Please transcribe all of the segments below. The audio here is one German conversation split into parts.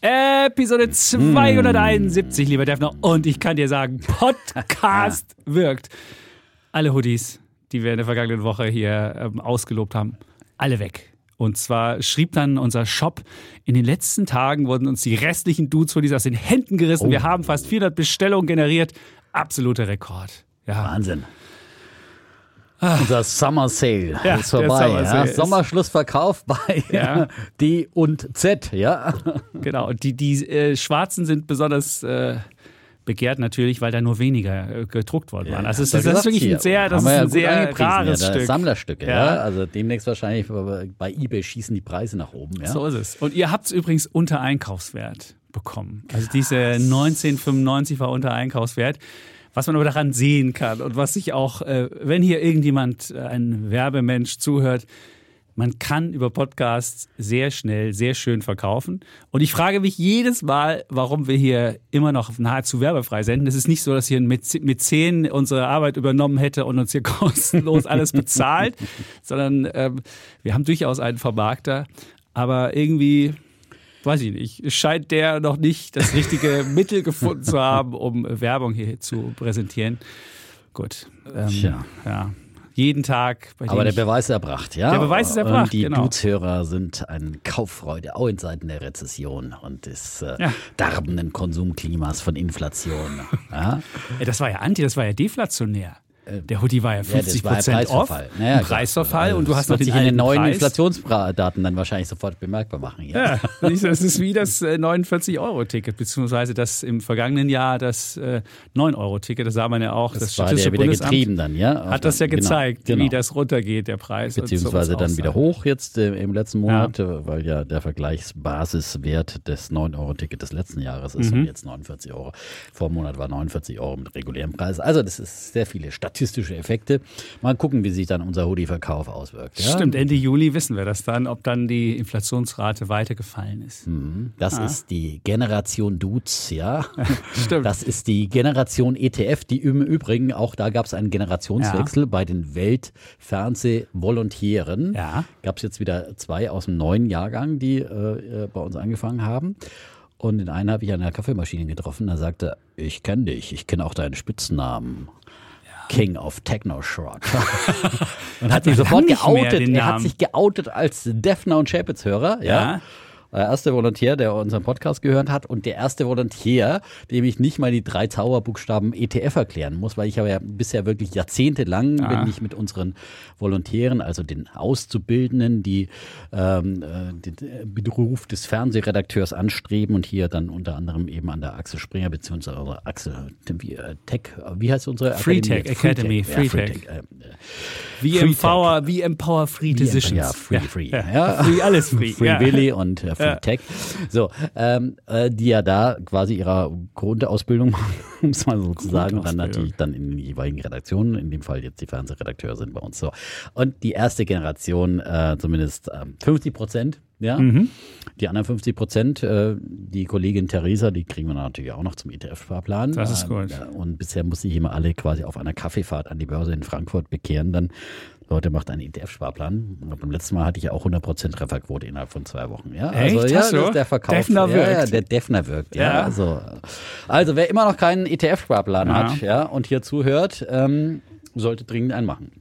Episode 271, lieber Defner. Und ich kann dir sagen, Podcast wirkt. Alle Hoodies, die wir in der vergangenen Woche hier ähm, ausgelobt haben, alle weg. Und zwar schrieb dann unser Shop, in den letzten Tagen wurden uns die restlichen Dudes Hoodies aus den Händen gerissen. Oh. Wir haben fast 400 Bestellungen generiert. Absoluter Rekord. Ja. Wahnsinn. Unser Summer Sale Ja, ist vorbei. Summer Ja. Ist- Sommerschlussverkauf bei Ja. D und Z. Ja. Genau. Und die, die äh, Schwarzen sind besonders äh, begehrt natürlich, weil da nur weniger äh, gedruckt worden waren. Also ich das ist wirklich ein sehr, das ist ein sehr rares ja, Stück. Sammlerstücke, ja. Also demnächst wahrscheinlich bei eBay schießen die Preise nach oben. Ja. So ist es. Und ihr habt es übrigens unter Einkaufswert bekommen. Also diese 1995 war unter Einkaufswert. Was man aber daran sehen kann und was sich auch, äh, wenn hier irgendjemand, äh, ein Werbemensch zuhört, man kann über Podcasts sehr schnell, sehr schön verkaufen. Und ich frage mich jedes Mal, warum wir hier immer noch nahezu werbefrei senden. Es ist nicht so, dass hier ein Mäz- Mäzen unsere Arbeit übernommen hätte und uns hier kostenlos alles bezahlt, sondern ähm, wir haben durchaus einen Vermarkter. Aber irgendwie, weiß ich nicht, scheint der noch nicht das richtige Mittel gefunden zu haben, um Werbung hier zu präsentieren. Gut. Ähm, Tja. Ja. Jeden Tag. Bei Aber der Beweis ist erbracht, ja. Der Beweis ist erbracht, Und die genau. Dudes-Hörer sind eine Kauffreude, auch in Zeiten der Rezession und des äh, Ja. darbenden Konsumklimas von Inflation. ja. Das war ja anti, das war ja deflationär. Der Hoodie war ja das 50 war ein Prozent off, Preisverfall. Naja. Preisverfall Also, und du hast noch den in den neuen Preis. Inflationsdaten dann wahrscheinlich sofort bemerkbar machen. Ja. Ja, das ist wie das äh, 49-Euro-Ticket, beziehungsweise das im vergangenen Jahr das äh, 9-Euro-Ticket. Das sah man ja auch. Das, Das, war Statistische der wieder Bundesamt getrieben dann, ja. hat das ja Genau, gezeigt, genau. wie das runtergeht, der Preis. Beziehungsweise dann wieder hoch jetzt äh, im letzten Monat, äh, weil ja der Vergleichsbasiswert des 9-Euro-Ticket des letzten Jahres ist Mhm. und jetzt 49 Euro. Vor Monat war 49 Euro mit regulärem Preis. Also das ist sehr viele statistische Effekte. Mal gucken, wie sich dann unser Hoodie-Verkauf auswirkt. Ja? Stimmt, Ende Juli wissen wir das dann, ob dann die Inflationsrate weitergefallen ist. Das ist die Generation Dudes, ja. Stimmt. Das ist die Generation ETF, die im Übrigen, auch da gab es einen Generationswechsel bei den Weltfernsehvolontieren. Ja. Gab es jetzt wieder zwei aus dem neuen Jahrgang, die äh, äh, bei uns angefangen haben. Und den einen habe ich an der Kaffeemaschine getroffen, da sagte er, ich kenne dich, ich kenne auch deinen Spitznamen. King of Techno Shroud. und hat sich sofort geoutet. Er hat sich geoutet als Defner und Chapitz-Hörer. Ja. Ja. Der erste Volontär, der unseren Podcast gehört hat und der erste Volontär, dem ich nicht mal die drei Zauberbuchstaben ETF erklären muss, weil ich habe ja bisher wirklich jahrzehntelang, Ah. wenn ich mit unseren Volontären, also den Auszubildenden, die ähm, äh, den Beruf des Fernsehredakteurs anstreben und hier dann unter anderem eben an der Axel Springer beziehungsweise Axel wie, äh, Tech, wie heißt unsere Freetech Akademie? Academy, Freetech, Freetech. Ja, Freetech, äh, Wie Free Empower, wie Empower Free Decisions. ja, free, free. Ja. Free, alles free. Free. Willy und äh, Ja. Tech. So, ähm, äh, die ja da quasi ihrer Grundausbildung, um es mal so zu sagen, dann natürlich dann in den jeweiligen Redaktionen, in dem Fall jetzt die Fernsehredakteure sind bei uns so. Und die erste Generation, äh, zumindest ähm, 50 Prozent, ja. Mhm. Die anderen 50 Prozent, äh, die Kollegin Theresa, die kriegen wir natürlich auch noch zum ETF-Sparplan. Das ist gut. Ähm, und bisher musste ich immer alle quasi auf einer Kaffeefahrt an die Börse in Frankfurt bekehren. Dann, Leute, macht einen ETF-Sparplan. Und beim letzten Mal hatte ich ja auch 100% Trefferquote innerhalb von zwei Wochen. Ja, also Echt? ja, Hast du? das ist der Verkauf. Defner ja, wirkt. Ja, der Defner wirkt. Ja, Ja. Also, also wer immer noch keinen ETF-Sparplan Ja. hat, ja, und hier zuhört, ähm, sollte dringend einen machen.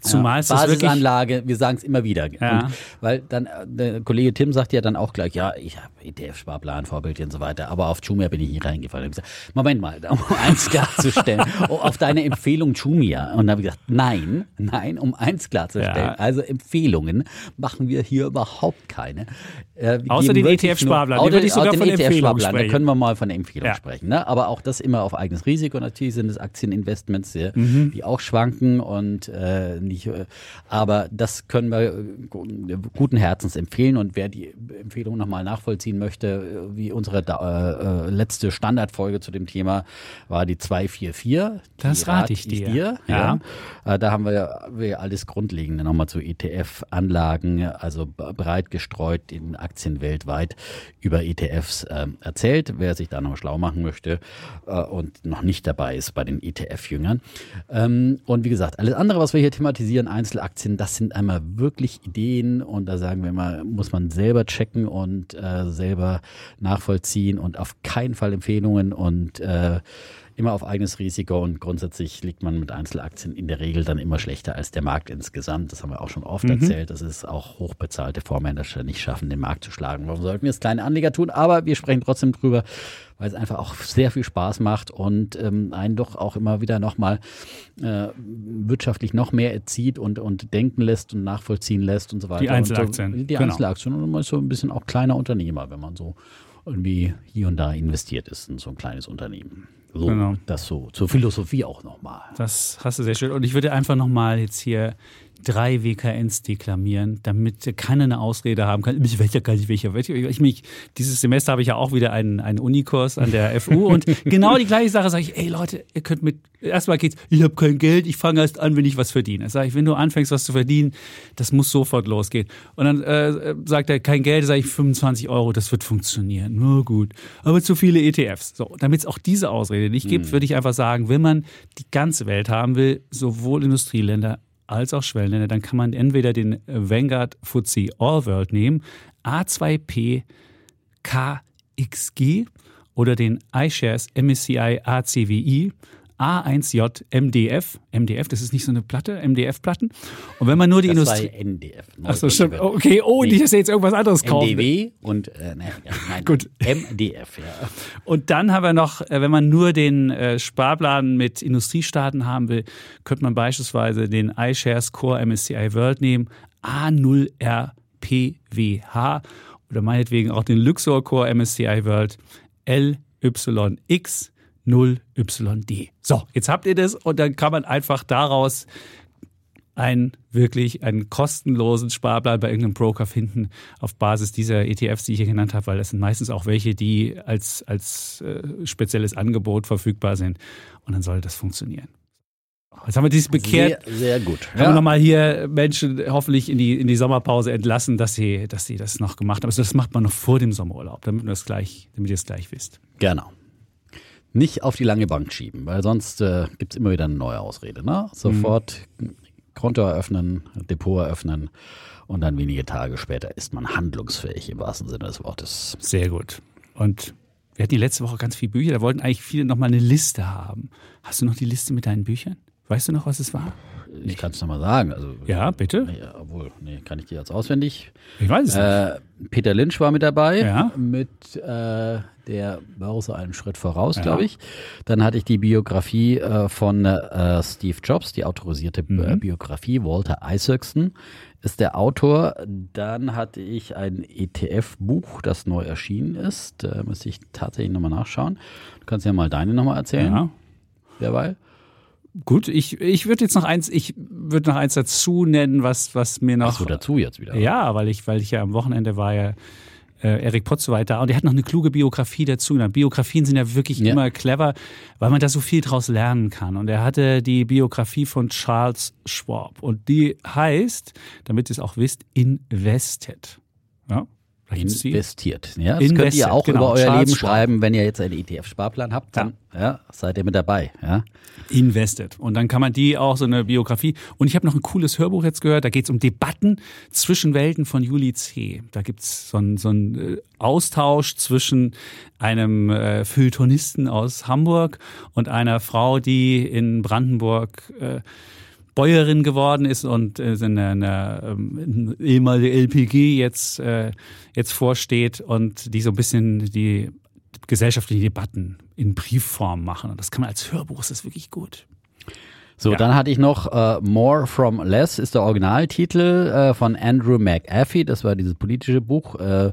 Zumal es das wirklich Basisanlage, wir sagen es immer wieder. Ja. Und, weil dann, äh, der Kollege Tim sagt ja dann auch gleich, ja, ich habe ETF-Sparplan, Vorbildchen und so weiter, aber auf Jumia bin ich nie reingefallen. Ich gesagt, Moment mal, um eins klarzustellen, oh, auf deine Empfehlung Jumia. Und dann habe ich gesagt, nein, nein, um eins klarzustellen. Ja. Also Empfehlungen machen wir hier überhaupt keine. Äh, Außer den ETF-Sparplan. Den würde ich sogar von Empfehlung ETF-Sparplan, Da können wir mal von der Empfehlung Ja. sprechen. Ne? Aber auch das immer auf eigenes Risiko. Natürlich sind es Aktieninvestments, die, Mhm. die auch schwanken und äh, nicht. Äh, aber das können wir äh, guten Herzens empfehlen. Und wer die Empfehlung nochmal nachvollziehen möchte, wie unsere äh, äh, letzte Standardfolge zu dem Thema war die 244. Das rate ich dir. dir. Ja. ja. Äh, da haben wir, wir alles Grundlegende nochmal zu ETF-Anlagen, also breit gestreut in Aktien weltweit über ETFs äh, erzählt. Wer sich da noch schlau machen möchte äh, und noch nicht dabei ist bei den ETF-Jüngern. Ähm, und wie gesagt, alles andere, was wir hier thematisieren, Einzelaktien, das sind einmal wirklich Ideen und da sagen wir mal, muss man selber checken und äh, selber nachvollziehen und auf keinen Fall Empfehlungen und äh, immer auf eigenes Risiko und grundsätzlich liegt man mit Einzelaktien in der Regel dann immer schlechter als der Markt insgesamt. Das haben wir auch schon oft mhm. erzählt, dass es auch hochbezahlte Vormanager nicht schaffen, den Markt zu schlagen. Warum sollten wir es kleine Anleger tun? Aber wir sprechen trotzdem drüber, weil es einfach auch sehr viel Spaß macht und ähm, einen doch auch immer wieder nochmal äh, wirtschaftlich noch mehr erzieht und, und denken lässt und nachvollziehen lässt und so weiter. Die Einzelaktien. So, die genau. Einzelaktien und man ist so ein bisschen auch kleiner Unternehmer, wenn man so irgendwie hier und da investiert ist in so ein kleines Unternehmen. So, genau. das so zur Philosophie auch nochmal. Das hast du sehr schön. Und ich würde einfach nochmal jetzt hier drei WKNs deklamieren, damit keiner eine Ausrede haben kann. Ich weiß ja gar nicht, welcher. Ich mich, dieses Semester habe ich ja auch wieder einen, einen Unikurs an der FU und genau die gleiche Sache sage ich, ey Leute, ihr könnt mit, erstmal geht's, ich habe kein Geld, ich fange erst an, wenn ich was verdiene. Sage ich, wenn du anfängst, was zu verdienen, das muss sofort losgehen. Und dann äh, sagt er, kein Geld, sage ich 25 Euro, das wird funktionieren. Nur gut. Aber zu viele ETFs. So, damit es auch diese Ausrede nicht gibt, mhm. würde ich einfach sagen, wenn man die ganze Welt haben will, sowohl Industrieländer als auch Schwellenländer, dann kann man entweder den Vanguard FTSE All World nehmen, A2P KXG oder den iShares MSCI ACWI A1J MDF. MDF, das ist nicht so eine Platte, MDF-Platten. Und wenn man nur die das Industrie. War NDF. Achso, stimmt. Okay, oh, nee. nicht, dass jetzt irgendwas anderes kaufen. MDW und, äh, nein, nein, Gut. MDF, ja. Und dann haben wir noch, äh, wenn man nur den äh, Sparplan mit Industriestaaten haben will, könnte man beispielsweise den iShares Core MSCI World nehmen, A0RPWH oder meinetwegen auch den Luxor Core MSCI World LYX 0YD. So, jetzt habt ihr das und dann kann man einfach daraus einen wirklich einen kostenlosen Sparplan bei irgendeinem Broker finden auf Basis dieser ETFs, die ich hier genannt habe, weil das sind meistens auch welche, die als, als äh, spezielles Angebot verfügbar sind. Und dann soll das funktionieren. Jetzt haben wir dieses bekehrt. Sehr, sehr gut. Haben ja. wir nochmal hier Menschen hoffentlich in die, in die Sommerpause entlassen, dass sie, dass sie das noch gemacht haben. Also das macht man noch vor dem Sommerurlaub, damit, ihr es gleich, damit ihr es gleich wisst. Genau nicht auf die lange Bank schieben, weil sonst äh, gibt es immer wieder eine neue Ausrede. Ne? Sofort mhm. Konto eröffnen, Depot eröffnen und dann wenige Tage später ist man handlungsfähig im wahrsten Sinne des Wortes. Sehr gut. Und wir hatten die letzte Woche ganz viele Bücher, da wollten eigentlich viele nochmal eine Liste haben. Hast du noch die Liste mit deinen Büchern? Weißt du noch, was es war? Ich kann es nochmal sagen. Also, ja, bitte. Nee, obwohl, nee, kann ich dir jetzt auswendig. Ich weiß es äh, nicht. Peter Lynch war mit dabei. Ja. Mit äh, der so einen Schritt voraus, ja. glaube ich. Dann hatte ich die Biografie äh, von äh, Steve Jobs, die autorisierte äh, mhm. Biografie. Walter Isaacson ist der Autor. Dann hatte ich ein ETF-Buch, das neu erschienen ist. Da müsste ich tatsächlich nochmal nachschauen. Du kannst ja mal deine nochmal erzählen. Ja. Derweil. Gut, ich, ich würde jetzt noch eins, ich würde noch eins dazu nennen, was, was mir noch. Ach so, dazu jetzt wieder. Ja, weil ich, weil ich ja am Wochenende war ja äh, Erik Potzowait da und der hat noch eine kluge Biografie dazu. Biografien sind ja wirklich ja. immer clever, weil man da so viel draus lernen kann. Und er hatte die Biografie von Charles Schwab und die heißt, damit ihr es auch wisst, Invested. Ja, investiert. Ja, das investiert, könnt ihr auch genau, über euer Charles Leben schreiben, wenn ihr jetzt einen ETF-Sparplan habt, dann ja. ja. seid ihr mit dabei. Ja. Invested. Und dann kann man die auch so eine Biografie. Und ich habe noch ein cooles Hörbuch jetzt gehört, da geht es um Debatten zwischen Welten von Juli C. Da gibt's so einen so äh, Austausch zwischen einem äh, Feuilletonisten aus Hamburg und einer Frau, die in Brandenburg äh, Bäuerin geworden ist und äh, eine, eine ähm, ehemalige LPG jetzt, äh, jetzt vorsteht und die so ein bisschen die gesellschaftlichen Debatten in Briefform machen. Und das kann man als Hörbuch, ist das wirklich gut. So, ja. dann hatte ich noch uh, More from Less ist der Originaltitel uh, von Andrew McAfee. Das war dieses politische Buch. Uh,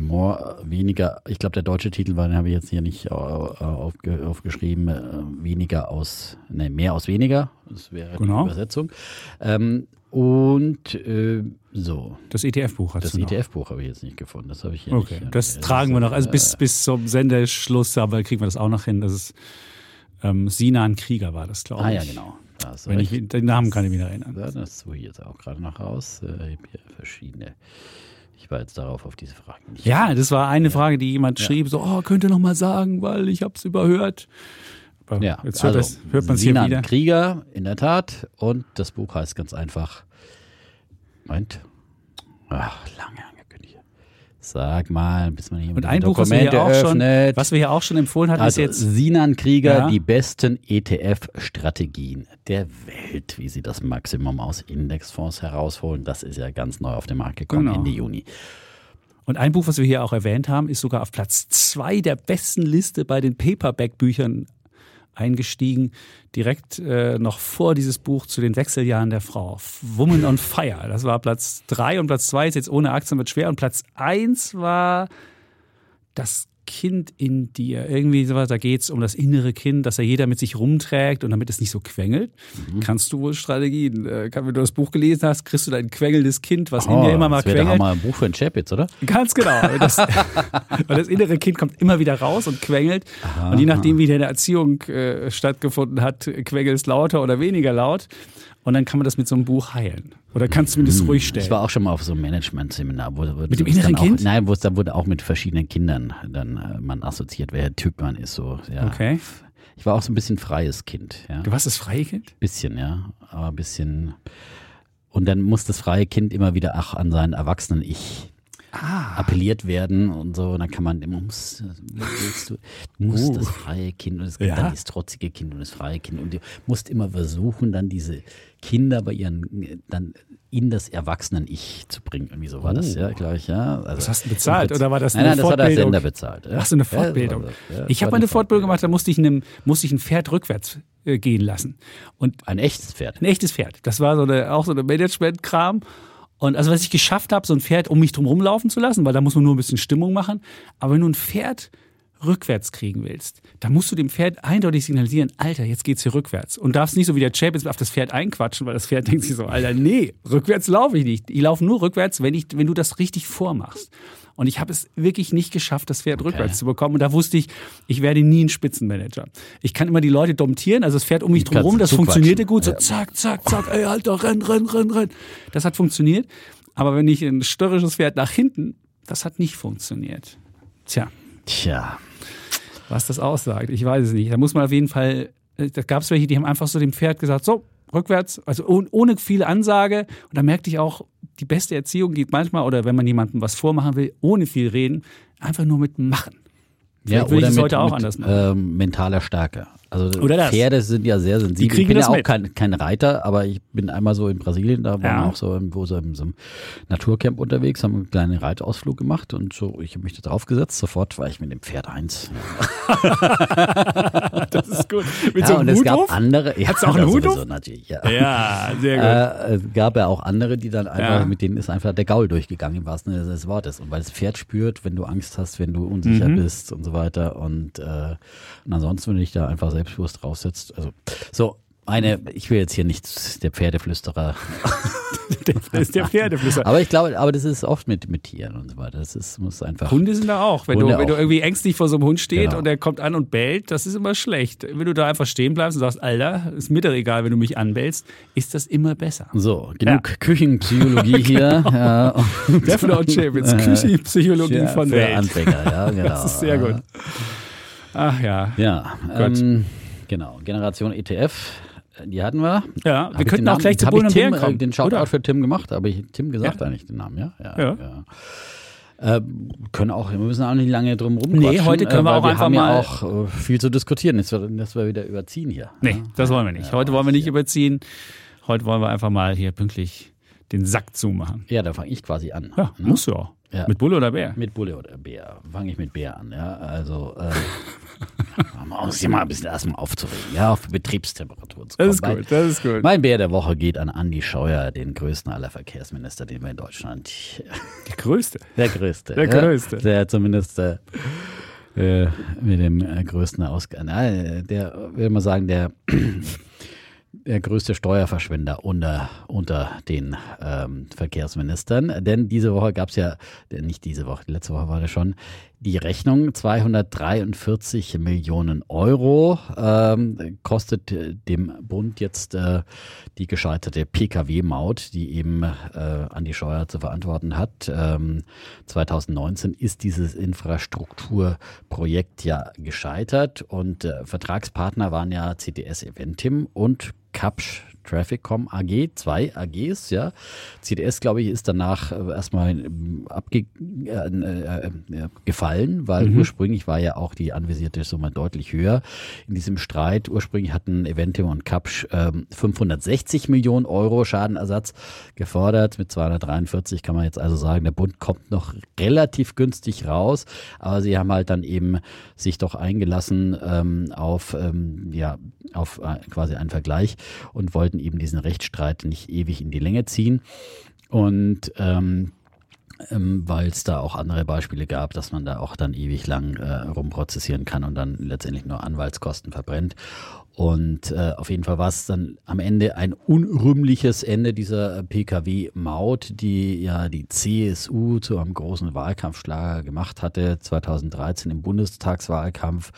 more, weniger, ich glaube, der deutsche Titel war, den habe ich jetzt hier nicht aufge, aufgeschrieben, äh, weniger aus, ne, mehr aus weniger, das wäre Genau. die Übersetzung. Ähm, und äh, so. Das ETF-Buch hast Das. ETF-Buch habe ich jetzt nicht gefunden. Das habe ich hier Okay, nicht. das tragen wir noch. Also bis, bis zum Sendeschluss, aber kriegen wir das auch noch hin. Das ist ähm, Sinan Krieger war das, glaube ich. Ah ja, genau. Du Wenn ich, den Namen kann ich mich erinnern. Ja, das suche ich jetzt auch gerade noch raus. Äh, Ich habe hier verschiedene. Ich war jetzt darauf auf diese Fragen nicht. Ja, das war eine Frage, die jemand schrieb, so, oh, könnt ihr noch mal sagen, weil ich habe es überhört. Aber Ja, jetzt hört, also, das- hört man hier Sinan wieder. Krieger, in der Tat. Und das Buch heißt ganz einfach. Moment. Ach, lange angekündigt. Sag mal, bis man hier Und ein Buch, was wir, hier auch schon, was wir hier auch schon empfohlen hatten, also ist jetzt Sinan Krieger, Ja. die besten ETF-Strategien der Welt, wie sie das Maximum aus Indexfonds herausholen. Das ist ja ganz neu auf den Markt gekommen Genau. Ende Juni. Und ein Buch, was wir hier auch erwähnt haben, ist sogar auf Platz zwei der besten Liste bei den Paperback-Büchern eingestiegen. Direkt äh, noch vor dieses Buch zu den Wechseljahren der Frau. Woman on Fire. Das war Platz drei und Platz zwei ist jetzt ohne Aktien wird schwer. Und Platz eins war das Kind in dir. Irgendwie sowas, da geht es um das innere Kind, das ja jeder mit sich rumträgt und damit es nicht so quengelt. Mhm. Kannst du wohl Strategien? Äh, wenn du das Buch gelesen hast, kriegst du dein quengelndes Kind, was in dir immer mal Oh, das quengelt. mal ein Buch für einen Chapitz, oder? Ganz genau. Das, weil das innere Kind kommt immer wieder raus und quengelt. Und je nachdem, wie deine Erziehung äh, stattgefunden hat, quengelt es lauter oder weniger laut. Und dann kann man das mit so einem Buch heilen. Oder kannst du mir das ruhig stellen? Ich war auch schon mal auf so einem Management-Seminar. Wo, wo Mit dem inneren auch, Kind? Nein, wo es dann wurde auch mit verschiedenen Kindern dann äh, man assoziiert, welcher Typ man ist. So, ja. Okay. Ich war auch so ein bisschen freies Kind, ja. Du warst das freie Kind? Bisschen, ja. Aber ein bisschen. Und dann muss das freie Kind immer wieder auch an seinen erwachsenen Ich Ah. appelliert werden und so. Und dann kann man immer, muss, willst du, du musst das freie Kind und es gibt Uh. Ja. dann das trotzige Kind und das freie Kind. Und du musst immer versuchen, dann diese Kinder bei ihren, dann in das Erwachsenen-Ich zu bringen. Irgendwie so war das, ja, glaube ich, ja. Also, Das Oh. hast du bezahlt oder war das Nein, eine nein, das hat der Fortbildung? Sender bezahlt. Ja. Ach so, eine Ja, das Fortbildung. ja, das ich war habe mal eine Fortbildung gemacht, da musste ich, einem, musste ich ein Pferd rückwärts äh, gehen lassen. Und Ein echtes Pferd. ein echtes Pferd. Das war so eine, auch so eine Management-Kram. Und also was ich geschafft habe, so ein Pferd um mich drum rumlaufen zu lassen, weil da muss man nur ein bisschen Stimmung machen. Aber wenn du ein Pferd rückwärts kriegen willst, dann musst du dem Pferd eindeutig signalisieren, Alter, jetzt geht's hier rückwärts. Und darfst nicht so wie der jetzt auf das Pferd einquatschen, weil das Pferd denkt sich so, Alter, nee, rückwärts laufe ich nicht. Ich laufe nur rückwärts, wenn, ich, wenn du das richtig vormachst. Und ich habe es wirklich nicht geschafft, das Pferd rückwärts zu bekommen. Und da wusste ich, ich werde nie ein Spitzenmanager. Ich kann immer die Leute domptieren, also das Pferd um mich drum kannst rum, das funktionierte gut. So zack, zack, zack, ey, Alter, renn, renn, renn, renn. Das hat funktioniert. Aber wenn ich ein störrisches Pferd nach hinten, das hat nicht funktioniert. Tja, Tja. Was das aussagt, ich weiß es nicht. Da muss man auf jeden Fall, äh, da gab es welche, die haben einfach so dem Pferd gesagt, so, rückwärts, also oh- ohne viele Ansage. Und da merkte ich auch, die beste Erziehung geht manchmal, oder wenn man jemandem was vormachen will, ohne viel reden, einfach nur mit Machen. Ja, Vielleicht ich oder es mit, heute auch mit anders machen. ähm, mentaler Stärke. Also Oder das. Pferde sind ja sehr sensibel. kriegen ich bin das ja auch mit. kein, kein Reiter, aber ich bin einmal so in Brasilien, da waren Ja. wir auch so im, wo so in so einem Naturcamp unterwegs, haben einen kleinen Reitausflug gemacht und so, ich habe mich da draufgesetzt, sofort war ich mit dem Pferd eins. Das ist gut. Mit ja, und es gab andere. Ja, Hat's auch einen Huthof? sowieso Natürlich, ja. Ja, sehr gut. Äh, es gab ja auch andere, die dann einfach, Ja. mit denen ist einfach der Gaul durchgegangen, im wahrsten Sinne des Wortes. Und weil das Pferd spürt, wenn du Angst hast, wenn du unsicher Mhm. bist und so weiter. Und, äh, und ansonsten, du dich da einfach selbstbewusst draufsetzt. Also, so, eine, ich will jetzt hier nicht der Pferdeflüsterer. Das ist der Pferdeflüster. Aber ich glaube, aber das ist oft mit, mit Tieren und so weiter. Das ist, muss einfach. Hunde sind da auch. Wenn, Hunde du, wenn du auch. irgendwie ängstlich vor so einem Hund steht Genau. und der kommt an und bellt, das ist immer schlecht. Wenn du da einfach stehen bleibst und sagst, Alter, ist mir doch egal, wenn du mich anbellst, ist das immer besser. So, genug Küchenpsychologie hier. Ja. Defner und Chapitz, Küchenpsychologie Ja, von Welt. Anfänger, ja, genau. Das ist sehr gut. Ach ja. Ja, ähm, genau. Generation ETF, äh, die hatten wir. Ja, Hab wir könnten auch Namen- gleich zu Bullen und Tim, kommen, äh, Den Shoutout oder? für Tim gemacht, aber ich Tim gesagt Ja. eigentlich den Namen, ja? Ja. Ja. ja. Äh, können auch, wir müssen auch nicht lange drum rumquatschen. Nee, heute können wir äh, weil auch wir einfach haben mal- ja auch viel zu diskutieren, dass wir, dass wir wieder überziehen hier. Nee, das wollen wir nicht. Heute wollen wir nicht überziehen. Heute wollen wir einfach mal hier pünktlich den Sack zumachen. Ja, da fange ich quasi an. Ja, ne? muss ja. Ja. Mit Bulle oder Bär? Mit Bulle oder Bär. Fange ich mit Bär an, ja. Also äh, man sich mal ein bisschen erstmal aufzuregen, ja, auf Betriebstemperatur zu kommen. Das ist gut, das ist gut. Mein Bär der Woche geht an Andi Scheuer, den größten aller Verkehrsminister, den wir in Deutschland. Der größte? Der größte. Der größte. Ja, der zumindest äh, äh, mit dem äh, größten Ausgang. Der, will man sagen, der der größte Steuerverschwender unter, unter den ähm, Verkehrsministern. Denn diese Woche gab es ja, nicht diese Woche, letzte Woche war das schon, die Rechnung 243 Millionen Euro ähm, kostet dem Bund jetzt äh, die gescheiterte Pkw-Maut, die eben äh, an die Steuer zu verantworten hat. Ähm, 2019 ist dieses Infrastrukturprojekt ja gescheitert und äh, Vertragspartner waren ja CTS Eventim und Kapsch Trafficcom AG, zwei AGs, ja. CDS, glaube ich, ist danach äh, erstmal abgefallen, äh, äh, weil mhm. ursprünglich war ja auch die anvisierte Summe deutlich höher. In diesem Streit ursprünglich hatten Eventim und Kapsch äh, 560 Millionen Euro Schadenersatz gefordert. Mit 243 kann man jetzt also sagen, der Bund kommt noch relativ günstig raus, aber sie haben halt dann eben sich doch eingelassen ähm, auf, ähm, ja, auf äh, quasi einen Vergleich und wollten eben diesen Rechtsstreit nicht ewig in die Länge ziehen. Und ähm, ähm, weil es da auch andere Beispiele gab, dass man da auch dann ewig lang äh, rumprozessieren kann und dann letztendlich nur Anwaltskosten verbrennt. Und äh, auf jeden Fall war es dann am Ende ein unrühmliches Ende dieser Pkw-Maut, die ja die CSU zu einem großen Wahlkampfschlager gemacht hatte, 2013 im Bundestagswahlkampf.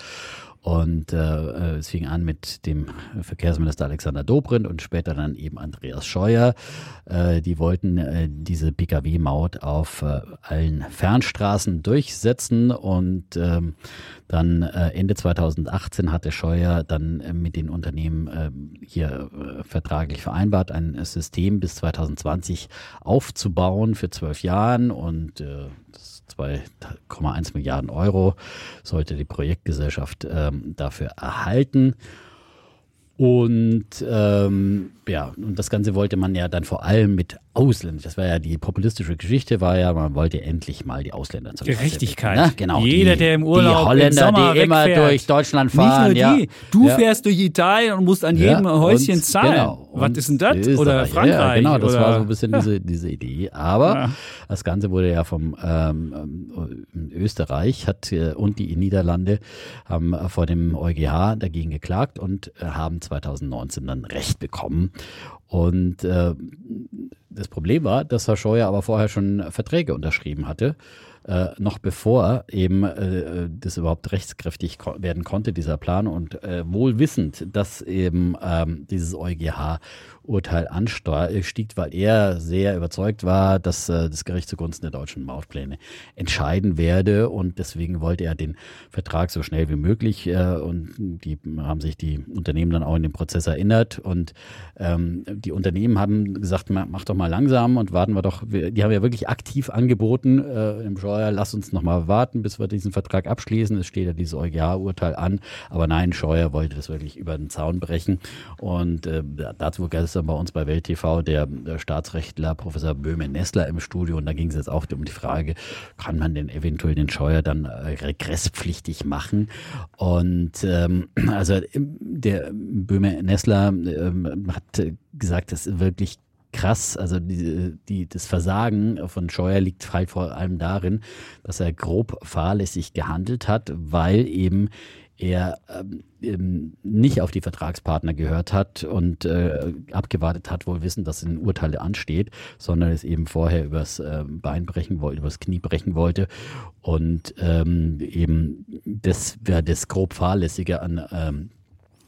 Und äh, es fing an mit dem Verkehrsminister Alexander Dobrindt und später dann eben Andreas Scheuer. Äh, die wollten äh, diese Pkw-Maut auf äh, allen Fernstraßen durchsetzen. Und ähm, dann äh, Ende 2018 hatte Scheuer dann äh, mit den Unternehmen äh, hier äh, vertraglich vereinbart, ein System bis 2020 aufzubauen für zwölf Jahren. Und äh, das 2,1 Milliarden Euro sollte die Projektgesellschaft ähm, dafür erhalten. Und ähm, ja, und das Ganze wollte man ja dann vor allem mit Ausländern. Das war ja die populistische Geschichte, war ja, man wollte endlich mal die Ausländer zur Gerechtigkeit. Ne? Genau. Jeder, die, der im Urlaub die Holländer, im Sommer die immer wegfährt. durch Deutschland fahren. Nicht nur die. Ja. Du ja. fährst durch Italien und musst an jedem Ja, Häuschen und- zahlen. genau. Was ist denn das? Österreich. Oder Frankreich? Genau, das oder, war so ein bisschen diese, diese Idee. Aber das Ganze wurde ja vom ähm, ähm, Österreich hat äh, und die Niederlande haben vor dem EuGH dagegen geklagt und äh, haben 2019 dann Recht bekommen. Und äh, das Problem war, dass Herr Scheuer aber vorher schon Verträge unterschrieben hatte, äh, noch bevor eben äh, das überhaupt rechtskräftig ko werden konnte, dieser Plan. Und äh, wohl wissend, dass eben ähm, dieses EuGH-Urteil anstieg, weil er sehr überzeugt war, dass äh, das Gericht zugunsten der deutschen Mautpläne entscheiden werde. Und deswegen wollte er den Vertrag so schnell wie möglich. Äh, und die haben sich die Unternehmen dann auch in den Prozess erinnert. Und ähm, die Unternehmen haben gesagt, ma- mach doch mal langsam und warten wir doch. Die haben ja wirklich aktiv angeboten äh, im Scheuer, lass uns noch mal warten, bis wir diesen Vertrag abschließen. Es steht ja dieses EuGH-Urteil an. Aber nein, Scheuer wollte das wirklich über den Zaun brechen. Und äh, dazu gestern bei uns bei Welt TV der, der Staatsrechtler Professor Böhme-Nessler im Studio. Und da ging es jetzt auch um die Frage, kann man denn eventuell den Scheuer dann äh, regresspflichtig machen? Und ähm, also der Böhme-Nessler ähm, hat äh, gesagt, das ist wirklich krass. Also die, die, das Versagen von Scheuer liegt halt vor allem darin, dass er grob fahrlässig gehandelt hat, weil eben er ähm, nicht auf die Vertragspartner gehört hat und äh, abgewartet hat, wohl wissen, dass ein Urteil ansteht, sondern es eben vorher übers äh, Bein brechen wollte, übers Knie brechen wollte. Und ähm, eben das wäre das grob fahrlässige an ähm,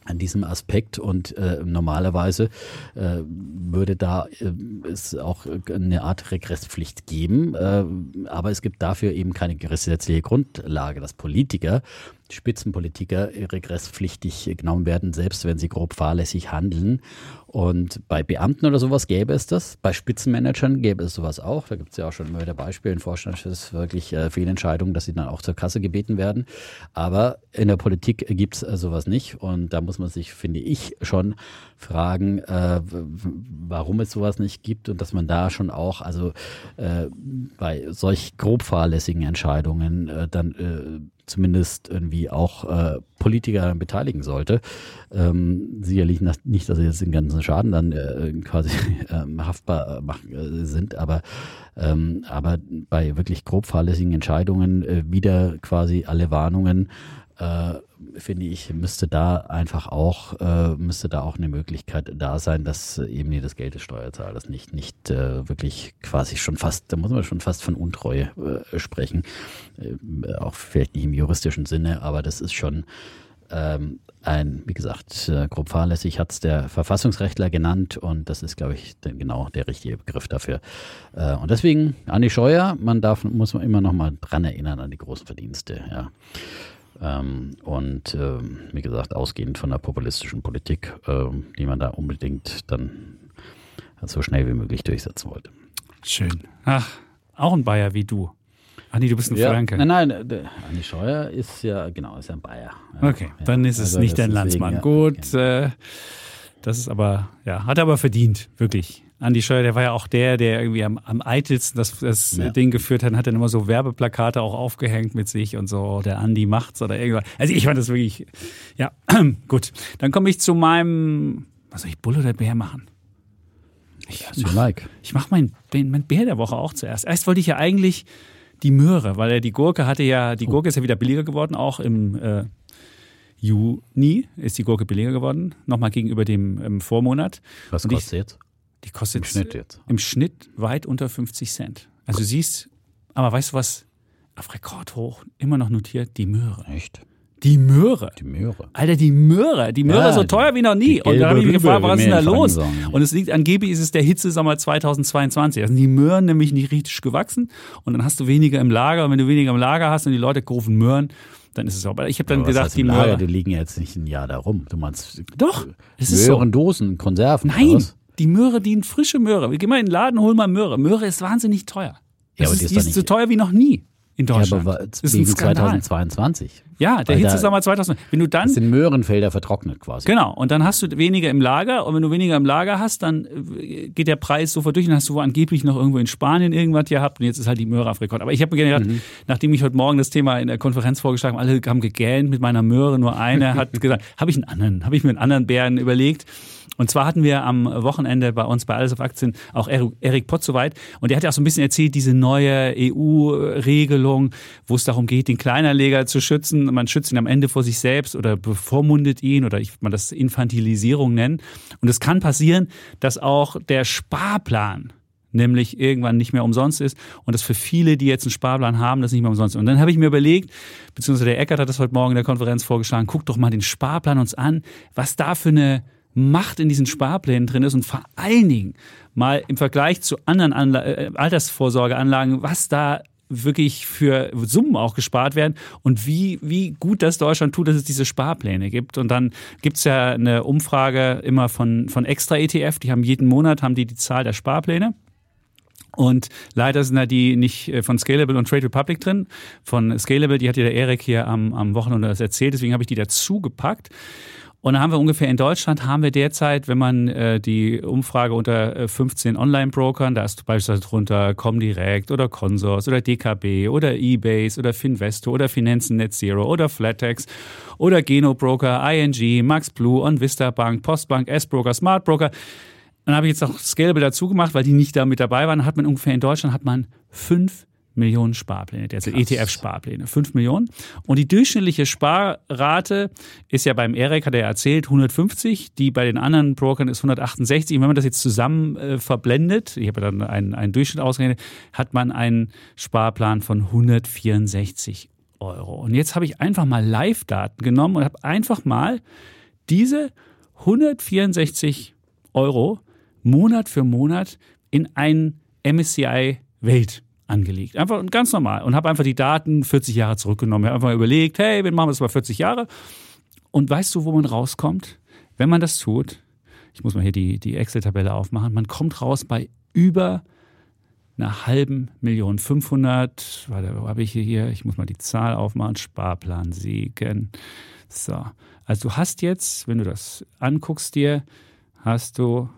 an diesem Aspekt und äh, normalerweise äh, würde da äh, es auch eine Art Regresspflicht geben, äh, aber es gibt dafür eben keine gesetzliche Grundlage, dass Politiker, Spitzenpolitiker regresspflichtig genommen werden, selbst wenn sie grob fahrlässig handeln. Und bei Beamten oder sowas gäbe es das. Bei Spitzenmanagern gäbe es sowas auch. Da gibt es ja auch schon immer wieder Beispiele in Vorstandschefs wirklich äh, Fehlentscheidungen, dass sie dann auch zur Kasse gebeten werden. Aber in der Politik gibt es äh, sowas nicht. Und da muss man sich, finde ich, schon fragen, äh, warum es sowas nicht gibt und dass man da schon auch, also äh, bei solch grob fahrlässigen Entscheidungen äh, dann äh, zumindest irgendwie auch äh, Politiker beteiligen sollte. Ähm, sicherlich nicht, dass sie jetzt den ganzen Schaden dann äh, quasi äh, haftbar machen, äh, sind, aber, ähm, aber bei wirklich grob fahrlässigen Entscheidungen äh, wieder quasi alle Warnungen äh, finde ich, müsste da einfach auch, äh, müsste da auch eine Möglichkeit da sein, dass eben das Geld des Steuerzahlers nicht, nicht wirklich quasi schon fast, da muss man schon fast von Untreue sprechen. Auch vielleicht nicht im juristischen Sinne, aber das ist schon ähm, ein, wie gesagt, äh, grob fahrlässig hat es der Verfassungsrechtler genannt und das ist, glaube ich, genau der richtige Begriff dafür. Äh, und deswegen, Andi Scheuer, man darf, muss man immer noch mal dran erinnern an die großen Verdienste, ja. Ähm, und äh, wie gesagt, ausgehend von der populistischen Politik, äh, die man da unbedingt dann so schnell wie möglich durchsetzen wollte. Schön. Ach, auch ein Bayer wie du. Ach nee, du bist ein ja, Franke. Nein, nein, Andi Scheuer ist ja, genau, ist ja ein Bayer. Ja, okay, ja, dann ist es also nicht dein Landsmann. Gut, genau. äh, das ist aber, ja, hat er aber verdient, wirklich. Andi Scheuer, der war ja auch der, der irgendwie am, am eitelsten das, das ja. Ding geführt hat, hat dann immer so Werbeplakate auch aufgehängt mit sich und so, der Andi macht's oder irgendwas. Also ich fand das wirklich, ja, gut. Dann komme ich zu meinem, was soll ich, Bull oder Bär machen? Ich mach, like. ich mach mein, mein Bär der Woche auch zuerst. Erst wollte ich ja eigentlich die Möhre, weil er die Gurke hatte ja, die. Gurke ist ja wieder billiger geworden, auch im äh, Juni ist die Gurke billiger geworden, nochmal gegenüber dem im Vormonat. Was kostet ich, jetzt? Die kostet im Schnitt jetzt. Im Schnitt weit unter 50 Cent. Also du siehst, aber weißt du was? Auf Rekordhoch immer noch notiert die Möhre. Echt? Die Möhre. Die Möhre. Alter, die Möhre. Die Möhre ja, so teuer wie noch nie. Und da habe ich mich gefragt, was ist denn da los? Und es liegt angeblich, ist es der Hitzesommer 2022. Da sind die Möhren nämlich nicht richtig gewachsen. Und dann hast du weniger im Lager. Und wenn du weniger im Lager hast und die Leute rufen Möhren, dann ist es auch. Aber ich habe dann aber gedacht, heißt die Möhre. Die liegen jetzt nicht ein Jahr da rum. Du meinst. Doch, es ist Möhren, so. Dosen, Konserven. Nein. Die Möhre, die frische Möhre. Wir gehen mal in den Laden, hol mal Möhre. Möhre ist wahnsinnig teuer. Ja, aber ist, die ist, die ist so teuer wie noch nie in Deutschland. Ja, aber wegen 2022. Ja, der Hitzesommer 2000. Wenn du dann das sind Möhrenfelder vertrocknet quasi. Genau, und dann hast du weniger im Lager und wenn du weniger im Lager hast, dann äh, geht der Preis sofort durch und hast du angeblich noch irgendwo in Spanien irgendwas gehabt und jetzt ist halt die Möhre auf Rekord. Aber ich habe mir gedacht, mhm. nachdem ich heute Morgen das Thema in der Konferenz vorgeschlagen habe, alle haben gegähnt mit meiner Möhre, nur einer hat gesagt, habe ich einen anderen, habe ich mir einen anderen Bären überlegt. Und zwar hatten wir am Wochenende bei uns bei Alles auf Aktien auch Erik Pott soweit. Und der hat ja auch so ein bisschen erzählt, diese neue EU-Regelung, wo es darum geht, den Kleinanleger zu schützen. Man schützt ihn am Ende vor sich selbst oder bevormundet ihn oder ich würde mal das Infantilisierung nennen. Und es kann passieren, dass auch der Sparplan nämlich irgendwann nicht mehr umsonst ist und das für viele, die jetzt einen Sparplan haben, das nicht mehr umsonst ist. Und dann habe ich mir überlegt, beziehungsweise der Eckert hat das heute Morgen in der Konferenz vorgeschlagen, guck doch mal den Sparplan uns an, was da für eine Macht in diesen Sparplänen drin ist und vor allen Dingen mal im Vergleich zu anderen Anla äh, Altersvorsorgeanlagen, was da wirklich für Summen auch gespart werden und wie, wie gut das Deutschland tut, dass es diese Sparpläne gibt. Und dann gibt es ja eine Umfrage immer von, von Extra ETF, die haben jeden Monat haben die die Zahl der Sparpläne. Und leider sind da die nicht äh, von Scalable und Trade Republic drin. Von Scalable, die hat ja der Erik hier am, am Wochenende das erzählt, deswegen habe ich die dazu gepackt. Und da haben wir ungefähr in Deutschland haben wir derzeit, wenn man äh, die Umfrage unter äh, 15 Online-Brokern, da ist beispielsweise drunter Comdirect oder Consors oder DKB oder Ebase oder Finvesto oder Finanzen Net Zero oder Flatex oder Geno Broker, ING, Max Blue, OnVista Bank, Postbank, S-Broker, Smart Broker. Dann habe ich jetzt noch Scalable dazu gemacht, weil die nicht da mit dabei waren. Hat man ungefähr in Deutschland hat man fünf Millionen Sparpläne, also ETF-Sparpläne, 5 Millionen. Und die durchschnittliche Sparrate ist ja beim EREC, hat er erzählt, 150, die bei den anderen Brokern ist 168. Und wenn man das jetzt zusammen äh, verblendet, ich habe dann einen, einen Durchschnitt ausgerechnet, hat man einen Sparplan von 164 Euro. Und jetzt habe ich einfach mal Live-Daten genommen und habe einfach mal diese 164 Euro Monat für Monat in ein MSCI Welt angelegt. Einfach ganz normal. Und habe einfach die Daten 40 Jahre zurückgenommen. Ich habe einfach überlegt, hey, wir machen das mal 40 Jahre. Und weißt du, wo man rauskommt? Wenn man das tut, ich muss mal hier die, die Excel-Tabelle aufmachen, man kommt raus bei über einer halben Million. 500, warte, wo habe ich hier? Ich muss mal die Zahl aufmachen. Sparplan Siegen. So. Also du hast jetzt, wenn du das anguckst dir, hast du,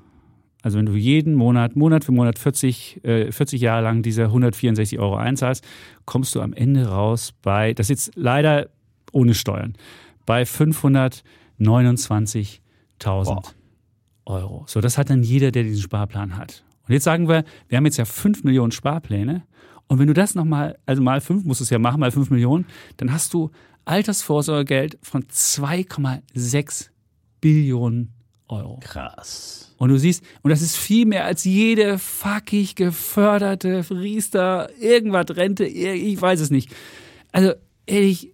also wenn du jeden Monat, Monat für Monat 40, äh, 40 Jahre lang diese 164 Euro einzahlst, kommst du am Ende raus bei, das ist jetzt leider ohne Steuern, bei 529.000 Euro. So, das hat dann jeder, der diesen Sparplan hat. Und jetzt sagen wir, wir haben jetzt ja 5 Millionen Sparpläne. Und wenn du das nochmal, also mal 5, musst du es ja machen, mal 5 Millionen, dann hast du Altersvorsorgegeld von 2,6 Billionen Euro. Krass. Und du siehst, und das ist viel mehr als jede fuckig geförderte Riester, irgendwas Rente, ich weiß es nicht. Also, ehrlich,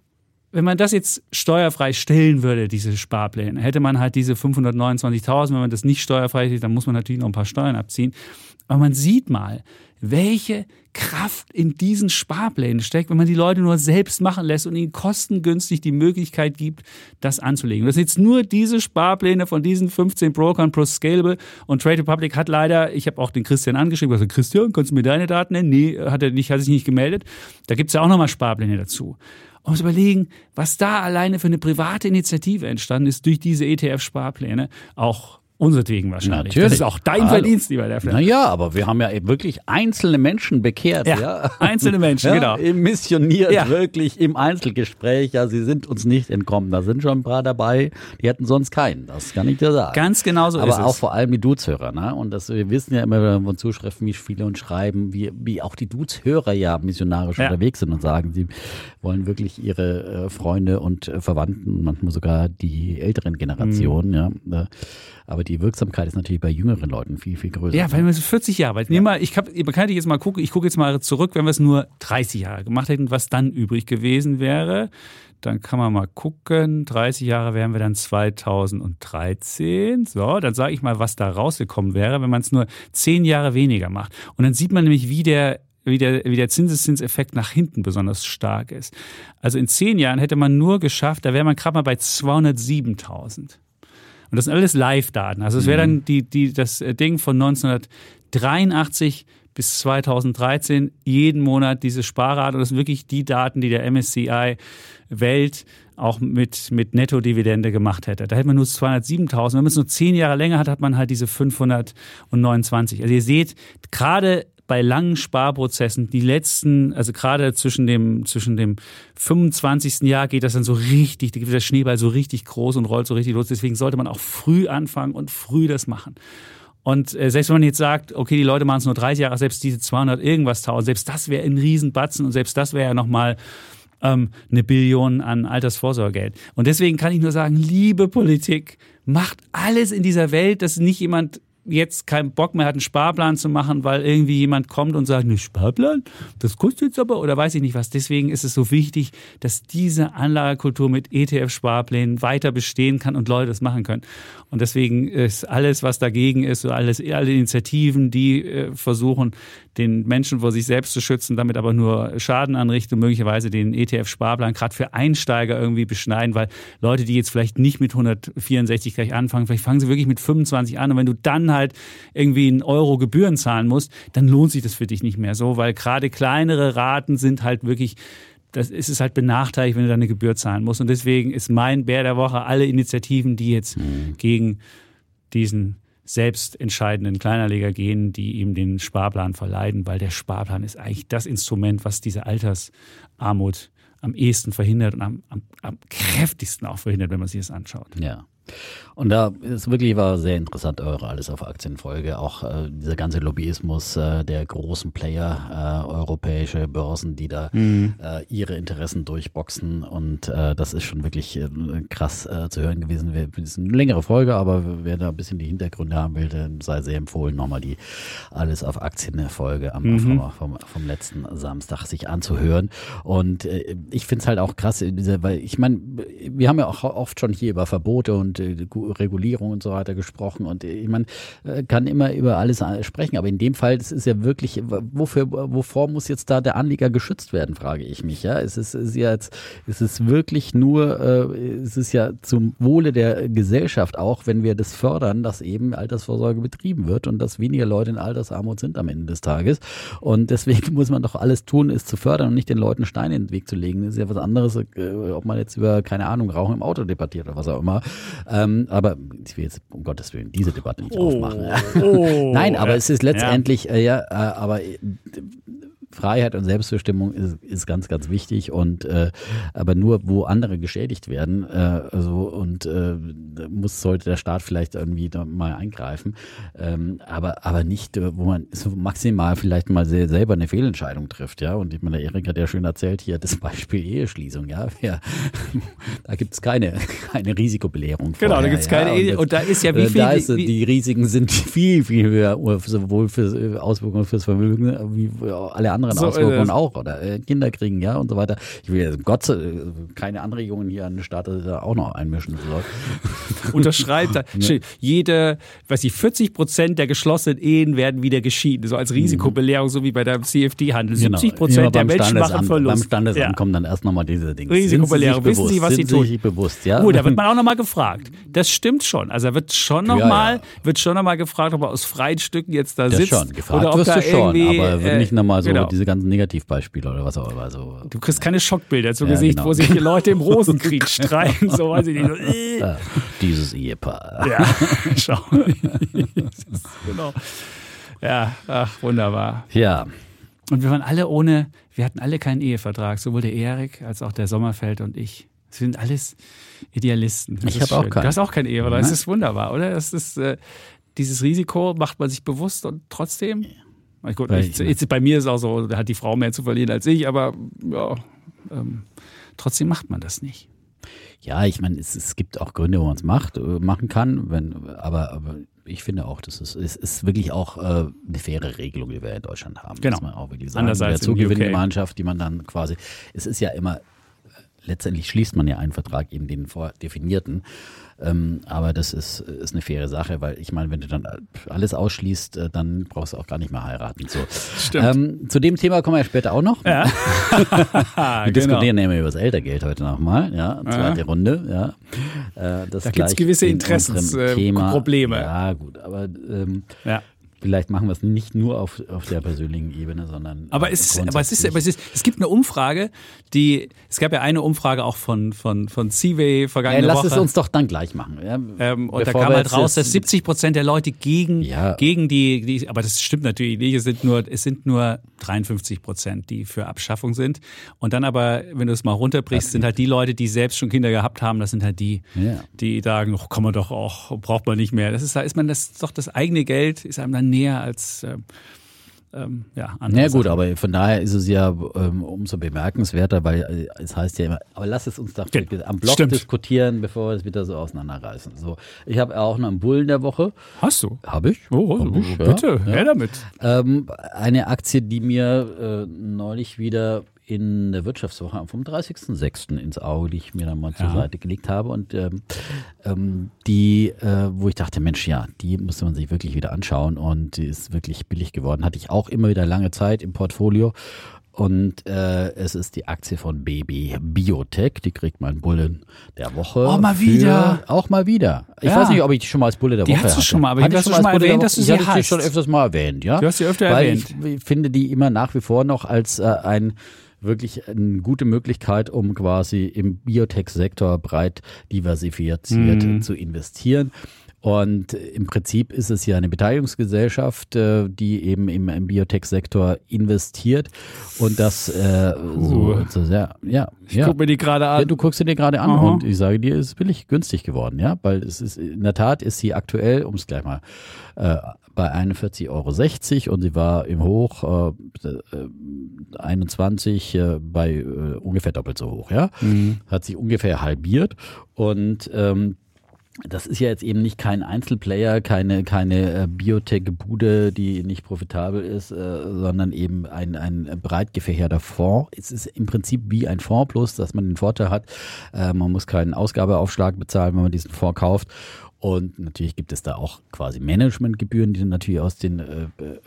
wenn man das jetzt steuerfrei stellen würde, diese Sparpläne, hätte man halt diese 529.000. Wenn man das nicht steuerfrei sieht, dann muss man natürlich noch ein paar Steuern abziehen. Aber man sieht mal, welche Kraft in diesen Sparplänen steckt, wenn man die Leute nur selbst machen lässt und ihnen kostengünstig die Möglichkeit gibt, das anzulegen. Das sind jetzt nur diese Sparpläne von diesen 15 Brokern plus Scalable und Trade Republic hat leider, ich habe auch den Christian angeschrieben, also Christian, kannst du mir deine Daten nennen? Nee, hat er nicht, hat sich nicht gemeldet. Da gibt es ja auch nochmal Sparpläne dazu. Man muss überlegen, was da alleine für eine private Initiative entstanden ist durch diese ETF-Sparpläne, auch unsertwegen wahrscheinlich. Natürlich. Das ist auch dein Hallo. Verdienst, lieber Lefner. Naja, aber wir haben ja wirklich einzelne Menschen bekehrt. Ja, Ja, einzelne Menschen, ja, genau. Missioniert Ja. wirklich im Einzelgespräch. Ja, sie sind uns nicht entkommen. Da sind schon ein paar dabei, die hätten sonst keinen. Das kann ich dir sagen. Ganz genau so aber ist auch es. vor allem die Dudes-Hörer. Ne? Und das, wir wissen ja immer wenn wir uns Zuschriften, wie viele uns schreiben, wie, wie auch die Dudes-Hörer ja missionarisch unterwegs sind und sagen, sie wollen wirklich ihre äh, Freunde und äh, Verwandten, manchmal sogar die älteren Generationen. Mhm. Ja, äh, aber die Wirksamkeit ist natürlich bei jüngeren Leuten viel, viel größer. Ja, weil wir so 40 Jahre alt. Nehmen wir, ich kann ich jetzt mal gucken, ich gucke jetzt mal zurück, wenn wir es nur 30 Jahre gemacht hätten, was dann übrig gewesen wäre. Dann kann man mal gucken. 30 Jahre wären wir dann 2013. So, dann sage ich mal, was da rausgekommen wäre, wenn man es nur 10 Jahre weniger macht. Und dann sieht man nämlich, wie der wie der, wie der Zinseszinseffekt nach hinten besonders stark ist. Also in zehn Jahren hätte man nur geschafft, da wäre man gerade mal bei 207.000. Und das sind alles Live-Daten. Also es wäre dann die, die, das äh, Ding von 1983 bis 2013 jeden Monat diese Sparrate. Und das sind wirklich die Daten, die der MSCI Welt auch mit, mit Netto-Dividende gemacht hätte. Da hätte man nur 207.000. Wenn man es nur zehn Jahre länger hat, hat man halt diese 529. Also ihr seht, gerade bei langen Sparprozessen, die letzten, also gerade zwischen dem, zwischen dem 25. Jahr geht das dann so richtig, da geht der Schneeball so richtig groß und rollt so richtig los. Deswegen sollte man auch früh anfangen und früh das machen. Und äh, selbst wenn man jetzt sagt, okay, die Leute machen es nur 30 Jahre, selbst diese 200 irgendwas tausend, selbst das wäre ein Riesenbatzen und selbst das wäre ja nochmal ähm, eine Billion an Altersvorsorgegeld. Und deswegen kann ich nur sagen, liebe Politik, macht alles in dieser Welt, dass nicht jemand jetzt keinen Bock mehr hat, einen Sparplan zu machen, weil irgendwie jemand kommt und sagt, ne Sparplan, das kostet jetzt aber oder weiß ich nicht was. Deswegen ist es so wichtig, dass diese Anlagekultur mit ETF-Sparplänen weiter bestehen kann und Leute das machen können. Und deswegen ist alles, was dagegen ist, alles, alle Initiativen, die äh, versuchen, den Menschen vor sich selbst zu schützen, damit aber nur Schaden anrichten und möglicherweise den ETF-Sparplan gerade für Einsteiger irgendwie beschneiden, weil Leute, die jetzt vielleicht nicht mit 164 gleich anfangen, vielleicht fangen sie wirklich mit 25 an und wenn du dann halt irgendwie einen Euro Gebühren zahlen musst, dann lohnt sich das für dich nicht mehr so, weil gerade kleinere Raten sind halt wirklich das ist es halt benachteiligt, wenn du da eine Gebühr zahlen musst. Und deswegen ist mein Bär der Woche alle Initiativen, die jetzt gegen diesen selbst entscheidenden Kleinanleger gehen, die ihm den Sparplan verleiden, weil der Sparplan ist eigentlich das Instrument, was diese Altersarmut am ehesten verhindert und am, am, am kräftigsten auch verhindert, wenn man sich das anschaut. Ja. Und da ist wirklich war sehr interessant eure alles auf Aktienfolge. Auch äh, dieser ganze Lobbyismus äh, der großen Player, äh, europäische Börsen, die da Mhm. äh, ihre Interessen durchboxen. Und äh, das ist schon wirklich äh, krass zu hören gewesen. Wir- Das ist eine längere Folge, aber wer da ein bisschen die Hintergründe haben will, dann sei sehr empfohlen, nochmal die alles auf Aktienfolge am, Mhm. vom, vom, vom letzten Samstag sich anzuhören. Und ich finde es halt auch krass, diese, weil ich meine, wir haben ja auch oft schon hier über Verbote und und äh, Regulierung und so weiter gesprochen. Und äh, man äh, kann immer über alles äh, sprechen. Aber in dem Fall, das ist ja wirklich, wofür, wovor muss jetzt da der Anleger geschützt werden, frage ich mich. Ja, es ist, ist ja jetzt, es ist wirklich nur, äh, es ist ja zum Wohle der Gesellschaft auch, wenn wir das fördern, dass eben Altersvorsorge betrieben wird und dass weniger Leute in Altersarmut sind am Ende des Tages. Und deswegen muss man doch alles tun, es zu fördern und nicht den Leuten Steine in den Weg zu legen. Das ist ja was anderes, äh, ob man jetzt über, keine Ahnung, Rauchen im Auto debattiert oder was auch immer. Ähm, aber ich will jetzt um Gottes Willen diese Debatte nicht oh, aufmachen. Oh, Nein, aber ja, es ist letztendlich, ja, äh, ja äh, aber äh, Freiheit und Selbstbestimmung ist, ist ganz, ganz wichtig und äh, aber nur, wo andere geschädigt werden, äh, also und äh, muss sollte der Staat vielleicht irgendwie da mal eingreifen, ähm, aber aber nicht, äh, wo man so maximal vielleicht mal selber eine Fehlentscheidung trifft, ja. Und ich meine, der Erik hat ja schön erzählt hier das Beispiel Eheschließung, ja. ja da gibt es keine keine Risikobelehrung. Genau, vorher, da gibt es keine ja? Ehe und da ist ja wie äh, viel da ist, wie, die Risiken sind viel viel höher, sowohl für Auswirkungen fürs Vermögen wie alle anderen anderen so Auswirkungen auch oder äh, Kinder kriegen, ja und so weiter. Ich will Gott äh, keine Anregungen hier an den Staat auch noch einmischen soll. Unterschreibt da. Jede, weiß ich, 40 Prozent der geschlossenen Ehen werden wieder geschieden, so als mhm. Risikobelehrung, so wie bei der CFD-Handel. 70 Prozent genau. der Menschen machen Verlust. Beim Standesamt ja. kommen dann erst nochmal diese Dinge. Risikobelehrung, wissen Sie, was Sie tun? Sich bewusst, ja? Gut, da wird man auch nochmal gefragt. Das stimmt schon. Also da wird schon nochmal, ja, ja. wird schon nochmal gefragt, ob er aus freien Stücken jetzt da das sitzt. Schon. Gefragt oder ob wirst da du schon, aber wird nicht nochmal so genau. Diese ganzen Negativbeispiele oder was auch immer. So. Du kriegst keine Schockbilder zu ja, Gesicht, genau. wo sich die Leute im Rosenkrieg streiten, so weiß ich nicht. So, äh. ja, dieses Ehepaar. Ja, schau. genau. Ja, ach, wunderbar. Ja. Und wir waren alle ohne, wir hatten alle keinen Ehevertrag, sowohl der Erik als auch der Sommerfeld und ich. Wir sind alles Idealisten. Das ich habe auch keinen. Du hast auch keinen Ehevertrag. Das ist wunderbar, oder? Das ist, äh, dieses Risiko macht man sich bewusst und trotzdem. Gut, ich, jetzt, bei mir ist es auch so, da hat die Frau mehr zu verlieren als ich, aber ja, ähm, trotzdem macht man das nicht. Ja, ich meine, es, es gibt auch Gründe, wo man es macht, äh, machen kann, wenn, aber, aber ich finde auch, das ist, es ist wirklich auch äh, eine faire Regelung, die wir in Deutschland haben. Genau. Muss man auch wirklich sagen. Andererseits der Zugewinngemeinschaft, die man dann quasi, es ist ja immer letztendlich schließt man ja einen Vertrag eben den vordefinierten. Ähm, aber das ist, ist eine faire Sache, weil ich meine, wenn du dann alles ausschließt, äh, dann brauchst du auch gar nicht mehr heiraten. So. Stimmt. Ähm, zu dem Thema kommen wir später auch noch. Ja. wir diskutieren nämlich über das Eltergeld heute nochmal. Ja, zweite ja. Runde. Ja. Äh, da gibt es gewisse Interessensprobleme. Äh, ja, gut, aber ähm, ja. Vielleicht machen wir es nicht nur auf, auf der persönlichen Ebene, sondern. Aber, es, ist, aber, es, ist, aber es, ist, es gibt eine Umfrage, die. Es gab ja eine Umfrage auch von, von, von Seaway vergangene ja, lass Woche. Lass es uns doch dann gleich machen. Ja, ähm, und da kam halt raus, dass 70 Prozent der Leute gegen, ja. gegen die, die. Aber das stimmt natürlich nicht. Es sind nur, es sind nur 53 Prozent, die für Abschaffung sind. Und dann aber, wenn du es mal runterbrichst, sind halt die Leute, die selbst schon Kinder gehabt haben, das sind halt die, ja. die sagen, oh, kann man doch auch, braucht man nicht mehr. Das ist, da ist man das doch das eigene Geld, ist einem dann näher als äh, ähm, ja, andere. Ja gut, Sachen. aber von daher ist es ja ähm, umso bemerkenswerter, weil äh, es heißt ja immer, aber lass es uns doch ja, am Blog stimmt. diskutieren, bevor wir es wieder so auseinanderreißen. So, ich habe auch noch einen Bullen der Woche. Hast du? Habe ich. Oh, Hab ich, bitte, ja. her damit. Ähm, eine Aktie, die mir äh, neulich wieder in der Wirtschaftswoche vom 30.06. ins Auge, die ich mir dann mal zur ja. Seite gelegt habe. Und ähm, ähm, die, äh, wo ich dachte, Mensch, ja, die musste man sich wirklich wieder anschauen und die ist wirklich billig geworden. Hatte ich auch immer wieder lange Zeit im Portfolio. Und äh, es ist die Aktie von Baby Biotech. Die kriegt mein Bullen der Woche. Oh, mal wieder. Auch mal wieder. Ich ja. weiß nicht, ob ich die schon mal als Bulle der die Woche hatte. Die hast du schon mal, aber ich hast du schon mal erwähnt, dass du sie hast. Ich habe sie schon öfters mal erwähnt, ja. Du hast sie öfter Weil erwähnt. Ich finde die immer nach wie vor noch als äh, ein wirklich eine gute Möglichkeit, um quasi im Biotech-Sektor breit diversifiziert mhm. zu investieren. Und im Prinzip ist es ja eine Beteiligungsgesellschaft, äh, die eben im, Biotech-Sektor investiert und das äh, so, so sehr, ja. Ich ja. guck mir die gerade an. Ja, du guckst sie dir gerade an Aha. und ich sage dir, es ist billig günstig geworden, ja, weil es ist in der Tat ist sie aktuell, um es gleich mal äh, bei 41,60 Euro und sie war im Hoch äh, 21 äh, bei äh, ungefähr doppelt so hoch, ja. Mhm. Hat sich ungefähr halbiert und ähm, das ist ja jetzt eben nicht kein Einzelplayer, keine, keine äh, Biotech-Bude, die nicht profitabel ist, äh, sondern eben ein, ein breit gefächerter Fonds. Es ist im Prinzip wie ein Fonds, bloß dass man den Vorteil hat, äh, man muss keinen Ausgabeaufschlag bezahlen, wenn man diesen Fonds kauft. Und natürlich gibt es da auch quasi Managementgebühren, die dann natürlich aus den äh, äh,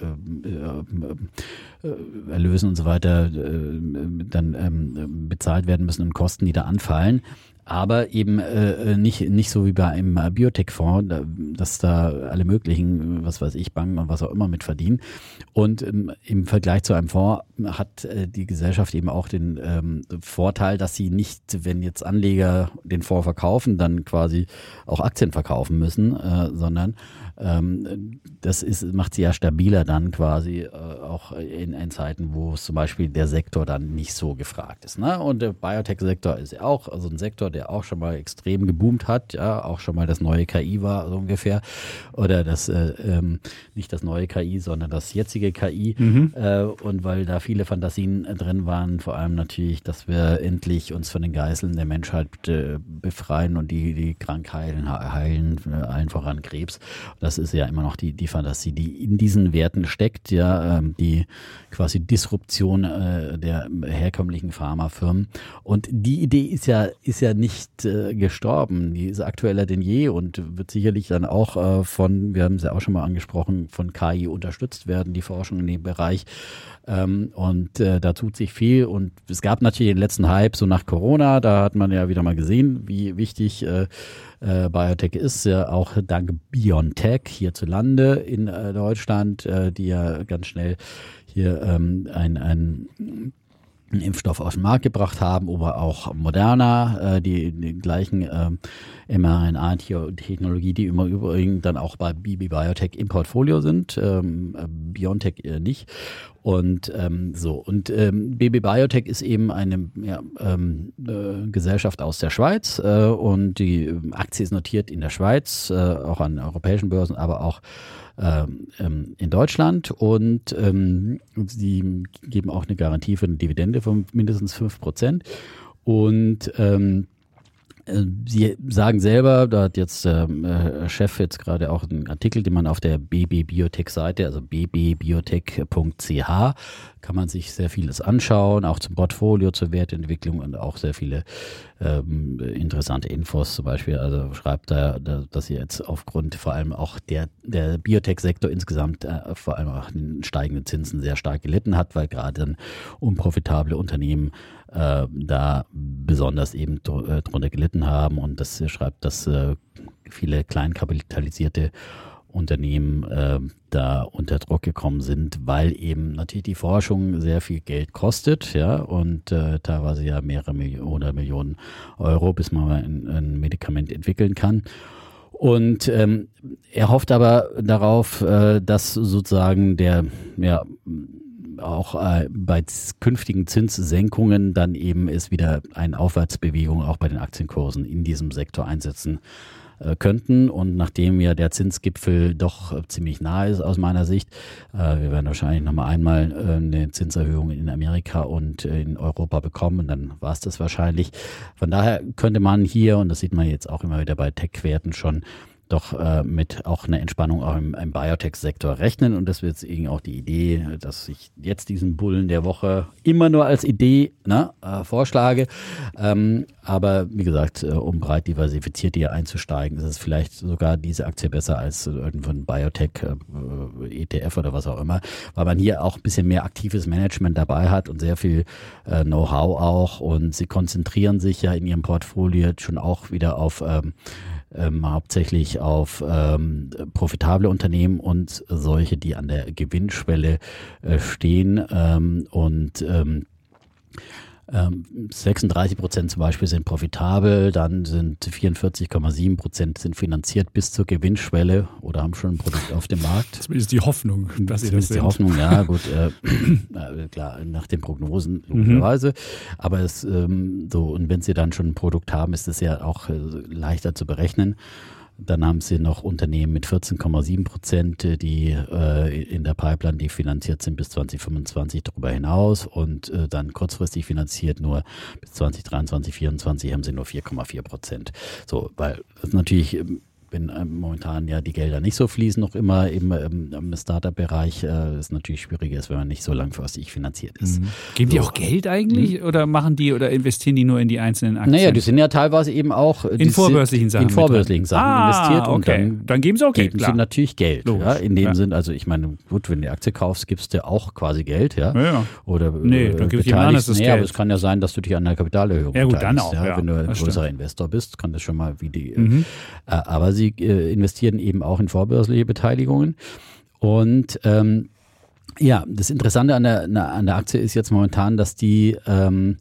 äh, Erlösen und so weiter dann ähm, bezahlt werden müssen und Kosten, die da anfallen aber eben äh, äh, nicht, nicht so wie bei einem Biotech-Fonds, dass da alle möglichen, was weiß ich, Banken und was auch immer mit verdienen. Und ähm, im Vergleich zu einem Fonds hat äh, die Gesellschaft eben auch den ähm, Vorteil, dass sie nicht, wenn jetzt Anleger den Fonds verkaufen, dann quasi auch Aktien verkaufen müssen, äh, sondern ähm, das ist, macht sie ja stabiler dann quasi äh, auch in, in, Zeiten, wo zum Beispiel der Sektor dann nicht so gefragt ist. Ne? Und der Biotech-Sektor ist ja auch also ein Sektor, der auch schon mal extrem geboomt hat, ja, auch schon mal das neue KI war, so ungefähr. Oder das, äh, ähm, nicht das neue KI, sondern das jetzige KI. Mhm. Äh, und weil da viele Fantasien drin waren, vor allem natürlich, dass wir endlich uns von den Geißeln der Menschheit äh, befreien und die, die krank heilen, heilen, äh, allen voran Krebs. Das ist ja immer noch die, die Fantasie, die in diesen Werten steckt, ja, ähm, die quasi Disruption äh, der herkömmlichen Pharmafirmen. Und die Idee ist ja, ist ja nicht äh, gestorben. Die ist aktueller denn je und wird sicherlich dann auch äh, von, wir haben es ja auch schon mal angesprochen, von KI unterstützt werden, die Forschung in dem Bereich. Ähm, und äh, da tut sich viel. Und es gab natürlich den letzten Hype so nach Corona. Da hat man ja wieder mal gesehen, wie wichtig äh, äh, Biotech ist, ja auch dank BioNTech hierzulande in äh, Deutschland, äh, die ja ganz schnell hier ähm, ein, ein einen Impfstoff auf den Markt gebracht haben, aber auch Moderna, äh, die, die gleichen äh, mRNA-Technologie, die immer übrigens dann auch bei BB Biotech im Portfolio sind, ähm, BioNTech äh, nicht. Und ähm, so, und ähm, BB Biotech ist eben eine ja, ähm, äh, Gesellschaft aus der Schweiz äh, und die Aktie ist notiert in der Schweiz, äh, auch an europäischen Börsen, aber auch ähm, ähm, in Deutschland und ähm, sie geben auch eine Garantie für eine Dividende von mindestens fünf Prozent. Und ähm, äh, Sie sagen selber, da hat jetzt der äh, Chef jetzt gerade auch einen Artikel, den man auf der BB Biotech Seite, also bbbiotech.ch, kann man sich sehr vieles anschauen, auch zum Portfolio, zur Wertentwicklung und auch sehr viele ähm, interessante Infos. Zum Beispiel, also schreibt er, dass sie jetzt aufgrund vor allem auch der, der Biotech-Sektor insgesamt äh, vor allem auch den steigenden Zinsen sehr stark gelitten hat, weil gerade dann unprofitable Unternehmen äh, da besonders eben äh, drunter gelitten haben. Und das schreibt, dass äh, viele kleinkapitalisierte Unternehmen äh, da unter Druck gekommen sind, weil eben natürlich die Forschung sehr viel Geld kostet, ja, und äh, teilweise ja mehrere Millionen oder Millionen Euro, bis man ein, ein Medikament entwickeln kann. Und ähm, er hofft aber darauf, äh, dass sozusagen der ja, auch äh, bei künftigen Zinssenkungen dann eben es wieder eine Aufwärtsbewegung auch bei den Aktienkursen in diesem Sektor einsetzen äh, könnten. Und nachdem ja der Zinsgipfel doch äh, ziemlich nahe ist aus meiner Sicht, äh, wir werden wahrscheinlich nochmal einmal eine Zinserhöhung in Amerika und in Europa bekommen und dann war es das wahrscheinlich. Von daher könnte man hier, und das sieht man jetzt auch immer wieder bei Tech-Werten schon, doch äh, mit auch einer Entspannung auch im, im Biotech-Sektor rechnen. Und das wird eben auch die Idee, dass ich jetzt diesen Bullen der Woche immer nur als Idee ne, äh, vorschlage. Ähm, aber wie gesagt, äh, um breit diversifiziert hier einzusteigen, ist es vielleicht sogar diese Aktie besser als irgendein Biotech-ETF äh, oder was auch immer, weil man hier auch ein bisschen mehr aktives Management dabei hat und sehr viel äh, Know-how auch. Und sie konzentrieren sich ja in ihrem Portfolio schon auch wieder auf ähm, ähm, hauptsächlich auf ähm, profitable Unternehmen und solche, die an der Gewinnschwelle äh, stehen ähm, und ähm, 36 ähm, Prozent zum Beispiel sind profitabel, dann sind 44,7 Prozent sind finanziert bis zur Gewinnschwelle oder haben schon ein Produkt auf dem Markt. Zumindest die Hoffnung, dass sie das sind. die Hoffnung, ja gut, äh, klar, nach den Prognosen logischerweise. Mhm. Aber es ähm, so, und wenn sie dann schon ein Produkt haben, ist es ja auch äh, leichter zu berechnen. Dann haben sie noch Unternehmen mit 14,7 Prozent, die äh, in der Pipeline, die finanziert sind bis 2025 darüber hinaus und äh, dann kurzfristig finanziert nur bis 2023, 2024 haben sie nur 4,4 Prozent. So, weil es natürlich ähm, wenn ähm, momentan ja die Gelder nicht so fließen, noch immer im, ähm, im Startup-Bereich, äh, ist natürlich schwieriger ist, wenn man nicht so langfristig finanziert ist. Mhm. Geben die auch Geld eigentlich mhm. oder machen die oder investieren die nur in die einzelnen Aktien? Naja, die sind ja teilweise eben auch in vorbörslichen Sachen. In vorbörslichen Sachen ah, investiert und okay. dann, dann geben sie auch Geld. Geben klar. sie natürlich Geld. Logisch, Ja, in dem ja. Sinn, also ich meine, gut, wenn du die Aktie kaufst, gibst du auch quasi Geld, ja. Ja. Oder Nee, äh, dann gibt jemand beteiligst- anderes das nee, Geld. aber es kann ja sein, dass du dich an der Kapitalerhöhung Ja, gut, dann auch, ja, Wenn du ein größerer Investor bist, kann das schon mal wie die. Mhm. Äh, aber sie äh, investieren eben auch in vorbörsliche Beteiligungen. Und ähm, ja, das Interessante an der, an der Aktie ist jetzt momentan, dass die ähm,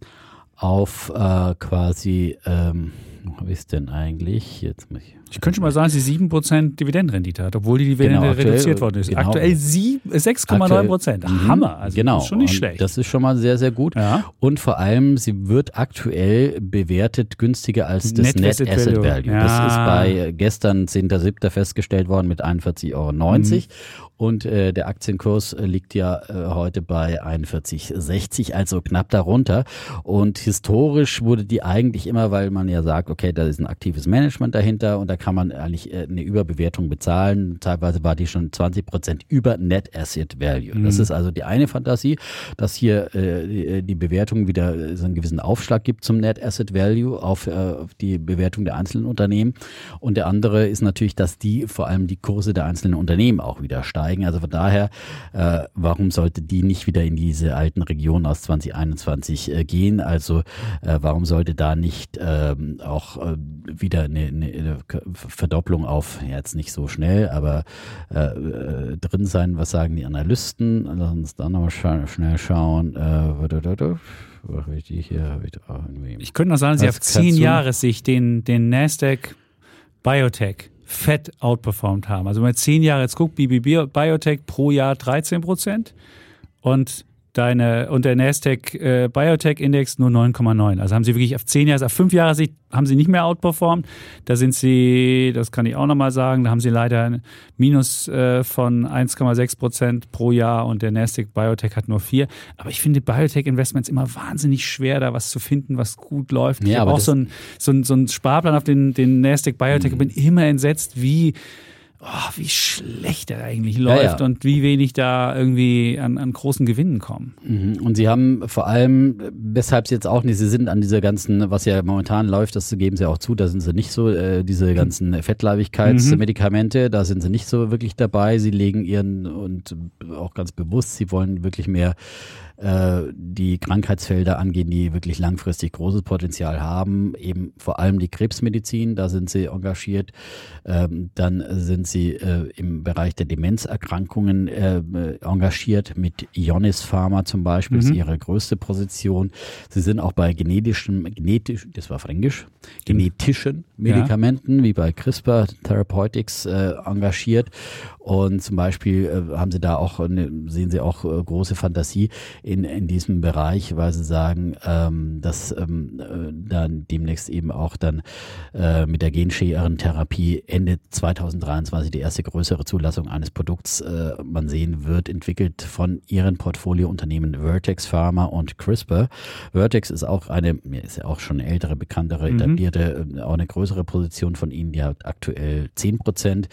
auf äh, quasi, ähm, wo habe ich es denn eigentlich? Jetzt muss ich. Ich könnte schon mal sagen, dass sie 7% Dividendenrendite hat, obwohl die Dividende Genau, aktuell- reduziert worden ist. genau. Aktuell sieb- äh, 6,9 Prozent. Mhm, Hammer. Also genau. ist schon nicht Und schlecht. Das ist schon mal sehr, sehr gut. Ja. Und vor allem, sie wird aktuell bewertet günstiger als das Net Net, Asset Asset, Value. Value. Ja. Das ist bei gestern 10.7. festgestellt worden mit 41,90 Euro. Mhm. Und äh, der Aktienkurs äh, liegt ja äh, heute bei 41,60, also knapp darunter. Und historisch wurde die eigentlich immer, weil man ja sagt, okay, da ist ein aktives Management dahinter und da kann man eigentlich äh, eine Überbewertung bezahlen. Teilweise war die schon 20 Prozent über Net Asset Value. Das ist also die eine Fantasie, dass hier äh, die, die Bewertung wieder äh, so einen gewissen Aufschlag gibt zum Net Asset Value auf, äh, auf die Bewertung der einzelnen Unternehmen. Und der andere ist natürlich, dass die vor allem die Kurse der einzelnen Unternehmen auch wieder steigen. Also von daher, äh, warum sollte die nicht wieder in diese alten Regionen aus 2021 äh, gehen? Also äh, warum sollte da nicht ähm, auch äh, wieder eine, eine, Verdopplung auf, ja, jetzt nicht so schnell, aber äh, äh, drin sein? Was sagen die Analysten? Lass uns da nochmal scha schnell schauen. Äh, ich könnte noch sagen, sie auf 10 kannst du- Jahressicht den, den Nasdaq Biotech fett outperformed haben. Also wenn man 10 Jahre jetzt guckt, BB Biotech pro Jahr 13 Prozent und deine und der Nasdaq äh, Biotech Index nur 9,9. Also haben sie wirklich auf 10 Jahre, auf 5 Jahre Sicht haben sie nicht mehr outperformed. Da sind sie, das kann ich auch nochmal sagen, da haben sie leider ein Minus äh, von 1,6 Prozent pro Jahr und der Nasdaq Biotech hat nur 4. Aber ich finde Biotech Investments immer wahnsinnig schwer, da was zu finden, was gut läuft. ich Ja, habe aber auch so einen so ein, so ein Sparplan auf den, den Nasdaq Biotech und bin immer entsetzt, wie oh, wie schlecht er eigentlich Ja, läuft ja. und wie wenig da irgendwie an, an großen Gewinnen kommen. Mhm. Und sie haben vor allem, weshalb sie jetzt auch nicht, sie sind an dieser ganzen, was ja momentan läuft, das geben sie auch zu, da sind sie nicht so, äh, diese ganzen Fettleibigkeitsmedikamente, da sind sie nicht so wirklich dabei. Sie legen ihren, und auch ganz bewusst, sie wollen wirklich mehr äh, die Krankheitsfelder angehen, die wirklich langfristig großes Potenzial haben. Eben vor allem die Krebsmedizin, da sind sie engagiert. Ähm, dann sind sie äh, im Bereich der Demenzerkrankungen äh, engagiert mit Ionis Pharma zum Beispiel, ist ihre größte Position. Sie sind auch bei genetischen, genetisch, das war fränkisch, genetischen Medikamenten wie bei CRISPR Therapeutics äh, engagiert. Und zum Beispiel äh, haben sie da auch, sehen sie auch äh, große Fantasie in, in diesem Bereich, weil sie sagen, ähm, dass ähm, äh, dann demnächst eben auch dann äh, mit der Genscheren-Therapie Ende 2023 die erste größere Zulassung eines Produkts äh, man sehen wird, entwickelt von ihren Portfoliounternehmen Vertex Pharma und CRISPR. Vertex ist auch eine, ist ja auch schon ältere, bekanntere, etablierte, äh, auch eine größere Position von ihnen, die hat aktuell 10 Prozent.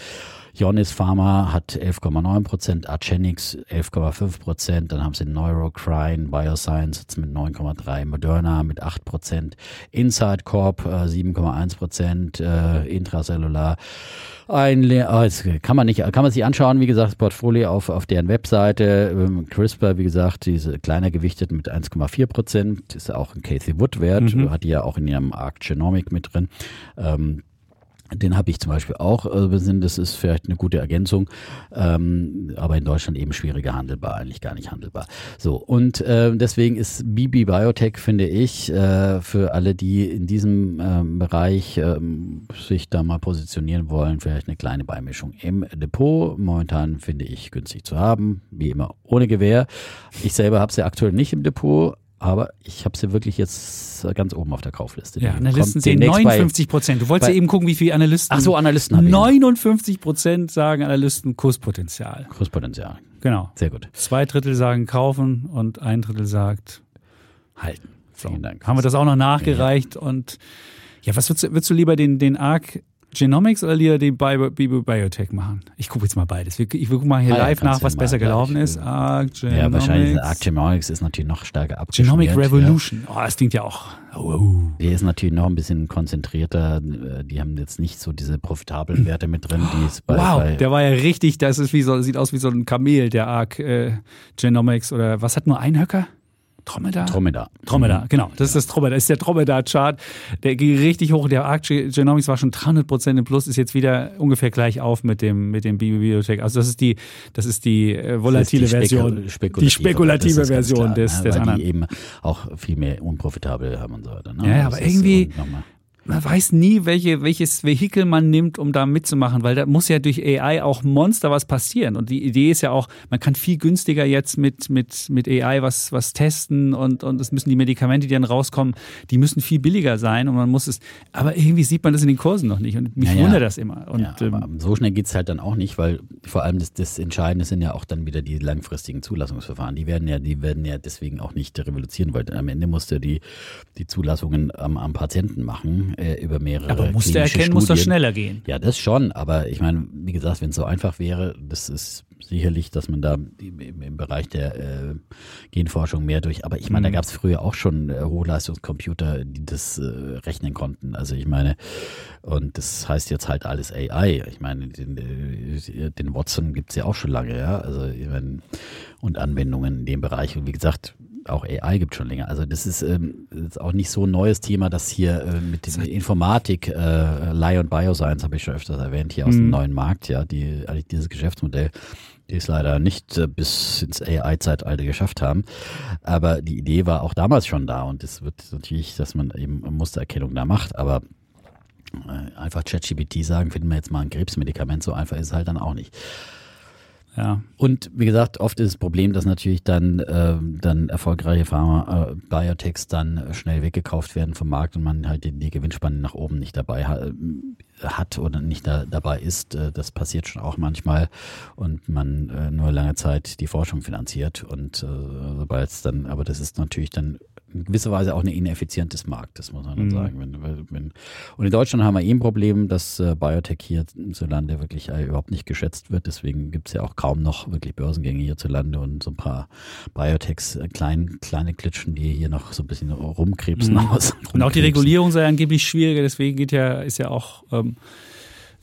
Jonis Pharma hat 11,9 Prozent, Argenix 11,5 Prozent, dann haben sie Neurocrine, Bioscience jetzt mit 9,3, Moderna mit 8 Prozent, Inside Corp äh, 7,1 Prozent, äh, Intracellular ein Le oh, jetzt kann man nicht, kann man sich anschauen, wie gesagt, das Portfolio auf, auf deren Webseite. Ähm, CRISPR, wie gesagt, diese kleiner gewichtet mit 1,4 Prozent, ist auch ein Casey Wood Wert, hat die ja auch in ihrem Arc Genomic mit drin. Ähm, den habe ich zum Beispiel auch äh, das ist vielleicht eine gute Ergänzung, ähm, aber in Deutschland eben schwieriger handelbar, eigentlich gar nicht handelbar. So, und äh, deswegen ist BB Biotech, finde ich, äh, für alle, die in diesem ähm, Bereich ähm, sich da mal positionieren wollen, vielleicht eine kleine Beimischung im Depot. Momentan finde ich günstig zu haben, wie immer ohne Gewähr. Ich selber habe sie aktuell nicht im Depot, aber ich habe sie wirklich jetzt ganz oben auf der Kaufliste. Ja, Analysten sehen demnächst bei- 59 Prozent. Du wolltest ja eben gucken, wie viele Analysten. Ach so, Analysten habe ich. 59 Prozent sagen Analysten Kurspotenzial. Kurspotenzial. Genau. Sehr gut. Zwei Drittel sagen kaufen und ein Drittel sagt halten. So. Vielen Dank. Haben wir das auch noch nachgereicht und ja, was würdest du, würdest du lieber den, den ARC Genomics oder lieber die Bio, Bio Biotech machen? Ich gucke jetzt mal beides. Ich, gucke mal hier Ah ja, live nach, was besser gelaufen ist. ja. Ah, Ja, wahrscheinlich Genomics. Arc Genomics ist natürlich noch stärker abgeschmiert. Genomic Ja. Revolution. Oh, das klingt ja auch. Oh. Die ist natürlich noch ein bisschen konzentrierter. Äh, Die haben jetzt nicht so diese profitablen Werte mit drin, die es bei, Wow, bei der war ja richtig, das ist wie so, sieht aus wie so ein Kamel, der Arc äh, Genomics oder was hat nur ein Höcker? Dromedar? Dromedar. Dromedar, genau. Das ist das Dromedar. Das ist der Dromedar-Chart. Der ging richtig hoch. Der Arc Genomics war schon 300 Prozent im Plus, ist jetzt wieder ungefähr gleich auf mit dem, mit dem Biotech. Also das ist die, das ist die äh, volatile Das ist die Version. spekul- die spekulative Version klar, des, ne, des weil anderen. Die eben auch viel mehr unprofitabel haben und so weiter. Ne? Ja, ja, aber irgendwie- man weiß nie, welche, welches Vehikel man nimmt, um da mitzumachen, weil da muss ja durch AI auch Monster was passieren. Und die Idee ist ja auch, man kann viel günstiger jetzt mit, mit, mit AI was, was testen und, und es müssen die Medikamente, die dann rauskommen, die müssen viel billiger sein und man muss es, aber irgendwie sieht man das in den Kursen noch nicht und mich Ja, ja. wundert das immer. Und, ja, ähm, so schnell geht's halt dann auch nicht, weil vor allem das, das Entscheidende sind ja auch dann wieder die langfristigen Zulassungsverfahren. Die werden ja, die werden ja deswegen auch nicht revolutionieren, weil am Ende musst du die, die Zulassungen am, am Patienten machen äh, über mehrere aber klinische erkennen, muss doch Studien. schneller gehen. Ja, das schon, aber ich meine, wie gesagt, wenn es so einfach wäre, das ist sicherlich, dass man da im, im Bereich der äh, Genforschung mehr durch, aber ich meine, da Mhm. gab es früher auch schon äh, Hochleistungscomputer, die das äh, rechnen konnten. Also ich meine, und das heißt jetzt halt alles AI. Ich meine, den, äh, den Watson gibt's ja auch schon lange, ja. Also ich meine, und Anwendungen in dem Bereich. Und wie gesagt, auch AI gibt schon länger. Also das ist, ähm, ist auch nicht so ein neues Thema, das hier äh, mit dem Informatik, äh, Lie und Bioscience habe ich schon öfters erwähnt, hier aus dem Mhm. neuen Markt, ja, die eigentlich dieses Geschäftsmodell, die es leider nicht äh, bis ins AI-Zeitalter geschafft haben. Aber die Idee war auch damals schon da und es wird natürlich, dass man eben Mustererkennung da macht, aber äh, einfach ChatGPT sagen, finden wir jetzt mal ein Krebsmedikament, so einfach ist es halt dann auch nicht. Ja. Und wie gesagt, oft ist das Problem, dass natürlich dann, ähm, dann erfolgreiche Pharma, äh, Biotechs dann äh, schnell weggekauft werden vom Markt und man halt die, die Gewinnspanne nach oben nicht dabei ha hat oder nicht da, dabei ist. Äh, das passiert schon auch manchmal und man äh, nur lange Zeit die Forschung finanziert und äh, sobald es dann, aber das ist natürlich dann in gewisser Weise auch ein ineffizientes Markt, das muss man dann Mhm. sagen. Wenn, wenn, und in Deutschland haben wir eh ein Problem, dass äh, Biotech hierzulande wirklich äh, überhaupt nicht geschätzt wird. Deswegen gibt es ja auch kaum noch wirklich Börsengänge hierzulande und so ein paar Biotechs, äh, klein, kleine Klitschen, die hier noch so ein bisschen rumkrebsen Mhm. aus. Und auch die rumkrebsen. Regulierung sei angeblich schwieriger, deswegen geht ja, ist ja auch ähm,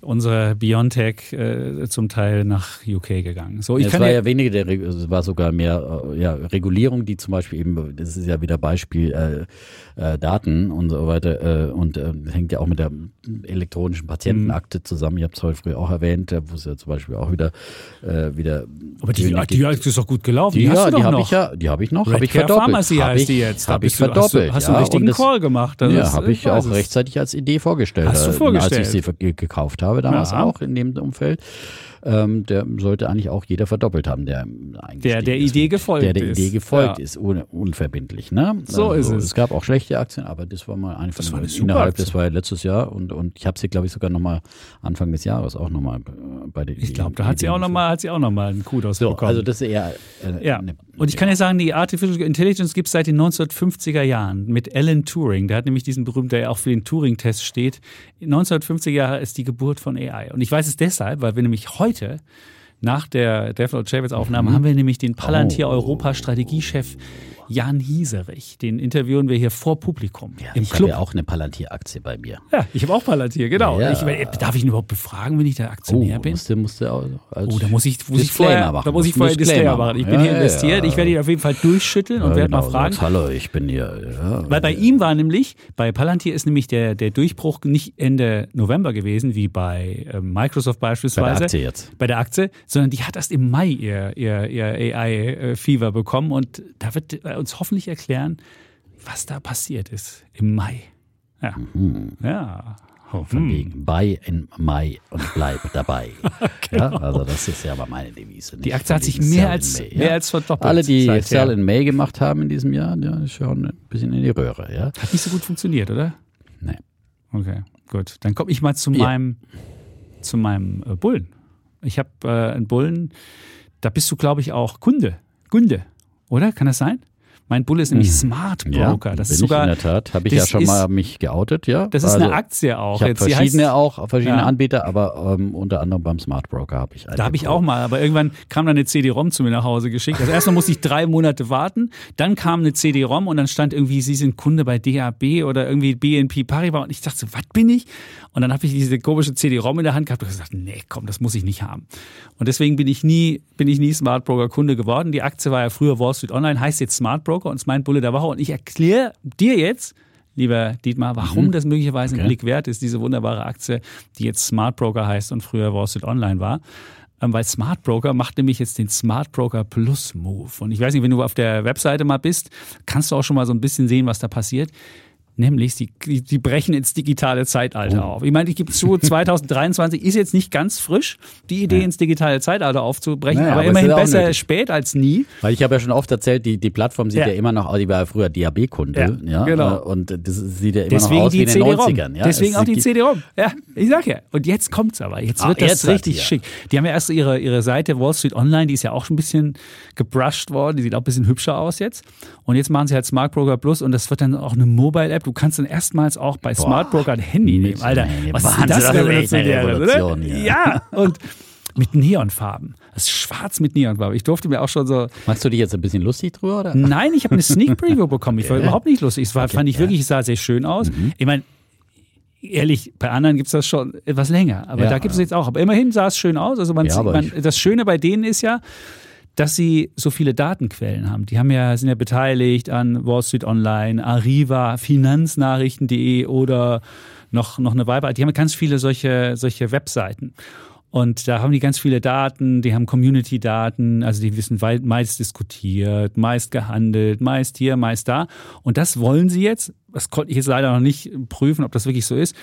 unsere Biontech äh, zum Teil nach UK gegangen. So, ich Ja, es kann war ja, ja weniger der, Reg- es war sogar mehr äh, ja, Regulierung, die zum Beispiel eben, das ist ja wieder Beispiel äh, äh, Daten und so weiter äh, und äh, hängt ja auch mit der elektronischen Patientenakte zusammen. Ich habe es heute früher auch erwähnt, äh, wo es ja zum Beispiel auch wieder wieder aber die, Töne die, die ist doch gut gelaufen. Die, die, hast ja, die habe ich ja, die habe ich noch, habe ich verdoppelt. Pharmacy Hab heißt ich, die jetzt. Habe ich verdoppelt. Hast du, hast du einen richtigen das, Call gemacht? Das ja, habe ich auch rechtzeitig als Idee vorgestellt. Hast du vorgestellt? Als ich sie ge- gekauft habe, damals Ja. auch in dem Umfeld. Ähm, der sollte eigentlich auch jeder verdoppelt haben, der Der der ist. Idee gefolgt Der der ist. Idee gefolgt Ja. ist, ohne, unverbindlich. Ne? So ist es. Es gab auch schlechte Aktien, aber das war mal eine von Das war eine innerhalb, das war ja letztes Jahr und, und ich habe sie, glaube ich, sogar nochmal Anfang des Jahres auch nochmal bei den Ich glaube, da hat sie auch nochmal, hat sie auch noch mal einen Kudos so, bekommen. also das ist eher äh, Ja, eine- und ich kann ja sagen, die Artificial Intelligence gibt es seit den 1950er Jahren mit Alan Turing. Der hat nämlich diesen berühmten, der ja auch für den Turing-Test steht. 1950er Jahre ist die Geburt von AI. Und ich weiß es deshalb, weil wir nämlich heute nach der Devil Chavez Aufnahme haben wir nämlich den Palantir Oh. Europa Strategiechef Jan Hieserich. Den interviewen wir hier vor Publikum ja, im ich habe ja auch eine Palantir-Aktie bei mir. Ja, ich habe auch Palantir, genau. Ja. Ich, darf ich ihn überhaupt befragen, wenn ich der Aktionär bin? musste, musste auch Oh, da muss ich, muss ich vorher, machen. da muss ich vorher Disclaimer machen. Ich bin hier investiert. Ich werde ihn auf jeden Fall durchschütteln und werde mal genau, fragen. sagst, Hallo, ich bin hier. Weil bei ihm war nämlich, bei Palantir ist nämlich der, der Durchbruch nicht Ende November gewesen, wie bei äh, Microsoft bei beispielsweise. der Aktie jetzt. Bei der Aktie, sondern die hat erst im Mai ihr, ihr, ihr AI-Fever bekommen und da wird er uns hoffentlich erklären, was da passiert ist im Mai. Ja. Ja. Oh, Von hm. wegen Buy in Mai und bleib dabei. ja, also das ist ja aber meine Devise. Genau. Die Aktie hat sich mehr Sell als, May, mehr ja. als verdoppelt. Alle, die seither. Sell in May gemacht haben in diesem Jahr, ja, schauen ein bisschen in die Röhre. Ja? Hat nicht so gut funktioniert, oder? Nee. Okay, gut. Dann komme ich mal zu Ja. meinem, zu meinem äh, Bullen. Ich habe äh, einen Bullen, da bist du, glaube ich, auch Kunde. Kunde, oder? Kann das sein? Mein Bulle ist nämlich Smart Broker. Ja, das ist sogar ich in der Tat. Habe ich ja schon ist- mal mich geoutet, ja. Das ist Also, eine Aktie auch. Ich habe verschiedene heißt- auch, verschiedene Ja. Anbieter, aber ähm, unter anderem beim Smart Broker habe ich eine. Da habe ich auch mal, aber irgendwann kam dann eine CD-ROM zu mir nach Hause geschickt. Also erstmal musste ich drei Monate warten, dann kam eine CD-ROM und dann stand irgendwie, Sie sind Kunde bei DAB oder irgendwie BNP Paribas und ich dachte so, was bin ich? Und dann habe ich diese komische CD-ROM in der Hand gehabt und gesagt, nee, komm, das muss ich nicht haben. Und deswegen bin ich nie, bin ich nie Smart Broker Kunde geworden. Die Aktie war ja früher Wall Street Online, heißt jetzt Smart Broker und ist mein Bulle der Woche. Und ich erkläre dir jetzt, lieber Dietmar, warum das möglicherweise ein Okay. Blick wert ist, diese wunderbare Aktie, die jetzt Smart Broker heißt und früher Wall Street Online war. Ähm, Weil Smart Broker macht nämlich jetzt den Smart Broker Plus Move. Und ich weiß nicht, wenn du auf der Webseite mal bist, kannst du auch schon mal so ein bisschen sehen, was da passiert. Nämlich, die, die brechen ins digitale Zeitalter Oh. auf. Ich meine, gibt es zu 2023, ist jetzt nicht ganz frisch, die Idee ins digitale Zeitalter aufzubrechen, Naja, aber, aber immerhin besser nötig. spät als nie. Weil ich habe ja schon oft erzählt, die, die Plattform sieht Ja. ja, immer noch aus, die war ja früher DAB-Kunde. Ja, Ja, genau. äh, Und das sieht ja immer Deswegen noch aus die wie in den CD-ROM. 90ern. Ja. Deswegen Es auch die CD-ROM. Ja, ich sag ja. Und jetzt kommt's aber. Jetzt Ah, wird das jetzt richtig ja. schick. Die haben ja erst ihre, ihre Seite Wall Street Online, die ist ja auch schon ein bisschen gebrushed worden. Die sieht auch ein bisschen hübscher aus jetzt. Und jetzt machen sie halt Smart Broker Plus und das wird dann auch eine Mobile-App. Du kannst dann erstmals auch bei Smart Broker ein Handy nehmen. Alter, was Wahnsinn, ist das echt eine Revolution, oder? ja. Ja, und mit Neonfarben. Das ist schwarz mit Neonfarben. Ich durfte mir auch schon so Machst du dich jetzt ein bisschen lustig drüber? Oder? Nein, ich habe eine Sneak Preview bekommen. Ich war überhaupt nicht lustig. Es war, fand ich wirklich, es sah sehr schön aus. Mhm. Ich meine, ehrlich, bei anderen gibt's das schon etwas länger. Aber Ja. da gibt es jetzt auch. Aber immerhin sah es schön aus. Also man, Ja, sieht, man, das Schöne bei denen ist ja, dass sie so viele Datenquellen haben. Die haben ja, sind ja beteiligt an Wall Street Online, Arriva, Finanznachrichten.de oder noch, noch eine Weiber. Die haben ganz viele solche, solche Webseiten. Und da haben die ganz viele Daten, die haben Community-Daten, also die wissen meist diskutiert, meist gehandelt, meist hier, meist da. Und das wollen sie jetzt, das konnte ich jetzt leider noch nicht prüfen, ob das wirklich so ist.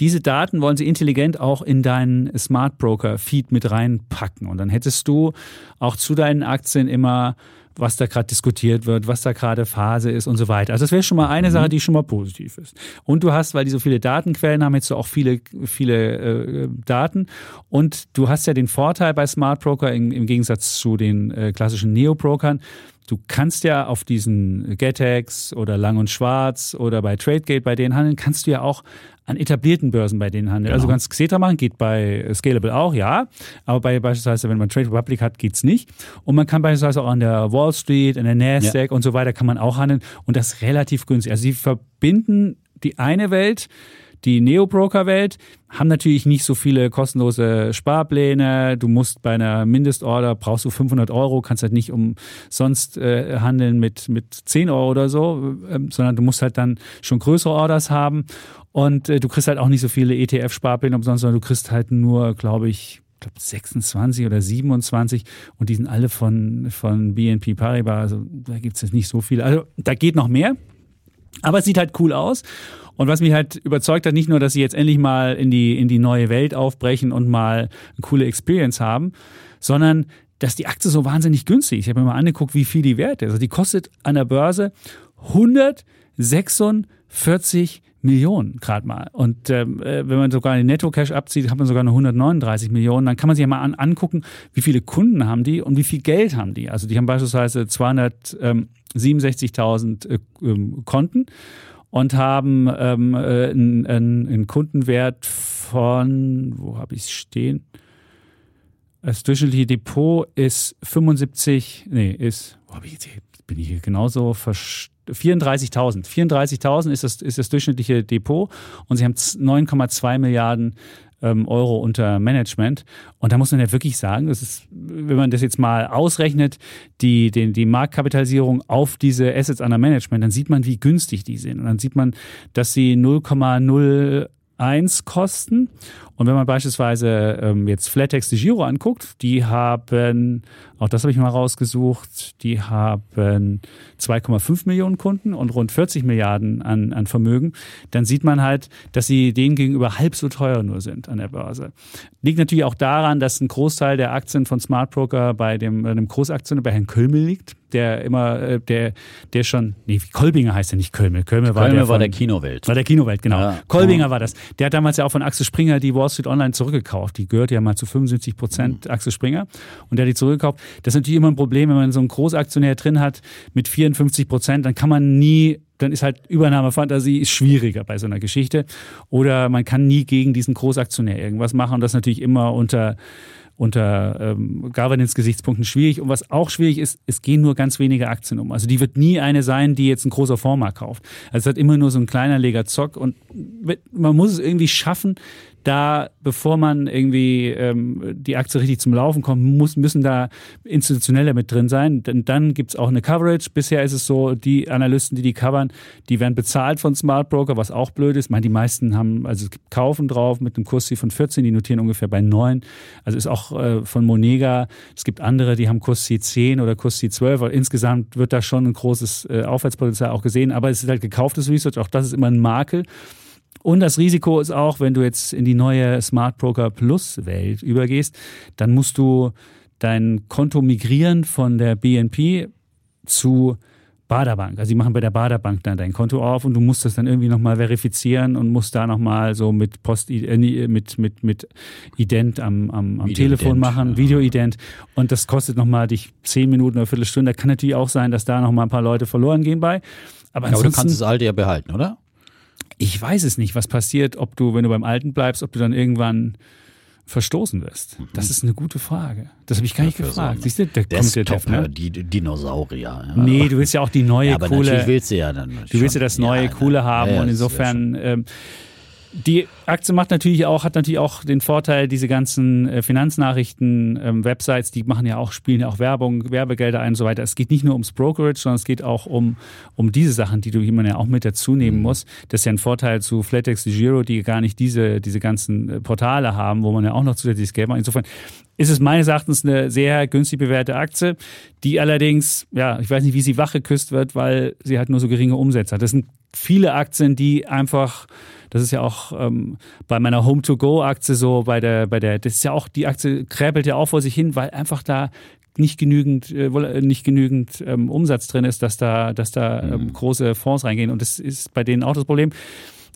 Diese Daten wollen sie intelligent auch in deinen Smart Broker Feed mit reinpacken. Und dann hättest du auch zu deinen Aktien immer, was da gerade diskutiert wird, was da gerade Phase ist und so weiter. Also das wäre schon mal eine Sache, die schon mal positiv ist. Und du hast, weil die so viele Datenquellen haben, jetzt so auch viele, viele äh, Daten. Und du hast ja den Vorteil bei Smart Broker im, im Gegensatz zu den äh, klassischen Neo-Brokern, Du kannst ja auf diesen GetEx oder Lang und Schwarz oder bei TradeGate bei denen handeln, kannst du ja auch an etablierten Börsen bei denen handeln. Also du kannst Xetra machen, geht bei Scalable auch, ja. Aber bei beispielsweise, wenn man Trade Republic hat, geht's nicht. Und man kann beispielsweise auch an der Wall Street, an der Nasdaq und so weiter kann man auch handeln und das relativ günstig. Also sie verbinden die eine Welt die Neo-Broker-Welt haben natürlich nicht so viele kostenlose Sparpläne. Du musst bei einer Mindestorder brauchst du 500 Euro, kannst halt nicht umsonst äh, handeln mit, mit 10 Euro oder so, ähm, sondern du musst halt dann schon größere Orders haben. Und äh, du kriegst halt auch nicht so viele ETF-Sparpläne umsonst, sondern du kriegst halt nur, glaube ich, ich glaube 26 oder 27 und die sind alle von, von BNP Paribas. Also da gibt es jetzt nicht so viele. Also da geht noch mehr. Aber es sieht halt cool aus. Und was mich halt überzeugt hat, nicht nur, dass sie jetzt endlich mal in die, in die neue Welt aufbrechen und mal eine coole Experience haben, sondern dass die Aktie so wahnsinnig günstig ist. Ich habe mir mal angeguckt, wie viel die wert ist. Also die kostet an der Börse 146 Millionen gerade mal. Und äh, wenn man sogar den Netto-Cash abzieht, hat man sogar nur 139 Millionen. Dann kann man sich ja mal an, angucken, wie viele Kunden haben die und wie viel Geld haben die. Also die haben beispielsweise 267.000 äh, ähm, Konten und haben ähm, äh, einen, einen, Kundenwert von, wo habe ich es stehen? Das durchschnittliche Depot ist 75, nee, ist, wo hab ich bin ich hier genauso versch 34.000. 34.000 ist das, ist das durchschnittliche Depot und sie haben z- 9,2 Milliarden ähm, Euro unter Management. Und da muss man ja wirklich sagen, das ist, wenn man das jetzt mal ausrechnet, die, die, die Marktkapitalisierung auf diese Assets under Management, dann sieht man, wie günstig die sind. Und dann sieht man, dass sie 0,0 1 kosten. Und wenn man beispielsweise ähm, jetzt Flatex de Giro anguckt, die haben, auch das habe ich mal rausgesucht, die haben 2,5 Millionen Kunden und rund 40 Milliarden an, an Vermögen, dann sieht man halt, dass sie denen gegenüber halb so teuer nur sind an der Börse. Liegt natürlich auch daran, dass ein Großteil der Aktien von Smart Broker bei dem, bei dem Großaktionär, bei Herrn Kölmel liegt. der immer, äh, der, der schon, nee, Kolbinger heißt er nicht Kölme. Kölme war, Kölme der, war von, der Kinowelt. War der Kinowelt, genau. Ja. Kolbinger war das. Der hat damals ja auch von Axel Springer die Wall Street Online zurückgekauft. Die gehört ja mal zu 75 Prozent Axel Springer. Und der hat die zurückgekauft. Das ist natürlich immer ein Problem, wenn man so einen Großaktionär drin hat mit 54 Prozent, dann kann man nie dann ist halt Übernahmefantasie ist schwieriger bei so einer Geschichte. Oder man kann nie gegen diesen Großaktionär irgendwas machen und das natürlich immer unter unter ähm, Governance-Gesichtspunkten schwierig. Und was auch schwierig ist, es gehen nur ganz wenige Aktien um. Also die wird nie eine sein, die jetzt ein großer Fonds mal kauft. Also es hat immer nur so ein kleiner Leger Zock und man muss es irgendwie schaffen, da, bevor man irgendwie ähm, die Aktie richtig zum Laufen kommt, muss, müssen da Institutionelle mit drin sein. Denn dann gibt's auch eine Coverage. Bisher ist es so, die Analysten, die die covern, die werden bezahlt von Smart Broker, was auch blöd ist. Ich meine, die meisten haben, also es gibt Kaufen drauf mit einem Kursziel von 14, die notieren ungefähr bei 9. Also ist auch äh, von Monega. Es gibt andere, die haben Kursziel 10 oder Kursziel 12. Aber insgesamt wird da schon ein großes äh, Aufwärtspotenzial auch gesehen. Aber es ist halt gekauftes Research. Auch das ist immer ein Makel. Und das Risiko ist auch, wenn du jetzt in die neue Smart Broker Plus Welt übergehst, dann musst du dein Konto migrieren von der BNP zu Baderbank. Also die machen bei der Baderbank dann dein Konto auf und du musst das dann irgendwie nochmal verifizieren und musst da nochmal so mit Post äh, mit, mit, mit Ident am, am, am Telefon machen, ja. Videoident. Und das kostet nochmal dich zehn Minuten oder Viertelstunde. Da kann natürlich auch sein, dass da nochmal ein paar Leute verloren gehen bei. Aber, ja, aber du kannst das alte ja behalten, oder? Ich weiß es nicht, was passiert, ob du, wenn du beim Alten bleibst, ob du dann irgendwann verstoßen wirst? Mhm. Das ist eine gute Frage. Das habe ich gar nicht Dafür gefragt. So Siehst du, da kommt der Top, ne? die Dinosaurier. Ja. Nee, du willst ja auch die neue ja, aber coole. willst du ja dann. Du willst ja das neue ja, coole haben und insofern ähm, die Aktie macht natürlich auch, hat natürlich auch den Vorteil, diese ganzen äh, Finanznachrichten, ähm, Websites, die machen ja auch, spielen ja auch Werbung, Werbegelder ein und so weiter. Es geht nicht nur ums Brokerage, sondern es geht auch um, um diese Sachen, die du die man ja auch mit dazu nehmen mhm. muss. Das ist ja ein Vorteil zu Flatex Giro, die gar nicht diese, diese ganzen äh, Portale haben, wo man ja auch noch zusätzliches Geld macht. Insofern ist es meines Erachtens eine sehr günstig bewährte Aktie, die allerdings, ja, ich weiß nicht, wie sie wachgeküsst wird, weil sie halt nur so geringe Umsätze hat. Das sind viele Aktien, die einfach das ist ja auch ähm, bei meiner Home-to-Go-Aktie so, bei der, bei der, das ist ja auch, die Aktie kräbelt ja auch vor sich hin, weil einfach da nicht genügend, äh, nicht genügend ähm, Umsatz drin ist, dass da, dass da ähm, mhm. große Fonds reingehen. Und das ist bei denen auch das Problem.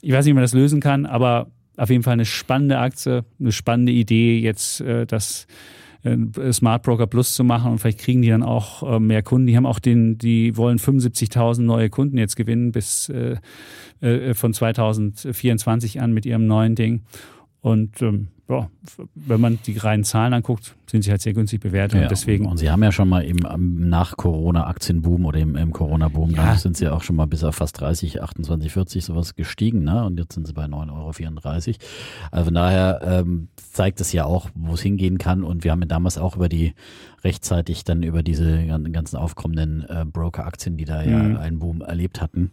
Ich weiß nicht, wie man das lösen kann, aber auf jeden Fall eine spannende Aktie, eine spannende Idee, jetzt äh, das äh, Smart Broker Plus zu machen und vielleicht kriegen die dann auch äh, mehr Kunden. Die haben auch den, die wollen 75.000 neue Kunden jetzt gewinnen bis äh, äh, von 2024 an mit ihrem neuen Ding. Und ähm, ja, wenn man die reinen Zahlen anguckt, sind sie halt sehr günstig bewertet. Ja, und deswegen. Und sie haben ja schon mal im, nach Corona-Aktienboom oder im, im Corona-Boom, ja. sind sie auch schon mal bis auf fast 30, 28, 40 sowas gestiegen, ne? Und jetzt sind sie bei 9,34 Euro. Also von daher ähm, zeigt es ja auch, wo es hingehen kann. Und wir haben ja damals auch über die rechtzeitig dann über diese ganzen aufkommenden äh, Broker-Aktien, die da mhm. ja einen Boom erlebt hatten,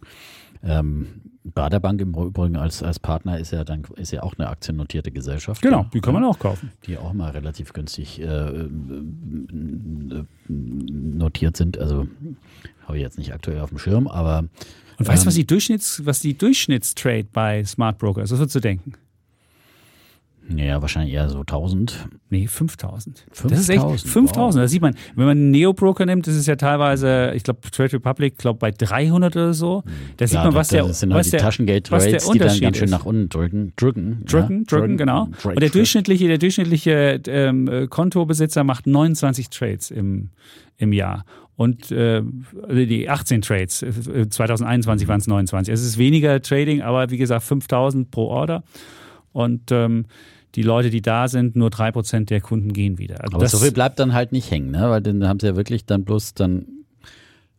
ähm, Baderbank im Übrigen als, als Partner ist ja dann ist ja auch eine aktiennotierte Gesellschaft. Genau, die kann man auch kaufen. Die auch mal relativ günstig äh, notiert sind. Also habe ich jetzt nicht aktuell auf dem Schirm, aber. Und weißt du, ähm, was die Durchschnitts, was die Durchschnittstrade bei Smart Broker ist? Was würdest du denken? Ja, wahrscheinlich eher so 1000. Nee, 5000. 5000. Das ist echt 5000. Wow. Das sieht man. Wenn man einen Neo-Broker nimmt, das ist ja teilweise, ich glaube, Trade Republic, glaube bei 300 oder so. Da sieht man, was der, das sind halt was die Taschengeld-Rates, die dann ganz schön nach unten drücken. Drücken, drücken, ja? drücken genau. Trade, Und der durchschnittliche, der durchschnittliche ähm, Kontobesitzer macht 29 Trades im, im Jahr. Und äh, die 18 Trades, 2021 waren es 29. Es ist weniger Trading, aber wie gesagt 5000 pro Order. Und ähm, die Leute, die da sind, nur drei Prozent der Kunden gehen wieder. Also Aber so viel bleibt dann halt nicht hängen, ne? weil dann haben sie ja wirklich dann bloß dann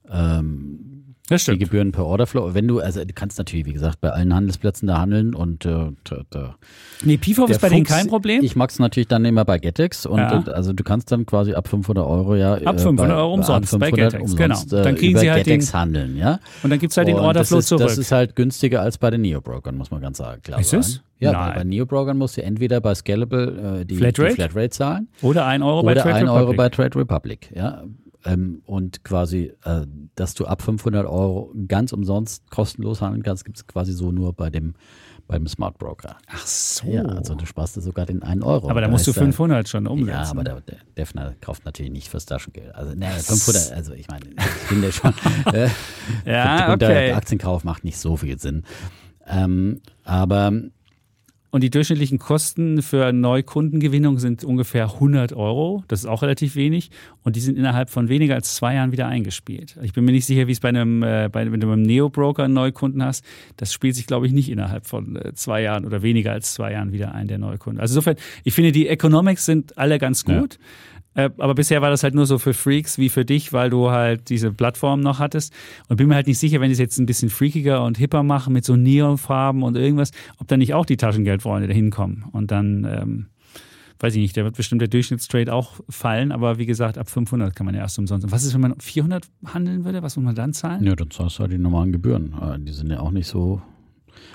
ähm, das stimmt. Die Gebühren per Orderflow. Wenn du, also du kannst natürlich, wie gesagt, bei allen Handelsplätzen da handeln und äh, da, Nee, PIFOF ist bei Fuchs, denen kein Problem. Ich mag es natürlich dann immer bei Getex und ja. also du kannst dann quasi ab 500 Euro ja. Ab 500 äh, bei, Euro umsonst ab 500 bei Getex, umsonst, genau. Dann kriegen über sie halt Getex den, handeln, ja. Und dann gibt es halt den Orderflow ist, zurück. Das ist halt günstiger als bei den Neo-Brokern, muss man ganz klar ist sagen. Es? Ja, Nein. bei Neo-Brokern musst du entweder bei Scalable äh, die, Flatrate? die Flatrate zahlen. Oder 1 Euro bei Trade 1 Euro bei Trade Republic. Ja, ähm, und quasi, äh, dass du ab 500 Euro ganz umsonst kostenlos handeln kannst, gibt es quasi so nur bei dem beim Smart Broker. Ach so. Ja, also du sparst dir sogar den 1 Euro. aber da musst du heißt er- 500 schon umsetzen. Ja, aber der, der Defner kauft natürlich nicht fürs Taschengeld. Also, ne, 500, also ich meine, ich finde schon, äh, Ja, okay. der Aktienkauf macht nicht so viel Sinn. Ähm, aber Und die durchschnittlichen Kosten für Neukundengewinnung sind ungefähr 100 Euro. Das ist auch relativ wenig. Und die sind innerhalb von weniger als zwei Jahren wieder eingespielt. Ich bin mir nicht sicher, wie es bei einem, äh, bei, wenn du beim Neo-Broker einen Neukunden hast. Das spielt sich, glaube ich, nicht innerhalb von äh, zwei Jahren oder weniger als zwei Jahren wieder ein, der Neukunde. Also insofern, ich finde, die Economics sind alle ganz gut. Äh, Aber bisher war das halt nur so für Freaks wie für dich, weil du halt diese Plattform noch hattest. Und bin mir halt nicht sicher, wenn die es jetzt ein bisschen freakiger und hipper machen mit so Neonfarben und irgendwas, ob dann nicht auch die Taschengeldfreunde da hinkommen. Und dann, ähm, weiß ich nicht, da wird bestimmt der Durchschnittstrade auch fallen. Aber wie gesagt, ab 500 kann man ja erst umsonst. Was ist, wenn man 400 handeln würde? Was muss man dann zahlen? ja, dann zahlst du halt die normalen Gebühren. Äh, Die sind ja auch nicht so.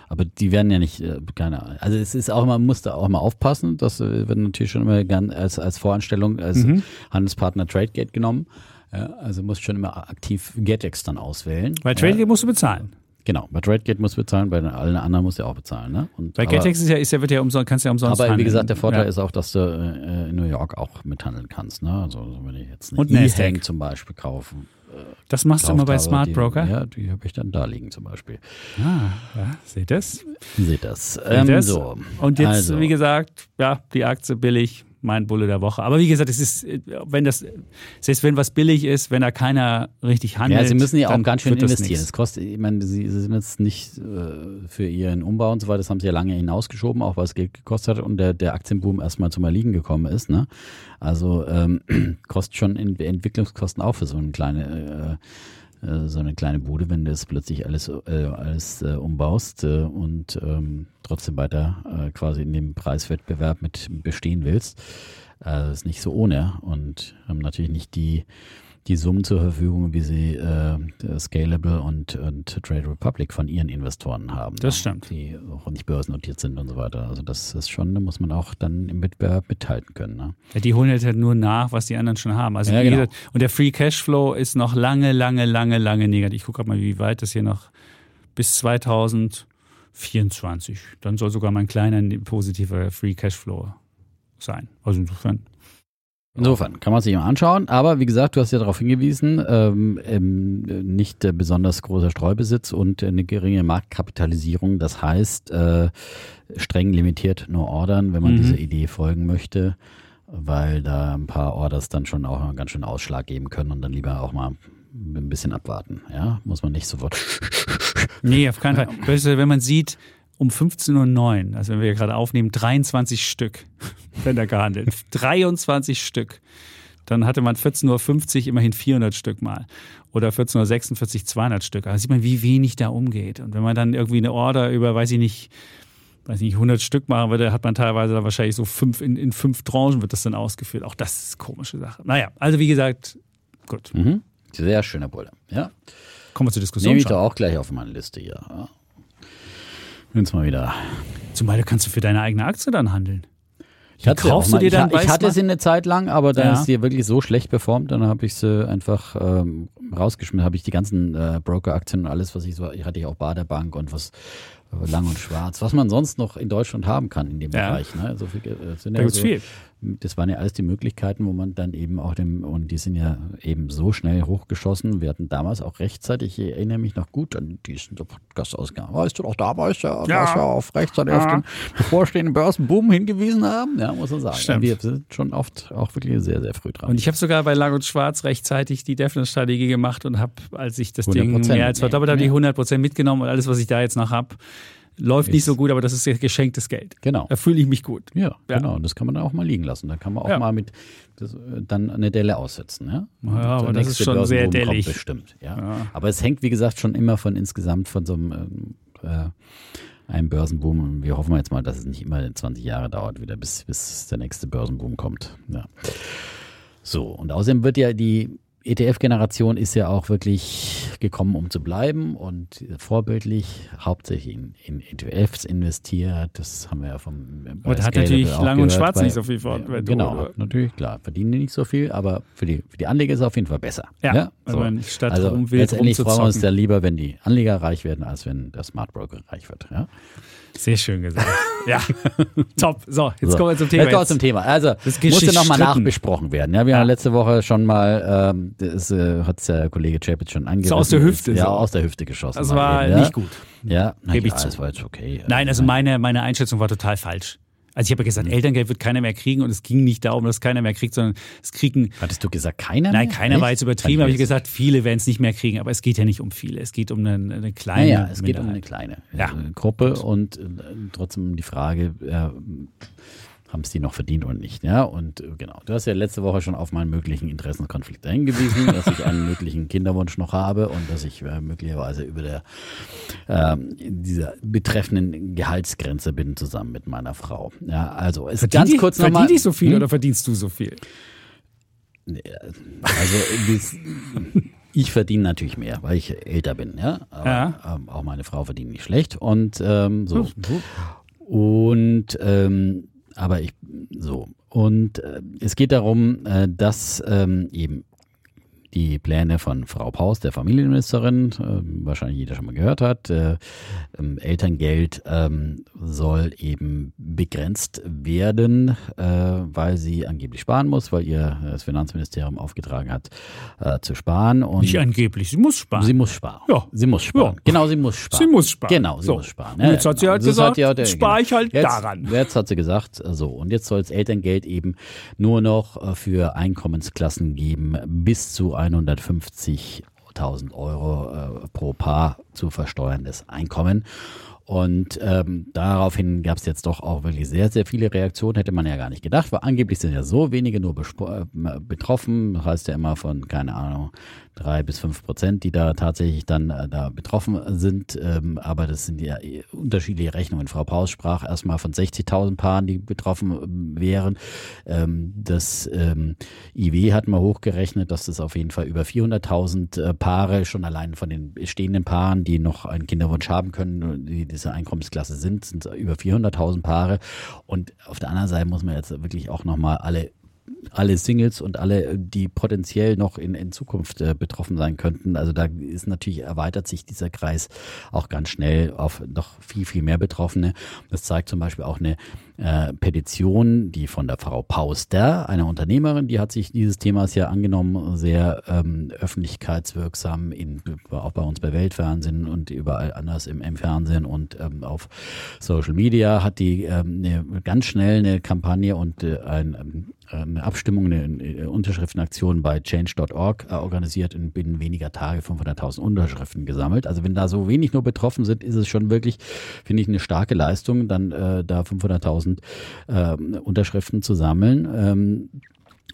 Aber die werden ja nicht, äh, keine Ahnung. Also es ist auch immer, man muss da auch mal aufpassen. Das äh, wird natürlich schon immer gern als, als Voranstellung, als Mhm. Handelspartner TradeGate genommen. Ja, also musst schon immer aktiv GetEx dann auswählen. Weil TradeGate musst du bezahlen. Genau, bei TradeGate musst du bezahlen, bei allen anderen musst du auch bezahlen. Ne? Und, Bei GetEx ist ja, ist ja, wird ja umsonst, kannst du ja umsonst Aber wie handeln. gesagt, der Vorteil ja. ist auch, dass du äh, in New York auch mithandeln kannst. Ne? Also wenn ich jetzt Und eine. E-Hang zum Beispiel kaufen, Das machst du immer bei Smart Broker? Die, ja, die habe ich dann da liegen zum Beispiel. Ah, ja, seht das? Seht das. Seht Ähm, das? so. Und jetzt, also, wie gesagt, ja, die Aktie billig, mein Bulle der Woche. Aber wie gesagt, es ist, wenn das, selbst wenn was billig ist, wenn da keiner richtig handelt. ja, sie müssen ja auch ganz schön investieren. Es kostet, ich meine, sie, sie sind jetzt nicht äh, für ihren Umbau und so weiter, das haben sie ja lange hinausgeschoben, auch weil es Geld gekostet hat und der, der Aktienboom erstmal zum Erliegen gekommen ist. Ne? Also ähm, kostet schon Entwicklungskosten auch für so eine kleine äh, so eine kleine Bude, wenn du das plötzlich alles, äh, alles äh, umbaust äh, und ähm, trotzdem weiter äh, quasi in dem Preiswettbewerb mit bestehen willst. Äh, das ist nicht so ohne und haben natürlich nicht die, die Summen zur Verfügung, wie sie äh, Scalable und, und Trade Republic von ihren Investoren haben. Das ne? stimmt. Die auch nicht börsennotiert sind und so weiter. Also das ist schon, da muss man auch dann im Wettbewerb mithalten können. Ne? Ja, die holen jetzt halt nur nach, was die anderen schon haben. Also Ja, genau. gesagt, und der Free Cashflow ist noch lange, lange, lange, lange negativ. Ich gucke gerade mal, wie weit das hier noch bis 2024. Dann soll sogar mein kleiner positiver Free Cashflow sein. Also insofern. Insofern kann man sich mal anschauen, aber wie gesagt, du hast ja darauf hingewiesen, ähm, ähm, nicht äh, besonders großer Streubesitz und eine geringe Marktkapitalisierung. Das heißt, äh, streng limitiert nur ordern, wenn man Mhm. dieser Idee folgen möchte, weil da ein paar Orders dann schon auch einen ganz schön Ausschlag geben können und dann lieber auch mal ein bisschen abwarten. Ja, muss man nicht sofort. Nee, auf keinen Fall. Wenn man sieht, um 15.09 Uhr, also wenn wir gerade aufnehmen, 23 Stück, wenn da gehandelt. 23 Stück. Dann hatte man 14.50 Uhr immerhin 400 Stück mal. Oder 14.46 Uhr 200 Stück. Da sieht man, wie wenig da umgeht. Und wenn man dann irgendwie eine Order über, weiß ich nicht, weiß nicht, 100 Stück machen würde, hat man teilweise dann wahrscheinlich so fünf, in, in fünf Tranchen wird das dann ausgeführt. Auch das ist eine komische Sache. Naja, also wie gesagt, gut. Mhm. Sehr schöner Bulle. Ja. Kommen wir zur Diskussion. Nehme ich schon. doch auch gleich auf meine Liste hier. Ja. Wenn's mal wieder Zumal kannst du für deine eigene Aktie dann handeln. Ich hatte, kaufst du dir ich, dann ich hatte Weißmann? sie eine Zeit lang, aber dann Ja. ist sie wirklich so schlecht performt, dann habe ich sie einfach ähm, rausgeschmissen. Habe ich die ganzen äh, Broker-Aktien und alles, was ich so, ich hatte ja auch Baderbank und was äh, lang und schwarz, was man sonst noch in Deutschland haben kann in dem Ja. Bereich. Ne? So viel, äh, sind Da ja gibt's so, viel. Das waren ja alles die Möglichkeiten, wo man dann eben auch dem, und die sind ja eben so schnell hochgeschossen. Wir hatten damals auch rechtzeitig, ich erinnere mich noch gut an diesen Podcast-Ausgang. Weißt du doch, damals ja, Ja. dass wir auf rechtzeitig auf Ja. den bevorstehenden Börsenboom hingewiesen haben. Ja, muss man sagen. Stimmt. Wir sind schon oft auch wirklich sehr, sehr früh dran. Und ich habe sogar bei Lang und Schwarz rechtzeitig die Definite-Strategie gemacht und habe, als ich das Ding 100% mehr als verdoppelt habe, die mitnehmen, 100% mitgenommen und alles, was ich da jetzt noch habe, läuft nicht Ist- so gut, aber das ist geschenktes Geld. genau. Da fühle ich mich gut. Ja, Ja. genau. Und das kann man dann auch mal liegen lassen. Da kann man auch Ja. mal mit das, äh, dann eine Delle aussetzen. Ja, Ja, aber das ist schon sehr Börsenboom kommt dellig. Bestimmt, ja. Aber es hängt, wie gesagt, schon immer von insgesamt von so einem äh, einem Börsenboom. Und wir hoffen jetzt mal, dass es nicht immer 20 Jahre dauert, wieder bis, bis der nächste Börsenboom kommt. Ja. So, und außerdem wird ja die ETF-Generation ist ja auch wirklich gekommen, um zu bleiben und vorbildlich hauptsächlich in, in ETFs investiert. Das haben wir ja vom. Und hat natürlich Lang und Schwarz nicht so viel von. Ja, genau, natürlich, klar. Verdienen die nicht so viel, aber für die, für die Anleger ist es auf jeden Fall besser. Ja, ja? So. man statt also letztendlich freuen wir uns ja lieber, wenn die Anleger reich werden, als wenn der Smart Broker reich wird. Ja? Sehr schön gesagt. ja, top. So, jetzt so. kommen wir zum Thema. Jetzt kommen wir zum Thema. Also, das musste nochmal nachbesprochen werden. Ja, wir ja. haben letzte Woche schon mal, ähm, das äh, hat der Kollege Chapitz schon angerissen. So aus der Hüfte. Ja, so. aus der Hüfte geschossen. Das war eben, nicht gut. Ja, na, ja, das war jetzt okay. Nein, also meine, meine Einschätzung war total falsch. Also ich habe ja gesagt, mhm. Elterngeld wird keiner mehr kriegen und es ging nicht darum, dass keiner mehr kriegt, sondern es kriegen. Hattest du gesagt, keiner? Nein, keiner Echt? war jetzt übertrieben, habe ich gesagt, viele werden es nicht mehr kriegen, aber es geht ja nicht um viele, es geht um eine, eine kleine. Ja, ja es geht um eine kleine ja. Äh, Gruppe und äh, trotzdem die Frage, äh, haben es die noch verdient oder nicht. Ja, und äh, genau, du hast ja letzte Woche schon auf meinen möglichen Interessenkonflikt hingewiesen, dass ich einen möglichen Kinderwunsch noch habe und dass ich äh, möglicherweise über der äh, dieser betreffenden Gehaltsgrenze bin zusammen mit meiner Frau. Ja, also es verdient ganz kurz nochmal. Verdient ich so viel hm? oder verdienst du so viel? Also das, ich verdiene natürlich mehr, weil ich älter bin, ja. Aber ja. Ähm, auch meine Frau verdient nicht schlecht und ähm, so. Und ähm, aber ich so. Und äh, es geht darum, äh, dass ähm, eben die Pläne von Frau Paus, der Familienministerin, äh, wahrscheinlich jeder schon mal gehört hat. Äh, ähm, Elterngeld ähm, soll eben begrenzt werden, äh, weil sie angeblich sparen muss, weil ihr das Finanzministerium aufgetragen hat, zu sparen. Und Nicht angeblich, sie muss sparen. Sie muss sparen. Ja. Sie muss sparen. Ja. Genau, sie muss sparen. Sie muss sparen. Genau, sie so. muss sparen. Und jetzt hat sie halt gesagt, ja, spare ich halt jetzt, daran. Jetzt hat sie gesagt, so, und jetzt soll es Elterngeld eben nur noch für Einkommensklassen geben bis zu 150.000 Euro äh, pro Paar zu versteuerndes Einkommen. Und ähm, daraufhin gab es jetzt doch auch wirklich sehr, sehr viele Reaktionen. Hätte man ja gar nicht gedacht, weil angeblich sind ja so wenige nur äh, betroffen. Das heißt ja immer von, keine Ahnung, drei bis fünf Prozent, die da tatsächlich dann äh, da betroffen sind. Ähm, aber das sind ja unterschiedliche Rechnungen. Frau Paus sprach erstmal von 60.000 Paaren, die betroffen ähm, wären. Ähm, das ähm, IW hat mal hochgerechnet, dass das auf jeden Fall über 400.000 äh, Paare schon allein von den bestehenden Paaren, die noch einen Kinderwunsch haben können, die diese Einkommensklasse sind, sind über 400.000 Paare. Und auf der anderen Seite muss man jetzt wirklich auch nochmal alle alle Singles und alle, die potenziell noch in, in Zukunft äh, betroffen sein könnten. Also da ist natürlich, erweitert sich dieser Kreis auch ganz schnell auf noch viel, viel mehr Betroffene. Das zeigt zum Beispiel auch eine äh, Petition, die von der Frau Pauster, einer Unternehmerin, die hat sich dieses Themas ja angenommen, sehr ähm, öffentlichkeitswirksam, in, auch bei uns bei Weltfernsehen und überall anders im, im Fernsehen und ähm, auf Social Media hat die ähm, eine, ganz schnell eine Kampagne und äh, ein ähm, eine Abstimmung, eine Unterschriftenaktion bei change.org äh, organisiert und binnen weniger Tage 500.000 Unterschriften gesammelt. Also wenn da so wenig nur betroffen sind, ist es schon wirklich, finde ich, eine starke Leistung, dann äh, da 500.000 äh, Unterschriften zu sammeln.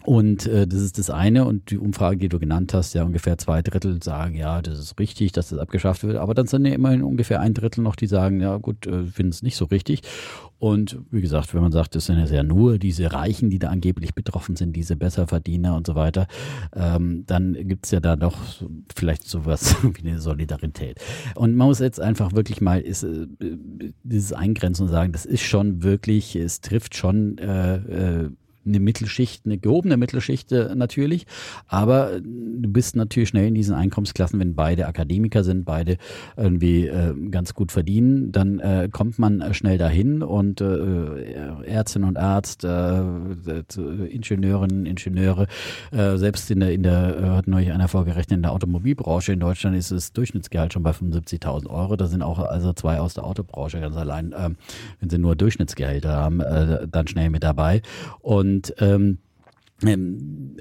Und äh, das ist das eine. Und die Umfrage, die du genannt hast, ja ungefähr zwei Drittel sagen, ja, das ist richtig, dass das abgeschafft wird. Aber dann sind ja immerhin ungefähr ein Drittel noch, die sagen, ja gut, äh, finden es nicht so richtig. Und wie gesagt, wenn man sagt, das sind ja nur diese Reichen, die da angeblich betroffen sind, diese Besserverdiener und so weiter, ähm, dann gibt's ja da doch vielleicht sowas wie eine Solidarität. Und man muss jetzt einfach wirklich mal ist, äh, dieses Eingrenzen und sagen, das ist schon wirklich, es trifft schon äh, äh, eine Mittelschicht, eine gehobene Mittelschicht äh, natürlich, aber du bist natürlich schnell in diesen Einkommensklassen, wenn beide Akademiker sind, beide irgendwie äh, ganz gut verdienen, dann äh, kommt man schnell dahin und äh, Ärztin und Arzt, äh, Ingenieurinnen, Ingenieure, äh, selbst in der, in der, hat neulich einer vorgerechnet, in der Automobilbranche in Deutschland ist das Durchschnittsgehalt schon bei 75.000 Euro. Da sind auch also zwei aus der Autobranche ganz allein, wenn sie nur Durchschnittsgehälter haben, dann schnell mit dabei. Und und ähm, ähm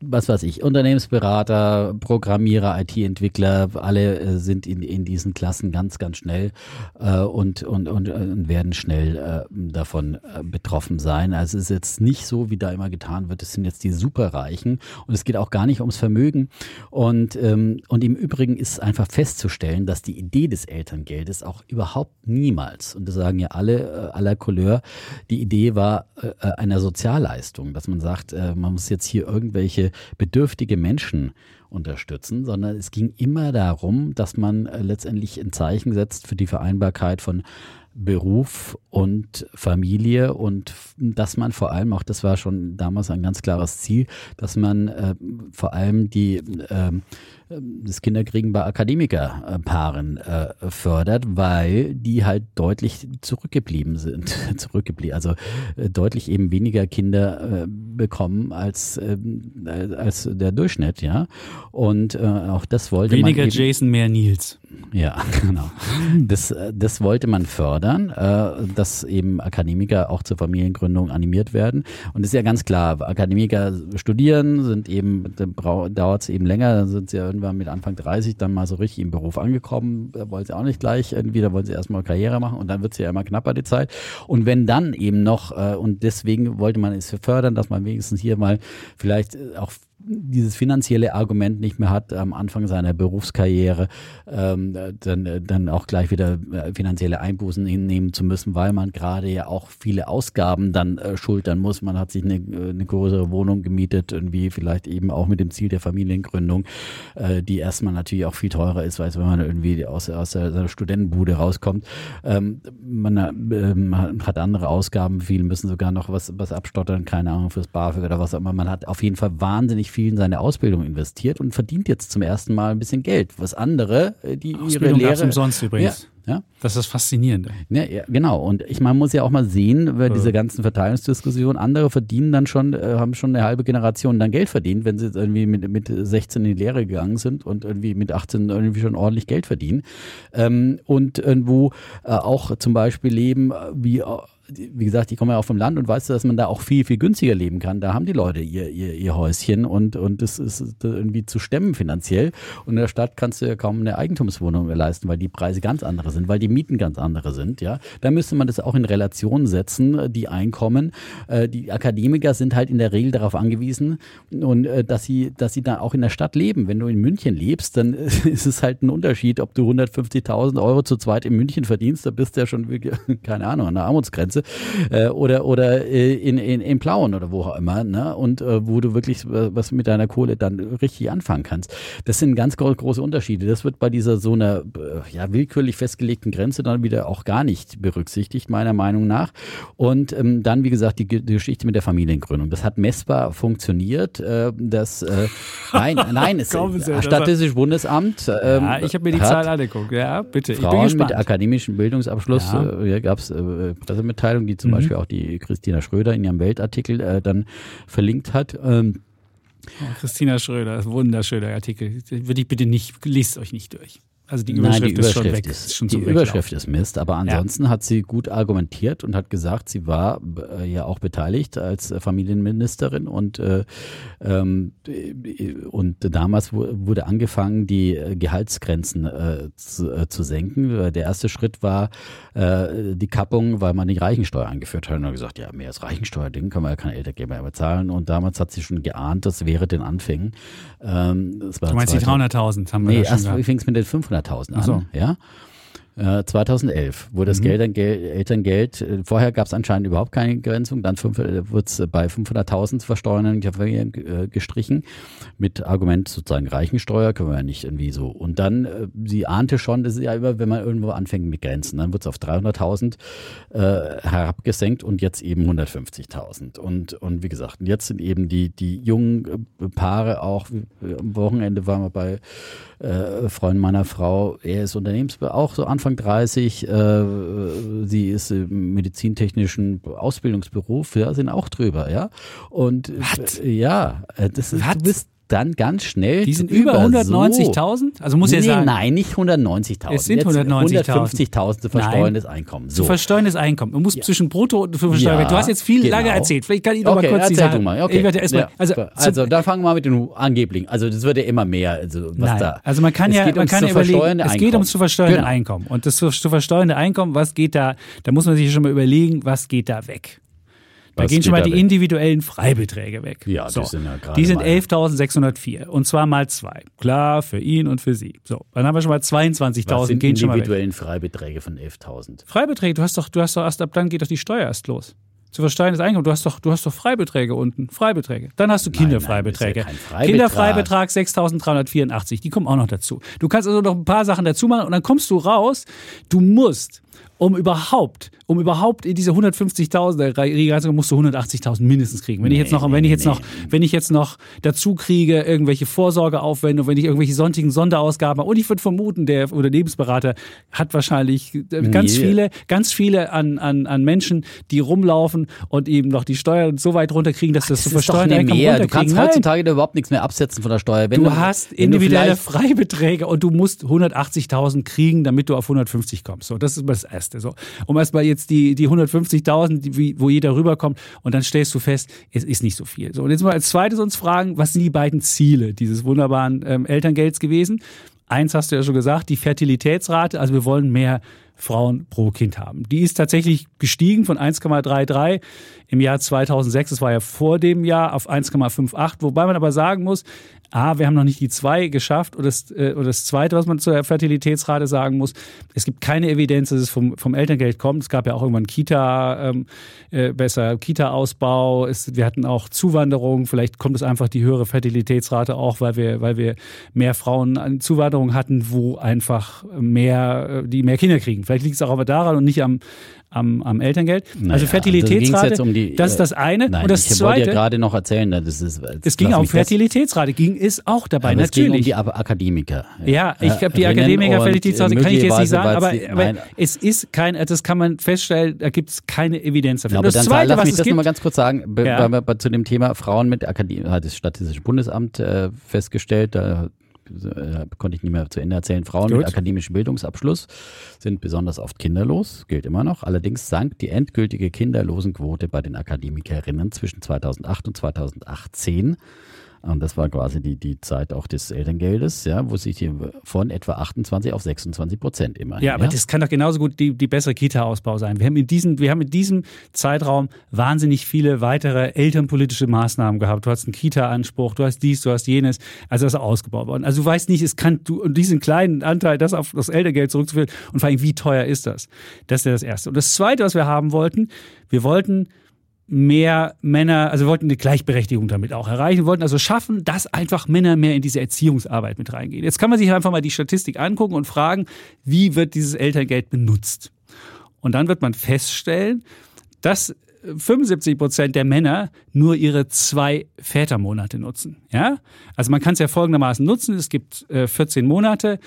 was weiß ich, Unternehmensberater, Programmierer, IT-Entwickler, alle äh, sind in, in diesen Klassen ganz, ganz schnell äh, und, und, und, und werden schnell äh, davon äh, betroffen sein. Also es ist jetzt nicht so, wie da immer getan wird, es sind jetzt die Superreichen und es geht auch gar nicht ums Vermögen. Und, ähm, und im Übrigen ist einfach festzustellen, dass die Idee des Elterngeldes auch überhaupt niemals, und das sagen ja alle, äh, aller Couleur, die Idee war äh, einer Sozialleistung, dass man sagt, äh, man muss jetzt hier irgendwelche bedürftige Menschen unterstützen, sondern es ging immer darum, dass man äh, letztendlich ein Zeichen setzt für die Vereinbarkeit von Beruf und Familie und dass man vor allem, auch das war schon damals ein ganz klares Ziel, dass man äh, vor allem die äh, das Kinderkriegen bei Akademikerpaaren äh, fördert, weil die halt deutlich zurückgeblieben sind, zurückgeblieben, also äh, deutlich eben weniger Kinder äh, bekommen als äh, als der Durchschnitt, ja. Und auch das wollte weniger man weniger Jason, mehr Nils. Ja, genau. Das, das wollte man fördern, dass eben Akademiker auch zur Familiengründung animiert werden. Und es ist ja ganz klar, Akademiker studieren, sind eben, dauert es eben länger, dann sind sie ja irgendwann mit Anfang 30 dann mal so richtig im Beruf angekommen, da wollen sie auch nicht gleich irgendwie, da wollen sie erstmal Karriere machen und dann wird es ja immer knapper die Zeit. Und wenn dann eben noch, äh, und deswegen wollte man es fördern, dass man wenigstens hier mal vielleicht auch dieses finanzielle Argument nicht mehr hat am Anfang seiner Berufskarriere, ähm, dann, dann auch gleich wieder äh, finanzielle Einbußen hinnehmen zu müssen, weil man gerade ja auch viele Ausgaben dann äh, schultern muss. Man hat sich eine, eine größere Wohnung gemietet, irgendwie vielleicht eben auch mit dem Ziel der Familiengründung, äh, die erstmal natürlich auch viel teurer ist, weil wenn man irgendwie aus, aus der Studentenbude rauskommt. Ähm, man, äh, man hat andere Ausgaben, viele müssen sogar noch was, was abstottern, keine Ahnung, fürs BAföG oder was auch immer. Man hat auf jeden Fall wahnsinnig viel in seine Ausbildung investiert und verdient jetzt zum ersten Mal ein bisschen Geld. Was andere, äh, die Ausbildung ihre Lehre... umsonst übrigens. Ja, ja. Das ist das Faszinierende. Ja, ja, genau. Und ich man muss ja auch mal sehen, über diese ganzen Verteilungsdiskussionen, andere verdienen dann schon, äh, haben schon eine halbe Generation dann Geld verdient, wenn sie irgendwie mit, mit 16 in die Lehre gegangen sind und irgendwie mit 18 irgendwie schon ordentlich Geld verdienen. Ähm, und irgendwo äh, auch zum Beispiel leben, wie wie gesagt, ich komme ja auch vom Land und weiß, dass man da auch viel, viel günstiger leben kann. Da haben die Leute ihr, ihr, ihr Häuschen und, und das ist irgendwie zu stemmen finanziell. Und in der Stadt kannst du ja kaum eine Eigentumswohnung leisten, weil die Preise ganz andere sind, weil die Mieten ganz andere sind. Ja, Da müsste man das auch in Relation setzen, die Einkommen. Äh, die Akademiker sind halt in der Regel darauf angewiesen, und, äh, dass, sie, dass sie da auch in der Stadt leben. Wenn du in München lebst, dann ist es halt ein Unterschied, ob du 150.000 Euro zu zweit in München verdienst, da bist du ja schon, keine Ahnung, an der Armutsgrenze Grenze äh, oder oder äh, in, in, in Plauen oder wo auch immer, ne? Und äh, wo du wirklich was mit deiner Kohle dann richtig anfangen kannst. Das sind ganz große Unterschiede. Das wird bei dieser so einer äh, ja, willkürlich festgelegten Grenze dann wieder auch gar nicht berücksichtigt, meiner Meinung nach. Und ähm, dann, wie gesagt, die, die Geschichte mit der Familiengründung. Das hat messbar funktioniert. Äh, das äh, nein, nein, es Statistisches Bundesamt. Ähm, ja, ich habe mir die Zahl angeguckt. Ja, bitte. Frauen mit akademischem Bildungsabschluss, ja. äh, gab es äh, Pressemitteilung, die zum mhm. Beispiel auch die Christina Schröder in ihrem Weltartikel äh, dann verlinkt hat. Ähm, Christina Schröder, wunderschöner Artikel. Würde ich bitte nicht, lest euch nicht durch. Also die Überschrift, Nein, die Überschrift ist schon weg. Ist, ist die Überschrift ist Mist, aber ansonsten ja. hat sie gut argumentiert und hat gesagt, sie war äh, ja auch beteiligt als Familienministerin und äh, ähm, und damals wurde angefangen, die Gehaltsgrenzen äh, zu, äh, zu, senken. Der erste Schritt war äh, die Kappung, weil man die Reichensteuer eingeführt hat und hat gesagt, ja, mehr als Reichensteuer, den können wir ja keine Eltergeber mehr bezahlen. Und damals hat sie schon geahnt, das wäre den Anfängen. Ähm, du meinst die 300.000 haben wir Nee, erst fing es mit den 500.000 an. So. Ja. 2011 wurde das mhm. Geld, Elterngeld, äh, vorher gab es anscheinend überhaupt keine Grenzung, dann äh, wurde es bei 500.000 versteuernden äh, gestrichen, mit Argument sozusagen Reichensteuer, können wir ja nicht irgendwie so. Und dann, sie ahnte schon, das ist ja immer, wenn man irgendwo anfängt mit Grenzen, dann wird es auf 300.000 äh, herabgesenkt und jetzt eben 150.000. Und, und wie gesagt, jetzt sind eben die, die jungen Paare auch, am Wochenende waren wir bei äh, Freund meiner Frau, er ist Unternehmens, auch so Anfang Anfang 30, äh, sie ist im medizintechnischen Ausbildungsberuf, ja, sind auch drüber, ja. Und What? Äh, ja, äh, das ist, du bist dann ganz schnell. Die sind über 190.000? Also muss nee, ja sagen. Nein, nicht 190.000. Es sind 190.000. 150.000 zu versteuerndes Einkommen. So. Zu versteuerndes Einkommen. Du musst ja. zwischen Brutto und versteuern. Ja, du hast jetzt viel genau. lange erzählt. Vielleicht kann ich noch okay, mal kurz die Sache. Mal. Okay. Ja. also, also dann fangen wir mal mit den angeblichen. Also das wird ja immer mehr. Also, was Nein. da. also man kann es ja, man kann ja überlegen, es geht ums zu versteuernde genau. Einkommen. Und das zu versteuernde Einkommen, was geht da, da muss man sich schon mal überlegen, was geht da weg. Da gehen schon mal die weg? individuellen Freibeträge weg. Ja, so. die sind ja gerade. Die sind 11.604 und zwar mal zwei. Klar, für ihn und für sie. So, dann haben wir schon mal 22.000 gehen schon mal weg. individuellen Freibeträge von 11.000? Freibeträge, du hast doch, du hast doch erst ab dann geht doch die Steuer erst los. zu versteuerndes Einkommen. Du hast doch, du hast doch Freibeträge unten. Freibeträge. Dann hast du Kinderfreibeträge. Nein, nein, ja kein Kinderfreibetrag 6.384. Die kommen auch noch dazu. Du kannst also noch ein paar Sachen dazu machen und dann kommst du raus. Du musst um überhaupt, um überhaupt in diese 150.000 Riege musst du 180.000 mindestens kriegen. Wenn ich jetzt noch, wenn ich jetzt noch, wenn ich jetzt noch dazu kriege, irgendwelche Vorsorgeaufwendungen, wenn ich irgendwelche sonstigen Sonderausgaben habe, und ich würde vermuten, der Unternehmensberater hat wahrscheinlich ganz nee. viele, ganz viele an, an, an Menschen, die rumlaufen und eben noch die Steuern so weit runterkriegen, dass das, das zu versteuern mehr. Du kannst heutzutage Nein. überhaupt nichts mehr absetzen von der Steuer. Wenn du, du hast individuelle Freibeträge und du musst 180.000 kriegen, damit du auf 150 kommst. So, das ist das Erste. So, um erstmal jetzt die, die 150.000, wo jeder rüberkommt und dann stellst du fest, es ist nicht so viel. So, und jetzt mal als zweites uns fragen, was sind die beiden Ziele dieses wunderbaren ähm, Elterngelds gewesen? Eins hast du ja schon gesagt, die Fertilitätsrate. Also wir wollen mehr Frauen pro Kind haben. Die ist tatsächlich gestiegen von 1,33 im Jahr 2006, das war ja vor dem Jahr, auf 1,58. Wobei man aber sagen muss, A, wir haben noch nicht die zwei geschafft. Und das, äh, und das Zweite, was man zur Fertilitätsrate sagen muss, es gibt keine Evidenz, dass es vom, vom Elterngeld kommt. Es gab ja auch irgendwann Kita, ähm, äh, besser Kita-Ausbau. Wir hatten auch Zuwanderung. Vielleicht kommt es einfach die höhere Fertilitätsrate auch, weil wir, weil wir mehr Frauen an Zuwanderung hatten, wo einfach mehr, äh, die mehr Kinder kriegen. Vielleicht liegt es auch aber daran und nicht am, am, am Elterngeld. Naja, also Fertilitätsrate, also um die, das ist das eine. Nein, und das ich zweite. wollte ja gerade noch erzählen, das ist. Es ging auch Fertilitätsrate, ging es auch dabei, aber natürlich. Es ging um die Akademiker. Ja, ich habe die Akademiker Fertilitätsrate, kann ich jetzt nicht sagen, aber, aber es ist kein, das kann man feststellen, da gibt es keine Evidenz dafür. Ja, aber das dann zweite, lass mich das nochmal ganz kurz sagen, ja. zu dem Thema Frauen mit Akademie, hat das Statistische Bundesamt äh, festgestellt, da äh, konnte ich nicht mehr zu Ende erzählen, Frauen Gut. mit akademischem Bildungsabschluss sind besonders oft kinderlos, gilt immer noch. Allerdings sank die endgültige Kinderlosenquote bei den Akademikerinnen zwischen 2008 und 2018 und das war quasi die, die Zeit auch des Elterngeldes, ja, wo sich die von etwa 28 auf 26 Prozent immer. Ja, aber ja? das kann doch genauso gut die, die bessere Kita-Ausbau sein. Wir haben, in diesem, wir haben in diesem Zeitraum wahnsinnig viele weitere elternpolitische Maßnahmen gehabt. Du hast einen Kita-Anspruch, du hast dies, du hast jenes. Also das ist ausgebaut worden. Also du weißt nicht, es kann du, und diesen kleinen Anteil, das auf das Elterngeld zurückzuführen und vor allem, wie teuer ist das? Das ist ja das Erste. Und das Zweite, was wir haben wollten, wir wollten mehr Männer, also wir wollten eine Gleichberechtigung damit auch erreichen. Wir wollten also schaffen, dass einfach Männer mehr in diese Erziehungsarbeit mit reingehen. Jetzt kann man sich einfach mal die Statistik angucken und fragen, wie wird dieses Elterngeld benutzt? Und dann wird man feststellen, dass 75 Prozent der Männer nur ihre zwei Vätermonate nutzen. Ja? Also man kann es ja folgendermaßen nutzen. Es gibt 14 äh, Monate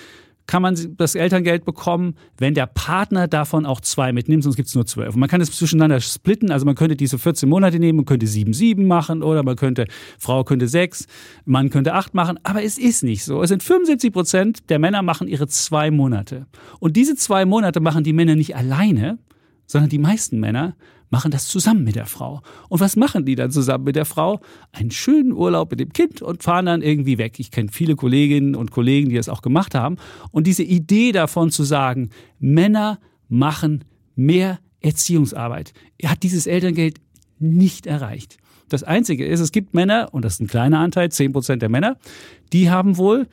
kann man das Elterngeld bekommen, wenn der Partner davon auch zwei mitnimmt, sonst gibt es nur zwölf. man kann es zwischeneinander splitten, also man könnte diese 14 Monate nehmen, man könnte sieben, sieben machen oder man könnte, Frau könnte sechs, Mann könnte acht machen, aber es ist nicht so. Es sind 75 Prozent der Männer machen ihre zwei Monate. Und diese zwei Monate machen die Männer nicht alleine, sondern die meisten Männer machen das zusammen mit der Frau. Und was machen die dann zusammen mit der Frau? Einen schönen Urlaub mit dem Kind und fahren dann irgendwie weg. Ich kenne viele Kolleginnen und Kollegen, die das auch gemacht haben. Und diese Idee davon zu sagen, Männer machen mehr Erziehungsarbeit, hat dieses Elterngeld nicht erreicht. Das Einzige ist, es gibt Männer, und das ist ein kleiner Anteil, zehn Prozent der Männer, die haben wohl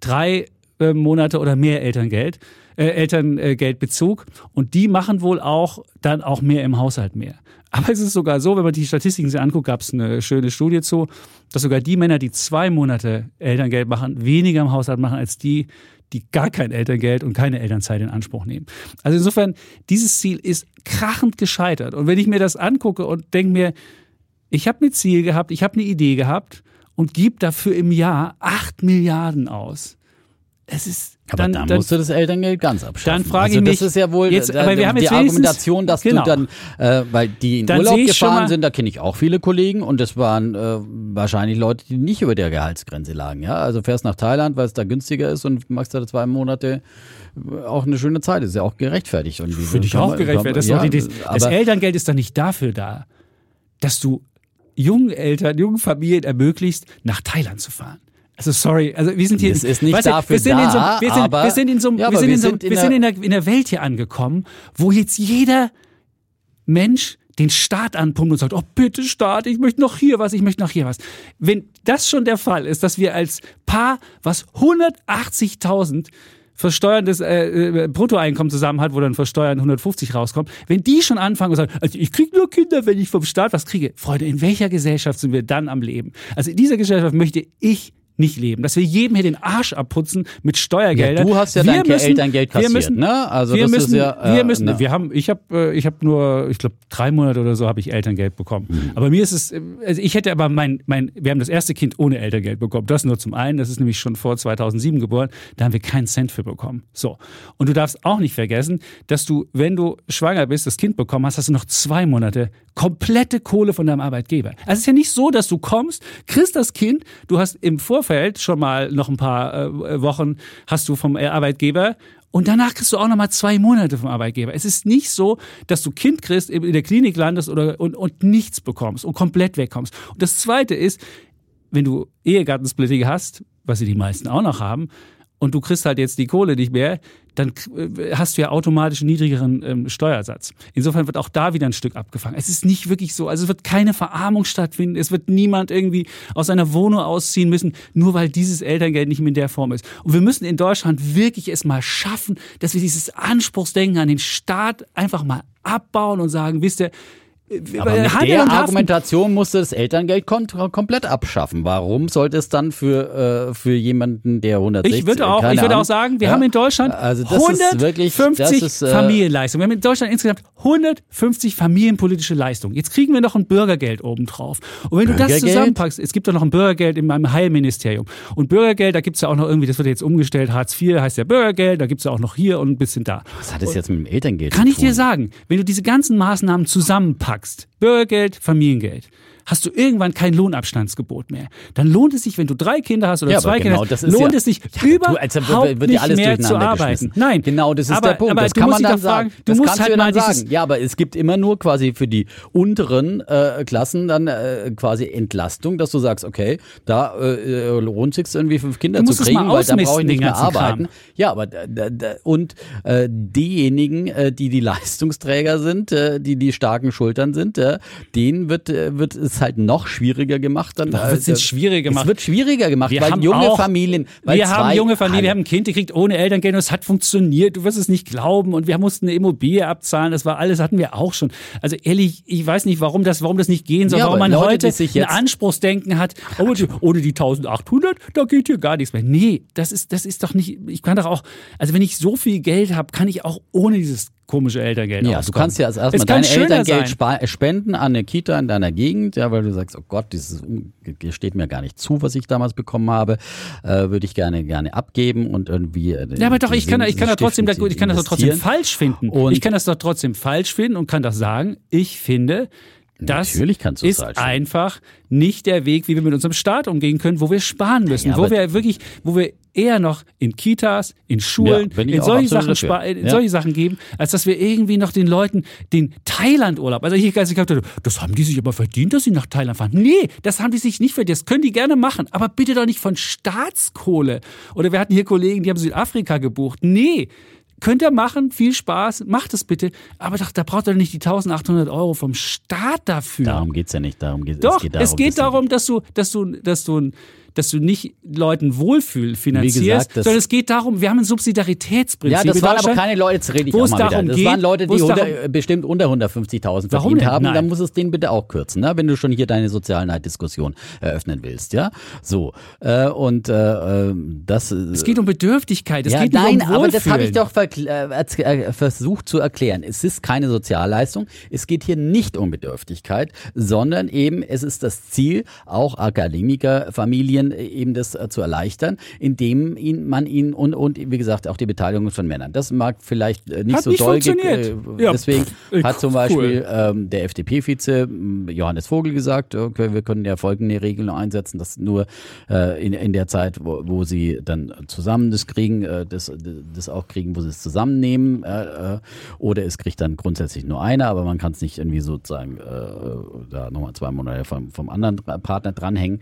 drei Monate oder mehr Elterngeld äh, Elterngeldbezug und die machen wohl auch dann auch mehr im Haushalt mehr. Aber es ist sogar so, wenn man die Statistiken sich anguckt, gab es eine schöne Studie zu, dass sogar die Männer, die zwei Monate Elterngeld machen, weniger im Haushalt machen als die, die gar kein Elterngeld und keine Elternzeit in Anspruch nehmen. Also insofern, dieses Ziel ist krachend gescheitert. Und wenn ich mir das angucke und denke mir, ich habe ein Ziel gehabt, ich habe eine Idee gehabt und gebe dafür im Jahr acht Milliarden aus es ist aber dann, dann musst du das Elterngeld ganz abschaffen. Dann frage also ich mich, das ist ja wohl jetzt, äh, aber wir haben die jetzt Argumentation, dass genau. du dann, äh, weil die in dann Urlaub gefahren sind, da kenne ich auch viele Kollegen und das waren äh, wahrscheinlich Leute, die nicht über der Gehaltsgrenze lagen. Ja, also fährst nach Thailand, weil es da günstiger ist und machst da zwei Monate äh, auch eine schöne Zeit. Das ist ja auch gerechtfertigt. Finde ich auch gerechtfertigt. Das, ja, die, das Elterngeld ist doch nicht dafür da, dass du jungen Eltern, jungen Familien ermöglicht, nach Thailand zu fahren. Also sorry, also wir sind hier. Das ist nicht weißt, dafür wir sind da, in so, wir sind, aber, wir sind in so, ja, wir sind, in, so, wir sind in, der, in der Welt hier angekommen, wo jetzt jeder Mensch den Staat anpumpt und sagt, oh bitte Staat, ich möchte noch hier was, ich möchte noch hier was. Wenn das schon der Fall ist, dass wir als Paar, was 180.000 versteuerndes äh, äh, Bruttoeinkommen zusammen hat, wo dann versteuern 150 rauskommt, wenn die schon anfangen und sagen, also ich kriege nur Kinder, wenn ich vom Staat was kriege. Freunde, in welcher Gesellschaft sind wir dann am Leben? Also in dieser Gesellschaft möchte ich nicht leben. Dass wir jedem hier den Arsch abputzen mit Steuergeldern. Ja, du hast ja wir dein müssen, Elterngeld kassiert, wir müssen, ne? Also wir das müssen, ist ja, äh, wir müssen, ne. wir haben, ich habe, äh, ich habe nur, ich glaube, drei Monate oder so habe ich Elterngeld bekommen. Mhm. Aber mir ist es, äh, also ich hätte aber mein, mein, wir haben das erste Kind ohne Elterngeld bekommen. Das nur zum einen, das ist nämlich schon vor 2007 geboren. Da haben wir keinen Cent für bekommen. So. Und du darfst auch nicht vergessen, dass du, wenn du schwanger bist, das Kind bekommen hast, hast du noch zwei Monate komplette Kohle von deinem Arbeitgeber. Also es ist ja nicht so, dass du kommst, kriegst das Kind, du hast im Vorfeld schon mal noch ein paar äh, Wochen hast du vom Arbeitgeber und danach kriegst du auch noch mal zwei Monate vom Arbeitgeber. Es ist nicht so, dass du Kind kriegst, in der Klinik landest oder und, und nichts bekommst und komplett wegkommst. Und das Zweite ist, wenn du Ehegattensplitting hast, was sie die meisten auch noch haben, und du kriegst halt jetzt die Kohle nicht mehr, dann äh, hast du ja automatisch einen niedrigeren ähm, Steuersatz. Insofern wird auch da wieder ein Stück abgefangen. Es ist nicht wirklich so. Also es wird keine Verarmung stattfinden. Es wird niemand irgendwie aus seiner Wohnung ausziehen müssen, nur weil dieses Elterngeld nicht mehr in der Form ist. Und wir müssen in Deutschland wirklich es mal schaffen, dass wir dieses Anspruchsdenken an den Staat einfach mal abbauen und sagen, wisst ihr, Aber mit Handel der Argumentation musste das Elterngeld kon komplett abschaffen. Warum sollte es dann für, äh, für jemanden, der 160 Ich würde auch, ich würde auch sagen, wir ja, haben in Deutschland also das ist wirklich, 150 das ist, äh, Familienleistungen. Wir haben in Deutschland insgesamt 150 familienpolitische Leistungen. Jetzt kriegen wir noch ein Bürgergeld obendrauf. Und wenn du das zusammenpackst, es gibt doch noch ein Bürgergeld in meinem Heilministerium. Und Bürgergeld, da gibt es ja auch noch irgendwie, das wird jetzt umgestellt, Hartz IV heißt ja Bürgergeld, da gibt es ja auch noch hier und ein bisschen da. Was hat das jetzt mit dem Elterngeld Kann zu ich dir tun? sagen, wenn du diese ganzen Maßnahmen zusammenpackst, Bürgergeld, Familiengeld, hast du irgendwann kein Lohnabstandsgebot mehr. Dann lohnt es sich, wenn du drei Kinder hast oder Ja, zwei aber Kinder genau, hast, das ist lohnt ja- es sich Ja, du, überhaupt also wird- nicht mehr zu durcheinander arbeiten. Nein, Genau, das ist aber, der Punkt. Aber das du kann man dann fragen, sagen. du das musst halt du mal sagen. Ja, aber es gibt immer nur quasi für die unteren äh, Klassen dann äh, quasi Entlastung, dass du sagst, okay, da äh, äh, lohnt sich irgendwie fünf Kinder Du zu kriegen, weil da brauche ich nicht mehr ganzen Kram. arbeiten. Ja, aber da, da, da, und äh, diejenigen, äh, die die Leistungsträger sind, äh, die die starken Schultern sind, äh, denen wird äh, wird es halt noch schwieriger gemacht. Dann äh, nicht schwieriger gemacht. Es wird schwieriger gemacht, Wir weil haben junge auch- Familien, weil wir haben junge Familien, wir haben ein Kind, die kriegt ohne Elterngeld und es hat funktioniert. Du wirst es nicht glauben und wir mussten eine Immobilie abzahlen. Das war alles, hatten wir auch schon. Also ehrlich, ich weiß nicht, warum das, warum das nicht gehen soll, Ja, warum man Leute, heute sich ein Anspruchsdenken hat. Oh, ohne die 1800, da geht hier gar nichts mehr. Nee, das ist, das ist doch nicht, ich kann doch auch, also wenn ich so viel Geld habe, kann ich auch ohne dieses komische Elterngeld Ja, du auskommen. kannst ja als erstmal dein Elterngeld sein. spa- spenden an eine Kita in deiner Gegend, ja, weil du sagst, oh Gott, dieses steht mir gar nicht zu, was ich damals bekommen habe, äh, würde ich gerne gerne abgeben und irgendwie. Äh, Ja, aber doch, ich kann, ich kann das trotzdem, Stiftung ich kann das doch trotzdem falsch finden. Und- ich kann das doch trotzdem falsch finden und kann doch sagen, ich finde, das Natürlich kannst du ist falsch einfach nicht der Weg, wie wir mit unserem Staat umgehen können, wo wir sparen müssen, Ja, wo wir wirklich, wo wir eher noch in Kitas, in Schulen, Ja, in solche Sachen, in Ja. solche Sachen geben, als dass wir irgendwie noch den Leuten den Thailand-Urlaub, also ich, als ich gesagt habe, das haben die sich aber verdient, dass sie nach Thailand fahren. Nee, das haben die sich nicht verdient. Das können die gerne machen, aber bitte doch nicht von Staatskohle. Oder wir hatten hier Kollegen, die haben Südafrika gebucht. Nee. Könnt ihr machen, viel Spaß, macht es bitte. Aber doch, da braucht ihr nicht die 1800 Euro vom Staat dafür. Darum geht's ja nicht. Darum geht, Doch, es geht darum, es geht darum, dass du, dass du, dass du, dass du nicht Leuten Wohlfühl finanzierst, gesagt, sondern es geht darum, wir haben ein Subsidiaritätsprinzip. Ja, das waren aber keine Leute, jetzt rede ich auch mal wieder. darum Das geht- waren Leute, die unter, bestimmt unter 150.000 Warum verdient haben. Nein. Dann muss es denen bitte auch kürzen, ne? wenn du schon hier deine Sozialneiddiskussion eröffnen willst. Ja, so. Äh, und äh, äh, das. Es geht um Bedürftigkeit, es ja, geht nein, um aber das habe ich doch äh, äh, versucht zu erklären. Es ist keine Sozialleistung. Es geht hier nicht um Bedürftigkeit, sondern eben es ist das Ziel, auch Akademikerfamilien äh, eben das äh, zu erleichtern, indem ihn, man ihnen und, und wie gesagt auch die Beteiligung von Männern. Das mag vielleicht äh, nicht Hat so nicht doll funktioniert. äh, Ja, Deswegen pff, hat zum cool. Beispiel ähm, der FDP-Vize m, Johannes Vogel gesagt, okay, wir können ja folgende Regeln einsetzen, dass nur äh, in, in der Zeit, wo, wo sie dann zusammen das kriegen, äh, das, das auch kriegen, wo sie es zusammennehmen, äh, oder es kriegt dann grundsätzlich nur einer, aber man kann es nicht irgendwie sozusagen da nochmal zwei Monate vom, vom anderen Partner dranhängen.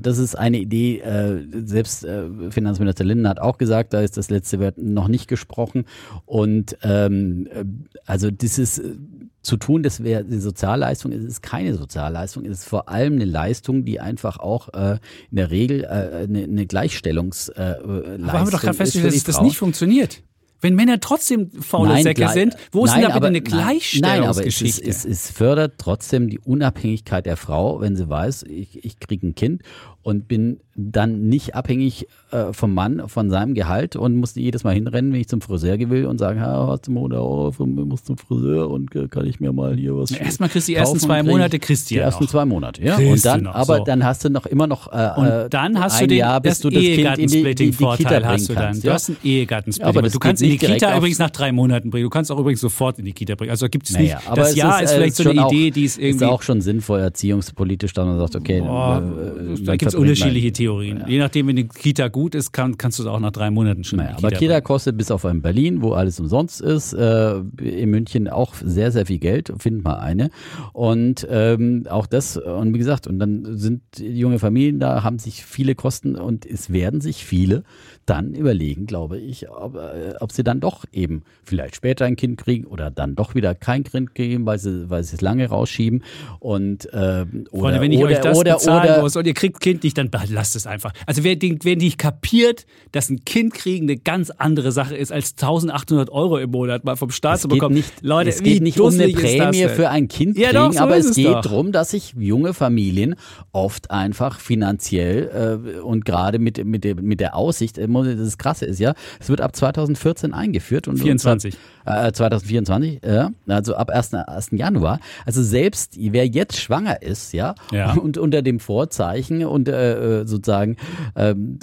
Das ist eine Idee, äh, selbst äh, Finanzminister Linden hat auch gesagt, da ist das letzte Wert noch nicht gesprochen. Und ähm, äh, also dieses äh, zu tun, das wäre die Sozialleistung, es ist keine Sozialleistung, es ist vor allem eine Leistung, die einfach auch äh, in der Regel äh, eine, eine Gleichstellungsleistung äh, Aber haben wir doch gerade festgestellt, dass das nicht funktioniert. Wenn Männer trotzdem faule Nein, Säcke sind, wo ist nein, denn da bitte aber- eine nein, Nein, aber es, ist, Gleichstellungsgeschichte? es, es fördert trotzdem die Unabhängigkeit der Frau, wenn sie weiß, ich, ich kriege ein Kind und bin dann nicht abhängig äh, vom Mann, von seinem Gehalt und muss jedes Mal hinrennen, wenn ich zum Friseur will und sagen, ha, hast du mal 100 Euro, für- ich muss zum Friseur und äh, kann ich mir mal hier was Na, erstmal kriegst du die ersten zwei Und Monate kriegst du Die ja ersten noch. zwei Monate, ja. Kriegst und dann, du noch, aber so. dann hast du noch immer noch äh, Und äh, dann hast du ein den Jahr, bis das du das Kind in die, die, die Kita hast du dann. kannst. Du ja. hast einen Ehegattensplitting. Aber das du kannst in die Kita übrigens nach drei Monaten bringen. Du kannst auch übrigens sofort in die Kita bringen. Also gibt es Naja, nicht. aber das es Jahr ist, äh, vielleicht so schon eine auch, Idee, die ist irgendwie. Ist auch schon sinnvoll erziehungspolitisch, dass man sagt, okay, Boah, äh, da gibt es unterschiedliche Theorien. Je nachdem, wenn die Kita gut ist, kann, kannst du es auch nach drei Monaten schon Naja, die aber Kita Kita bringen. kostet bis auf in Berlin, wo alles umsonst ist, äh, in München auch sehr, sehr viel Geld. Find mal eine. Und ähm, auch das, und wie gesagt, und dann sind junge Familien da, haben sich viele Kosten und es werden sich viele dann überlegen, glaube ich, ob, äh, ob sie dann doch eben vielleicht später ein Kind kriegen oder dann doch wieder kein Kind kriegen, weil sie, weil sie es lange rausschieben. Und ähm, oder, Freunde, wenn ich oder, euch das oder, bezahlen oder, muss und ihr kriegt Kind nicht, dann lasst es einfach. Also wer, den, wer nicht kapiert, dass ein Kind kriegen eine ganz andere Sache ist, als 1800 Euro im Monat mal vom Staat zu bekommen. nicht, Leute, es geht nicht um eine Prämie für ein Kind Ja, kriegen, doch, so aber es es geht darum, dass sich junge Familien oft einfach finanziell äh, und gerade mit, mit, der, mit der Aussicht, äh, das Krasse ist ja, es wird ab 2014 eingeführt. Und 24. Und, äh, 2024, ja, also ab 1. 1. Januar. Also selbst wer jetzt schwanger ist, ja, Ja. und unter dem Vorzeichen und äh, äh, sozusagen ähm,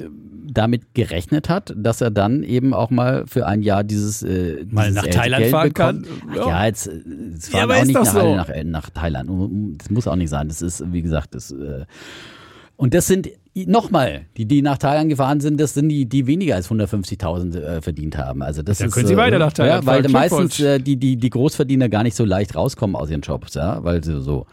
damit gerechnet hat, dass er dann eben auch mal für ein Jahr dieses, äh, Mal dieses nach Thailand Geld fahren bekommt. kann. Ja. Ja, jetzt, äh, es fahren aber auch nicht nach, so. nach, äh, nach Thailand. Das muss auch nicht sein. Das ist, wie gesagt, das. Äh, und das sind nochmal, die, die nach Thailand gefahren sind, das sind die, die weniger als 150.000 äh, verdient haben. Also das Dann ist, können Sie äh, weiter nach Thailand Ja, weil meistens äh, die, die, die Großverdiener gar nicht so leicht rauskommen aus ihren Jobs, ja, weil sie so.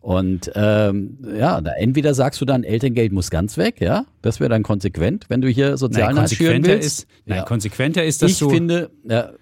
Und ähm, ja, da entweder sagst du dann, Elterngeld muss ganz weg, ja, das wäre dann konsequent, wenn du hier Sozialnachschüren konsequenter willst. ist, nein, ja. konsequenter ist, dass Ich du finde, ja,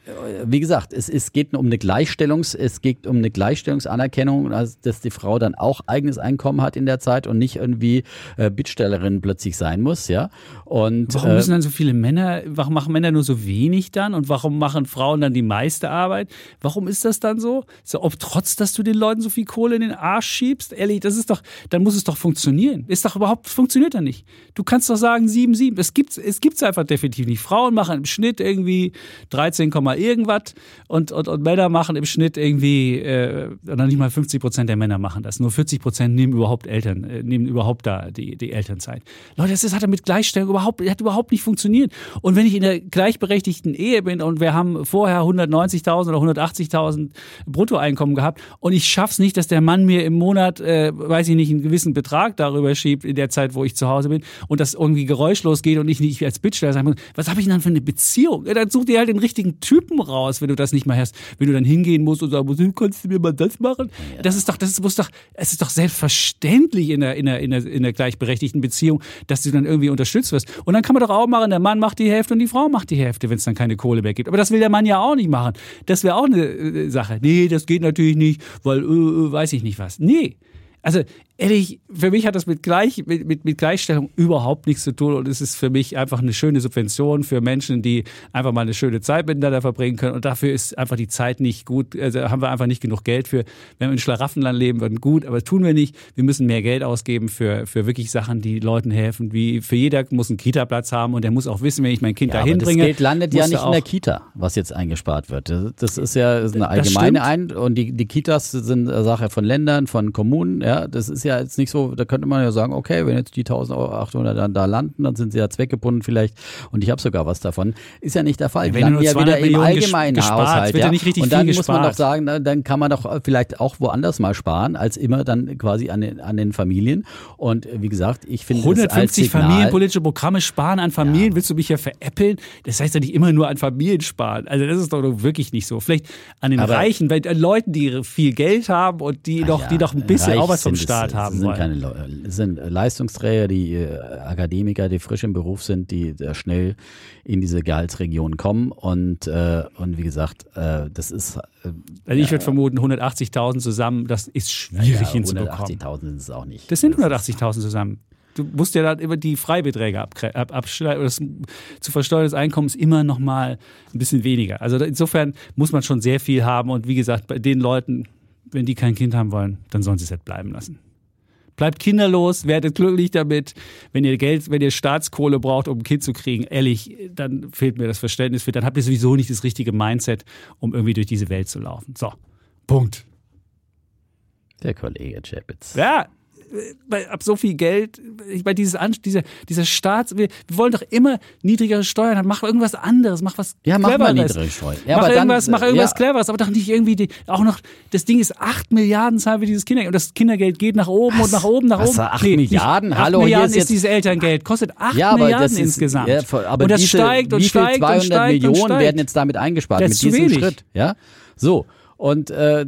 wie gesagt, es, es geht um eine Gleichstellungs, es geht um eine Gleichstellungsanerkennung, also, dass die Frau dann auch eigenes Einkommen hat in der Zeit und nicht irgendwie äh, Bittstellerin plötzlich sein muss, ja. Und Warum äh, müssen dann so viele Männer, warum machen Männer nur so wenig dann und warum machen Frauen dann die meiste Arbeit? Warum ist das dann so? so ob trotz, dass du den Leuten so viel Kohle in den Arsch schiebst? Ehrlich, das ist doch, dann muss es doch funktionieren. Ist doch überhaupt, funktioniert dann nicht. Du kannst doch sagen 7, 7. Es gibt's, es gibt's einfach definitiv nicht. Frauen machen im Schnitt irgendwie 13, Komma irgendwas und, und, und Männer machen im Schnitt irgendwie, äh, oder nicht mal 50 Prozent der Männer machen das. Nur 40 Prozent nehmen überhaupt Eltern, äh, nehmen überhaupt da die, die Elternzeit. Leute, das ist, hat mit Gleichstellung überhaupt, hat überhaupt nicht funktioniert. Und wenn ich in der gleichberechtigten Ehe bin und wir haben vorher 190.000 oder 180.000 Bruttoeinkommen gehabt und ich schaff's nicht, dass der Mann mir im Monat, äh, weiß ich nicht, einen gewissen Betrag darüber schiebt in der Zeit, wo ich zu Hause bin und das irgendwie geräuschlos geht und ich nicht als Bittsteller sagen muss, was habe ich denn dann für eine Beziehung? Ja, dann such dir halt den richtigen Typen raus, wenn du das nicht mehr hast. Wenn du dann hingehen musst und sagen musst, "Du, kannst du mir mal das machen? Das ist doch, das muss doch, es ist doch selbstverständlich in der, in der, in der, in der gleichberechtigten Beziehung, dass du dann irgendwie unterstützt wirst. Und dann kann man doch auch machen, der Mann macht die Hälfte und die Frau macht die Hälfte, wenn es dann keine Kohle mehr gibt. Aber das will der Mann ja auch nicht machen. Das wäre auch eine äh, Sache. Nee, das geht natürlich nicht, weil, äh, äh, weiß ich nicht was. Nee. Also ehrlich, für mich hat das mit, Gleich, mit, mit, mit Gleichstellung überhaupt nichts zu tun und es ist für mich einfach eine schöne Subvention für Menschen, die einfach mal eine schöne Zeit miteinander verbringen können und dafür ist einfach die Zeit nicht gut, also haben wir einfach nicht genug Geld für. Wenn wir in Schlaraffenland leben würden, gut, aber das tun wir nicht. Wir müssen mehr Geld ausgeben für, für wirklich Sachen, die Leuten helfen, wie für jeder muss einen Kita-Platz haben und der muss auch wissen, wenn ich mein Kind ja, dahin aber das bringe. Geld landet ja nicht in der Kita, was jetzt eingespart wird. Das- Das ist ja ist eine Das allgemeine Ein und die, die Kitas sind Sache von Ländern, von Kommunen. Ja, das ist ja jetzt nicht so. Da könnte man ja sagen, okay, wenn jetzt die 1800 dann da landen, dann sind sie ja zweckgebunden vielleicht und ich habe sogar was davon. Ist ja nicht der Fall. Ja, Die wenn landen ja 200 wieder im Millionen allgemeinen gespart, Haushalt. wird ja ja. nicht richtig und dann muss man doch gespart. sagen, dann kann man doch vielleicht auch woanders mal sparen, als immer dann quasi an den, an den Familien. Und äh, wie gesagt, ich finde es als 150 Signal, familienpolitische Programme sparen an Familien. Willst du mich ja veräppeln? Das heißt ja nicht immer nur an Familien sparen. Also das ist doch wirklich nicht so. Vielleicht an den Aber- Reichen, bei an Leuten, die viel Geld haben und die Ah doch, ja, die doch ein bisschen auch was vom Staat Standard haben sind wollen. keine sind Leistungsträger, die äh, Akademiker, die frisch im Beruf sind, die äh, schnell in diese Gehaltsregion kommen und äh, und wie gesagt, äh, das ist äh, Also ich würde vermuten, 180.000 zusammen, das ist schwierig ja, hinzubekommen. 180.000 sind es auch nicht. Das sind 180.000 zusammen. Du musst ja dann immer die Freibeträge abschneiden. Das zu versteuerndes Einkommen ist immer noch mal ein bisschen weniger. Also insofern muss man schon sehr viel haben. Und wie gesagt, bei den Leuten, wenn die kein Kind haben wollen, dann sollen sie es halt bleiben lassen. Bleibt kinderlos, werdet glücklich damit. Wenn ihr Geld, wenn ihr Staatskohle braucht, um ein Kind zu kriegen, ehrlich, dann fehlt mir das Verständnis für. Dann habt ihr sowieso nicht das richtige Mindset, um irgendwie durch diese Welt zu laufen. So, Punkt. Der Kollege Chapitz. Ja, bei, ab so viel Geld, bei dieses An- dieser, dieser Staats, wir, wir wollen doch immer niedrigere Steuern haben. Mach irgendwas anderes, mach was Ja, mach mal Cleveres. niedrige Steuern. Ja, mach aber dann, irgendwas, mach äh, irgendwas ja. Cleveres, aber doch nicht irgendwie die, auch noch, das Ding ist 8 Milliarden zahlen wir dieses Kindergeld und das Kindergeld geht nach oben und nach oben, nach Was, oben. acht Milliarden? 8 Hallo, Milliarden ist ist, jetzt- dieses Elterngeld, kostet 8 Ja, Milliarden das ist, insgesamt. Ja, aber und das diese, steigt und wie viel steigt 200 und steigt Millionen und steigt. werden jetzt damit eingespart Das mit ist diesem wenig. Schritt. Ja, so. Und äh,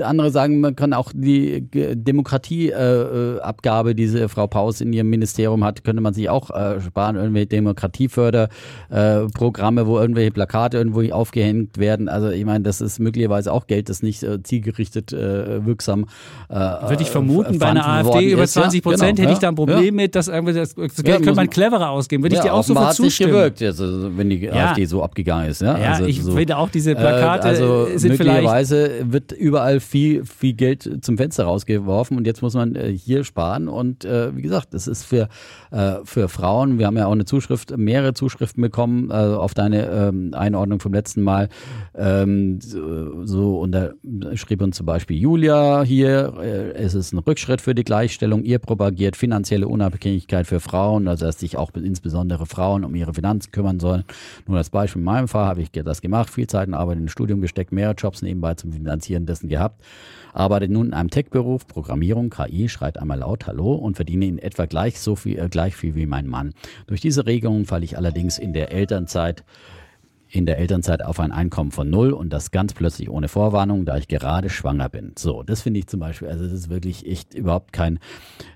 andere sagen, man kann auch die Demokratieabgabe, äh, die diese Frau Paus in ihrem Ministerium hat, könnte man sich auch äh, sparen. Irgendwelche Demokratieförderprogramme, äh, Programme, wo irgendwelche Plakate irgendwo aufgehängt werden. Also ich meine, das ist möglicherweise auch Geld, das nicht äh, zielgerichtet äh, wirksam äh, Würde ich vermuten, bei einer AfD über ist. Ja, 20 Prozent genau, hätte ich da ein Problem ja. mit, dass irgendwie das, das Geld Ja, könnte man cleverer ausgeben. Würde ich dir auch offenbar sofort hat nicht zustimmen. gewirkt, jetzt, wenn die Ja. AfD so abgegangen ist. Ja, Ja, also ich so. finde auch diese Plakate äh, also sind vielleicht möglicherweise wird überall viel, viel Geld zum Fenster rausgeworfen und jetzt muss man äh, hier sparen. Und äh, wie gesagt, das ist für, äh, für Frauen, wir haben ja auch eine Zuschrift, mehrere Zuschriften bekommen auf deine ähm, Einordnung vom letzten Mal, ähm, so, und da schrieb uns zum Beispiel Julia hier, es ist ein Rückschritt für die Gleichstellung, ihr propagiert finanzielle Unabhängigkeit für Frauen, also dass sich auch insbesondere Frauen um ihre Finanzen kümmern sollen. Nur als Beispiel in meinem Fall habe ich das gemacht, viel Zeit und Arbeit in ein Studium gesteckt, mehrere Jobs nebenbei zum Finanzieren dessen gehabt, arbeite nun in einem Tech-Beruf, Programmierung, KI, schreit einmal laut Hallo und verdiene in etwa gleich so viel, äh, gleich viel wie mein Mann. Durch diese Regelung falle ich allerdings in der Elternzeit in der Elternzeit auf ein Einkommen von null und das ganz plötzlich ohne Vorwarnung, da ich gerade schwanger bin. So, das finde ich zum Beispiel, also das ist wirklich echt überhaupt kein,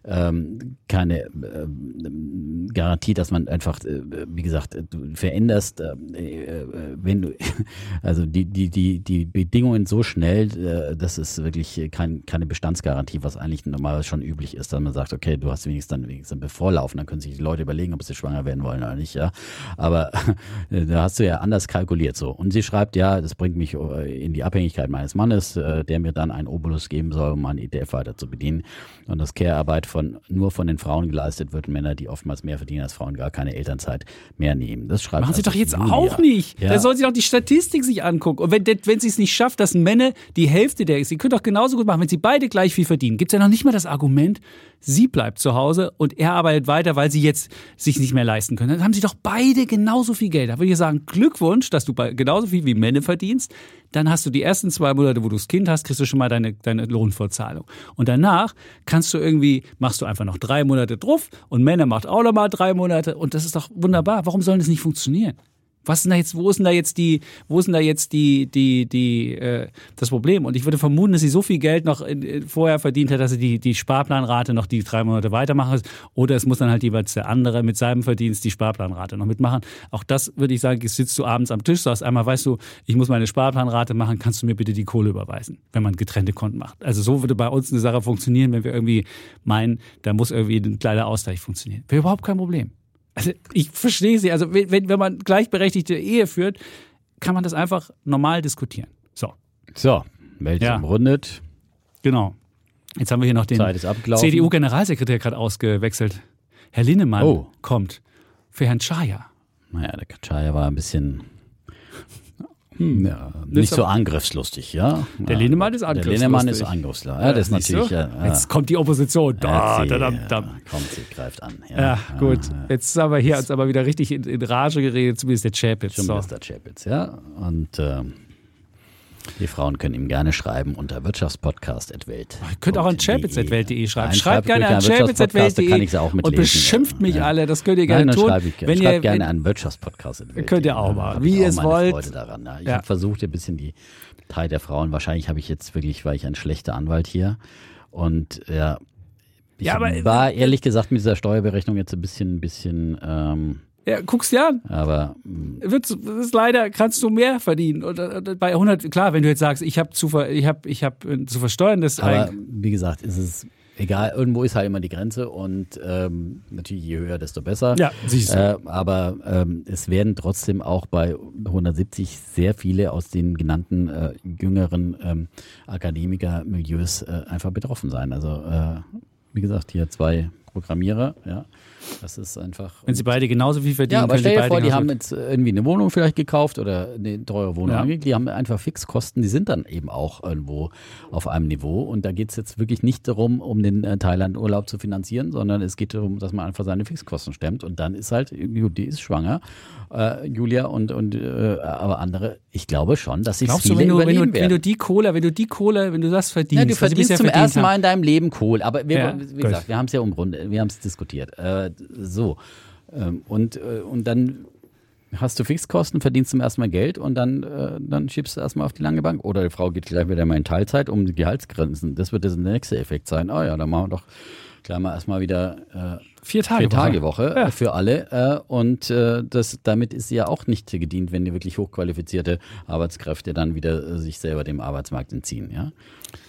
ähm, keine ähm, Garantie, dass man einfach, äh, wie gesagt, du veränderst, äh, äh, wenn du, also die, die, die, die Bedingungen so schnell, äh, das ist wirklich kein, keine Bestandsgarantie, was eigentlich normalerweise schon üblich ist, dass man sagt, okay, du hast wenigstens dann wenigstens einen Bevorlaufen, dann können sich die Leute überlegen, ob sie schwanger werden wollen oder nicht, ja. Aber da hast du ja anders kalkuliert so. Und sie schreibt, ja, das bringt mich äh, in die Abhängigkeit meines Mannes, äh, der mir dann einen Obolus geben soll, um meine ETF weiter zu bedienen. Und dass Care-Arbeit von, nur von den Frauen geleistet wird, Männer, die oftmals mehr verdienen als Frauen, gar keine Elternzeit mehr nehmen. Das schreibt Machen Sie also doch jetzt Julia. auch nicht. Ja. Da soll sie doch die Statistik sich angucken. Und wenn, wenn sie es nicht schafft, dass Männer die Hälfte der ist, sie können doch genauso gut machen, wenn sie beide gleich viel verdienen. Gibt es ja noch nicht mal das Argument, sie bleibt zu Hause und er arbeitet weiter, weil sie jetzt sich nicht mehr leisten können. Dann haben sie doch beide genauso viel Geld. Da würde ich sagen, Glückwunsch, dass du genauso viel wie Männer verdienst. Dann hast du die ersten zwei Monate, wo du das Kind hast, kriegst du schon mal deine, deine Lohnfortzahlung. Und danach kannst du irgendwie, machst du einfach noch drei Monate drauf und Männer macht auch noch mal drei Monate und das ist doch wunderbar. Warum soll das nicht funktionieren? Was ist denn da jetzt, wo ist denn da jetzt die, wo ist denn da jetzt die, die, die, äh, das Problem? Und ich würde vermuten, dass sie so viel Geld noch in, in, vorher verdient hat, dass sie die, die Sparplanrate noch die drei Monate weitermachen. Oder es muss dann halt jeweils der andere mit seinem Verdienst die Sparplanrate noch mitmachen. Auch das würde ich sagen, sitzt du abends am Tisch, sagst einmal, weißt du, ich muss meine Sparplanrate machen, kannst du mir bitte die Kohle überweisen, wenn man getrennte Konten macht. Also so würde bei uns eine Sache funktionieren, wenn wir irgendwie meinen, da muss irgendwie ein kleiner Ausgleich funktionieren. Wäre überhaupt kein Problem. Also ich verstehe sie. Also wenn, wenn man gleichberechtigte Ehe führt, kann man das einfach normal diskutieren. So, So, Welt Ja. umrundet. genau. Jetzt haben wir hier noch den. CDU-Generalsekretär gerade ausgewechselt. Herr Linnemann Oh. kommt für Herrn Chaya. Naja, der Kaczaya war ein bisschen ja, nicht so angriffslustig, ja. Der ja, Linnemann ist Der Linnemann ist angriffslustig. angriffslustig. Ja, das ist natürlich. Ja, Jetzt kommt die Opposition. Da, ja, da, da, da. ja, kommt, sie greift an. Ja, gut. Jetzt haben wir hier uns aber wieder richtig in, in Rage geredet, zumindest der Chapitz. Zum So. Mr. Chapitz, ja. Und ähm, die Frauen können ihm gerne schreiben unter wirtschaftspodcast.welt. Ihr könnt auch an chapitz.welt.de schreiben. Nein, Schreibt gerne an chapitz.welt.de da kann ich sie auch und beschimpft mich Ja. alle. Das könnt ihr gerne Nein, tun. schreibe ich, wenn schreibt ihr, gerne an wirtschaftspodcast.welt. Könnt ihr auch hab wie ihr auch es wollt. Freude daran. Ich Ja. habe versucht, ein bisschen die Teil der Frauen, wahrscheinlich habe ich jetzt wirklich, weil ich ein schlechter Anwalt hier und ja, Ich Ja, aber- war ehrlich gesagt mit dieser Steuerberechnung jetzt ein bisschen, ein bisschen, ähm, Ja, guck's dir an. aber mh, Wird's, ist leider kannst du mehr verdienen. Und, äh, bei 100, klar, wenn du jetzt sagst, ich habe zu, ver, ich hab, ich hab äh, zu versteuerndes aber Ein- wie gesagt, ist es egal, irgendwo ist halt immer die Grenze und ähm, natürlich je höher, desto besser. Ja, siehst du. Äh, aber ähm, es werden trotzdem auch bei 170 sehr viele aus den genannten äh, jüngeren ähm, Akademiker-Milieus äh, einfach betroffen sein. Also äh, wie gesagt, hier zwei Programmierer, ja, das ist einfach. wenn sie beide genauso viel verdienen, Ja, aber stell dir vor, die haben jetzt irgendwie eine Wohnung vielleicht gekauft oder eine teure Wohnung Ja. Die haben einfach Fixkosten, die sind dann eben auch irgendwo auf einem Niveau. Und da geht es jetzt wirklich nicht darum, um den äh, Thailand-Urlaub zu finanzieren, sondern es geht darum, dass man einfach seine Fixkosten stemmt. Und dann ist halt, gut, die ist schwanger, äh, Julia und, und äh, aber andere, ich glaube schon, dass sich viele du, wenn du, wenn, du, wenn du die Kohle, wenn du die Kohle, wenn du das verdienst, Ja, du verdienst bisher zum ersten Mal in deinem Leben Kohl. Aber wir, Ja, wie gut. gesagt, wir haben es ja umrundet, wir haben es diskutiert. Äh, so. Ähm, und, äh, und dann hast du Fixkosten, verdienst zum ersten Mal Geld und dann, äh, dann schiebst du erstmal auf die lange Bank. Oder die Frau geht gleich wieder mal in Teilzeit um die Gehaltsgrenzen. Das wird jetzt der nächste Effekt sein. Oh ja, dann machen wir doch gleich mal erstmal wieder äh, Vier Tage. vier Tage Woche Ja. äh, für alle. Äh, und äh, das, damit ist sie ja auch nicht gedient, wenn die wirklich hochqualifizierte Arbeitskräfte dann wieder äh, sich selber dem Arbeitsmarkt entziehen. Ja?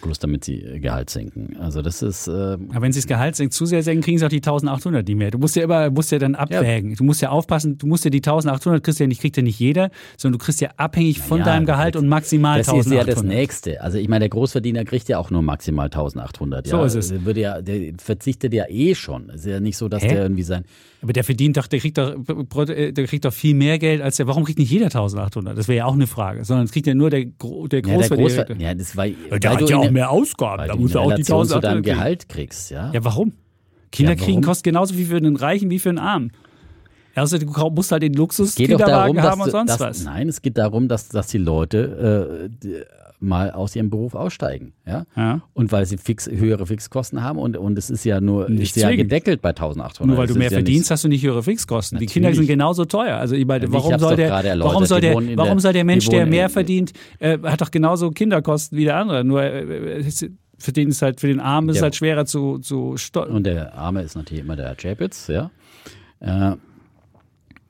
Bloß damit sie äh, Gehalt senken. Also das ist, äh, Aber wenn sie das Gehalt senken, zu sehr senken, kriegen sie auch die 1800 nicht mehr. Du musst ja immer, musst ja dann abwägen. Du musst ja aufpassen, du musst ja die 1800 kriegst ja nicht, kriegt ja nicht jeder, sondern du kriegst ja abhängig von ja, deinem Gehalt und maximal das ist ja 1800. das Nächste. Also ich meine, der Großverdiener kriegt ja auch nur maximal 1800. Ja? So ist es. Der Würde ja, der verzichtet ja eh schon. Es ist ja nicht so, dass Hä? der irgendwie sein. Aber der verdient doch, der kriegt doch, der kriegt doch viel mehr Geld als der. Warum kriegt nicht jeder 1800? Das wäre ja auch eine Frage. Sondern es kriegt ja nur der, Gro- der Ja, Großverdiener. Großver ja, das war, der hat ja auch mehr Ausgaben. Da du muss er auch die Relation zu 1800 deinem kriegen. Gehalt kriegst, ja. Ja, warum? Kinder Ja, warum? kriegen kosten genauso viel für einen Reichen wie für einen Armen. Also du musst halt den Luxus darum, Kinderwagen haben und sonst dass was. nein, es geht darum, dass, dass die Leute äh, mal aus ihrem Beruf aussteigen, ja? Ja. Und weil sie fix, höhere Fixkosten haben und, und es ist ja nur Nicht ist ja gedeckelt bei 1800. Nur weil du mehr ja verdienst, nicht- hast du nicht höhere Fixkosten. Die Natürlich. Kinder sind genauso teuer. Also ich meine, Ich warum hab's soll der, warum soll Die der, warum der- soll der die Mensch, der mehr verdient, äh, hat doch genauso Kinderkosten wie der andere. Nur äh, für den ist halt, für den Armen ist es Ja. halt schwerer zu, zu steuern. Und der Arme ist natürlich immer der Chapitz, ja. Äh,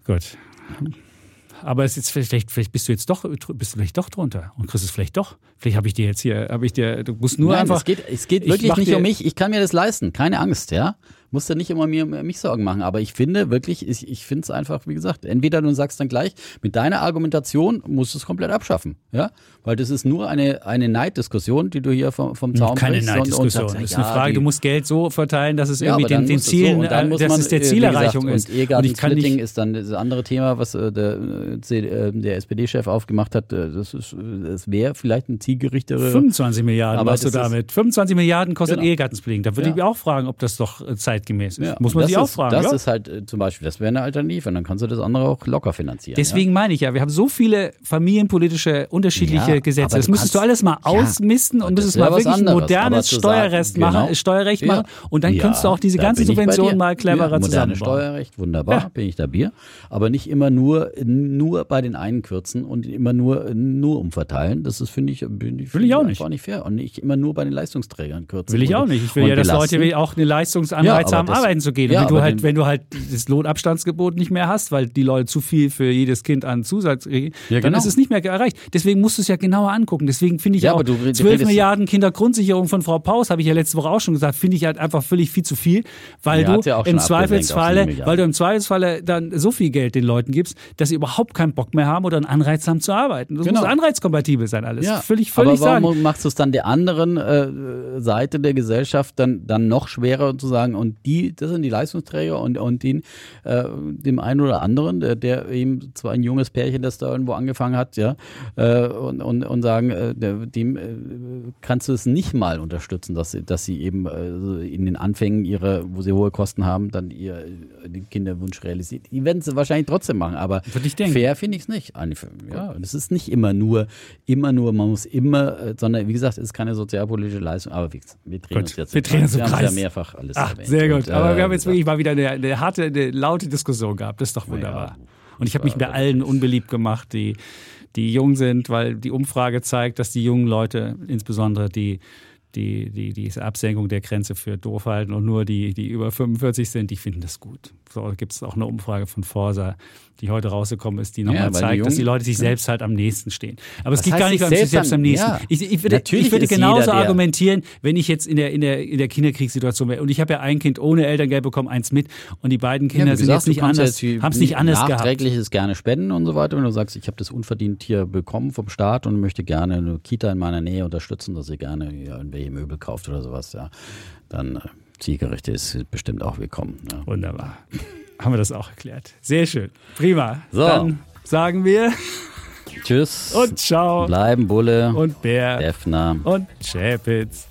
Gut. Aber es ist vielleicht, vielleicht bist du jetzt doch, bist du vielleicht doch drunter und kriegst es vielleicht doch. Vielleicht habe ich dir jetzt hier, habe ich dir, du musst nur Nein, einfach. es geht, es geht ich wirklich nicht dir- um mich. Ich kann mir das leisten, keine Angst, ja. Musst du nicht immer mir mich Sorgen machen. Aber ich finde wirklich, ich, ich finde es einfach, wie gesagt, entweder du sagst dann gleich, mit deiner Argumentation musst du es komplett abschaffen, ja, weil das ist nur eine eine Neiddiskussion, die du hier vom, vom Zaun Keine und- und Neiddiskussion. Das ist ja, eine Frage, die- du musst Geld so verteilen, dass es Ja, irgendwie den, den so. Zielen, Und dann äh, muss dass man, es der äh, Zielerreichung gesagt, ist. Und Ehegatten ich kann Splitting nicht, ist dann das andere Thema, was äh, der, äh, der SPD-Chef aufgemacht hat. Das, ist, das wäre vielleicht ein zielgerichtetere 25 Milliarden Aber machst du damit. 25 Milliarden kostet Genau. Ehegattensplitting. Da würde Ja. ich mich auch fragen, ob das doch äh, zeitgemäß ist. Ja, Muss man sich auch fragen. Das ja? ist halt äh, zum Beispiel, das wäre eine Alternative und dann kannst du das andere auch locker finanzieren. Deswegen meine ich ja, wir haben so viele familienpolitische unterschiedliche Ja, Gesetze. Das müsstest du alles mal Ja, ausmisten und müsstest mal wirklich ein anderes. modernes zu sagen, Steuerrecht machen, genau. Steuerrecht Ja. machen und dann Ja, könntest du auch diese Subventionen dir. mal cleverer ja, zusammenbauen. Steuerrecht, wunderbar, Ja. bin ich da Bier. Aber nicht immer nur, nur bei den einen kürzen und immer nur, nur umverteilen. Das ist, finde ich, finde ich, Will ich auch nicht. nicht fair. Und nicht immer nur bei den Leistungsträgern kürzen. Will ich auch nicht. Ich will ja, dass. Leute auch eine Leistungsanreiz Ja, aber haben, das- arbeiten zu gehen. Ja, wenn du halt, wenn du halt das Lohnabstandsgebot nicht mehr hast, weil die Leute zu viel für jedes Kind an Zusatz kriegen, Ja, dann genau. ist es nicht mehr erreicht. Deswegen musst du es ja genauer angucken. Deswegen finde ich Ja, auch aber du red- 12 redest- Milliarden Kindergrundsicherung von Frau Paus, habe ich ja letzte Woche auch schon gesagt, finde ich halt einfach völlig viel zu viel, weil Ja, du schon im Zweifelsfalle, weil du im Zweifelsfalle dann so viel Geld den Leuten gibst, dass sie überhaupt keinen Bock mehr haben oder einen Anreiz haben zu arbeiten. Das Genau. muss anreizkompatibel sein alles. Ja, völlig, völlig aber warum sagen. machst du es dann der anderen äh, Seite der Gesellschaft dann, dann noch schwerer zu sagen, und die, das sind die Leistungsträger und, und den, äh, dem einen oder anderen, der, der eben zwar ein junges Pärchen, das da irgendwo angefangen hat, ja, äh, und, und, und sagen, äh, dem äh, kannst du es nicht mal unterstützen, dass sie, dass sie eben äh, in den Anfängen ihre, wo sie hohe Kosten haben, dann ihr äh, den Kinderwunsch realisiert. Die werden es wahrscheinlich trotzdem machen, aber fair finde ich es nicht. Ja, das ist nicht immer nur, immer nur, man muss immer, sondern wie gesagt, es ist keine sozialpolitische Leistung, aber gesagt, wir drehen Gut, uns jetzt wir drehen uns im Wir haben es Kreis. ja mehrfach alles Ach, erwähnt. sehr gut. Und, Aber äh, wir haben jetzt wirklich mal wieder eine, eine harte, eine laute Diskussion gehabt. Das ist doch wunderbar. Ja, Und ich habe mich bei allen unbeliebt gemacht, die, die jung sind, weil die Umfrage zeigt, dass die jungen Leute, insbesondere die die, die diese Absenkung der Grenze für doof halten und nur die, die über 45 sind, die finden das gut. So gibt es auch eine Umfrage von Forsa, die heute rausgekommen ist, die nochmal Ja, weil die zeigt, dass die Leute sich selbst halt am nächsten stehen. Aber es geht gar nicht um sich selbst am- nächsten. ja. Ich, ich würde, Natürlich ich würde genauso jeder, der- argumentieren, wenn ich jetzt in der, in der, in der Kinderkriegssituation wäre. Und ich habe ja ein Kind ohne Elterngeld bekommen, eins mit. Und die beiden Kinder Ja, sind gesagt, jetzt nicht anders, haben es nicht anders gehabt. nachträgliches gerne spenden und so weiter. Wenn du sagst, ich habe das unverdient hier bekommen vom Staat und möchte gerne eine Kita in meiner Nähe unterstützen, dass ihr gerne ja, irgendwelche Möbel kauft oder sowas, ja, dann äh, Zielgerichte ist bestimmt auch willkommen. Ja. Wunderbar. Haben wir das auch erklärt. Sehr schön. Prima. So. Dann sagen wir Tschüss. und ciao Bleiben Bulle. und Bär Defner. und Chapitz.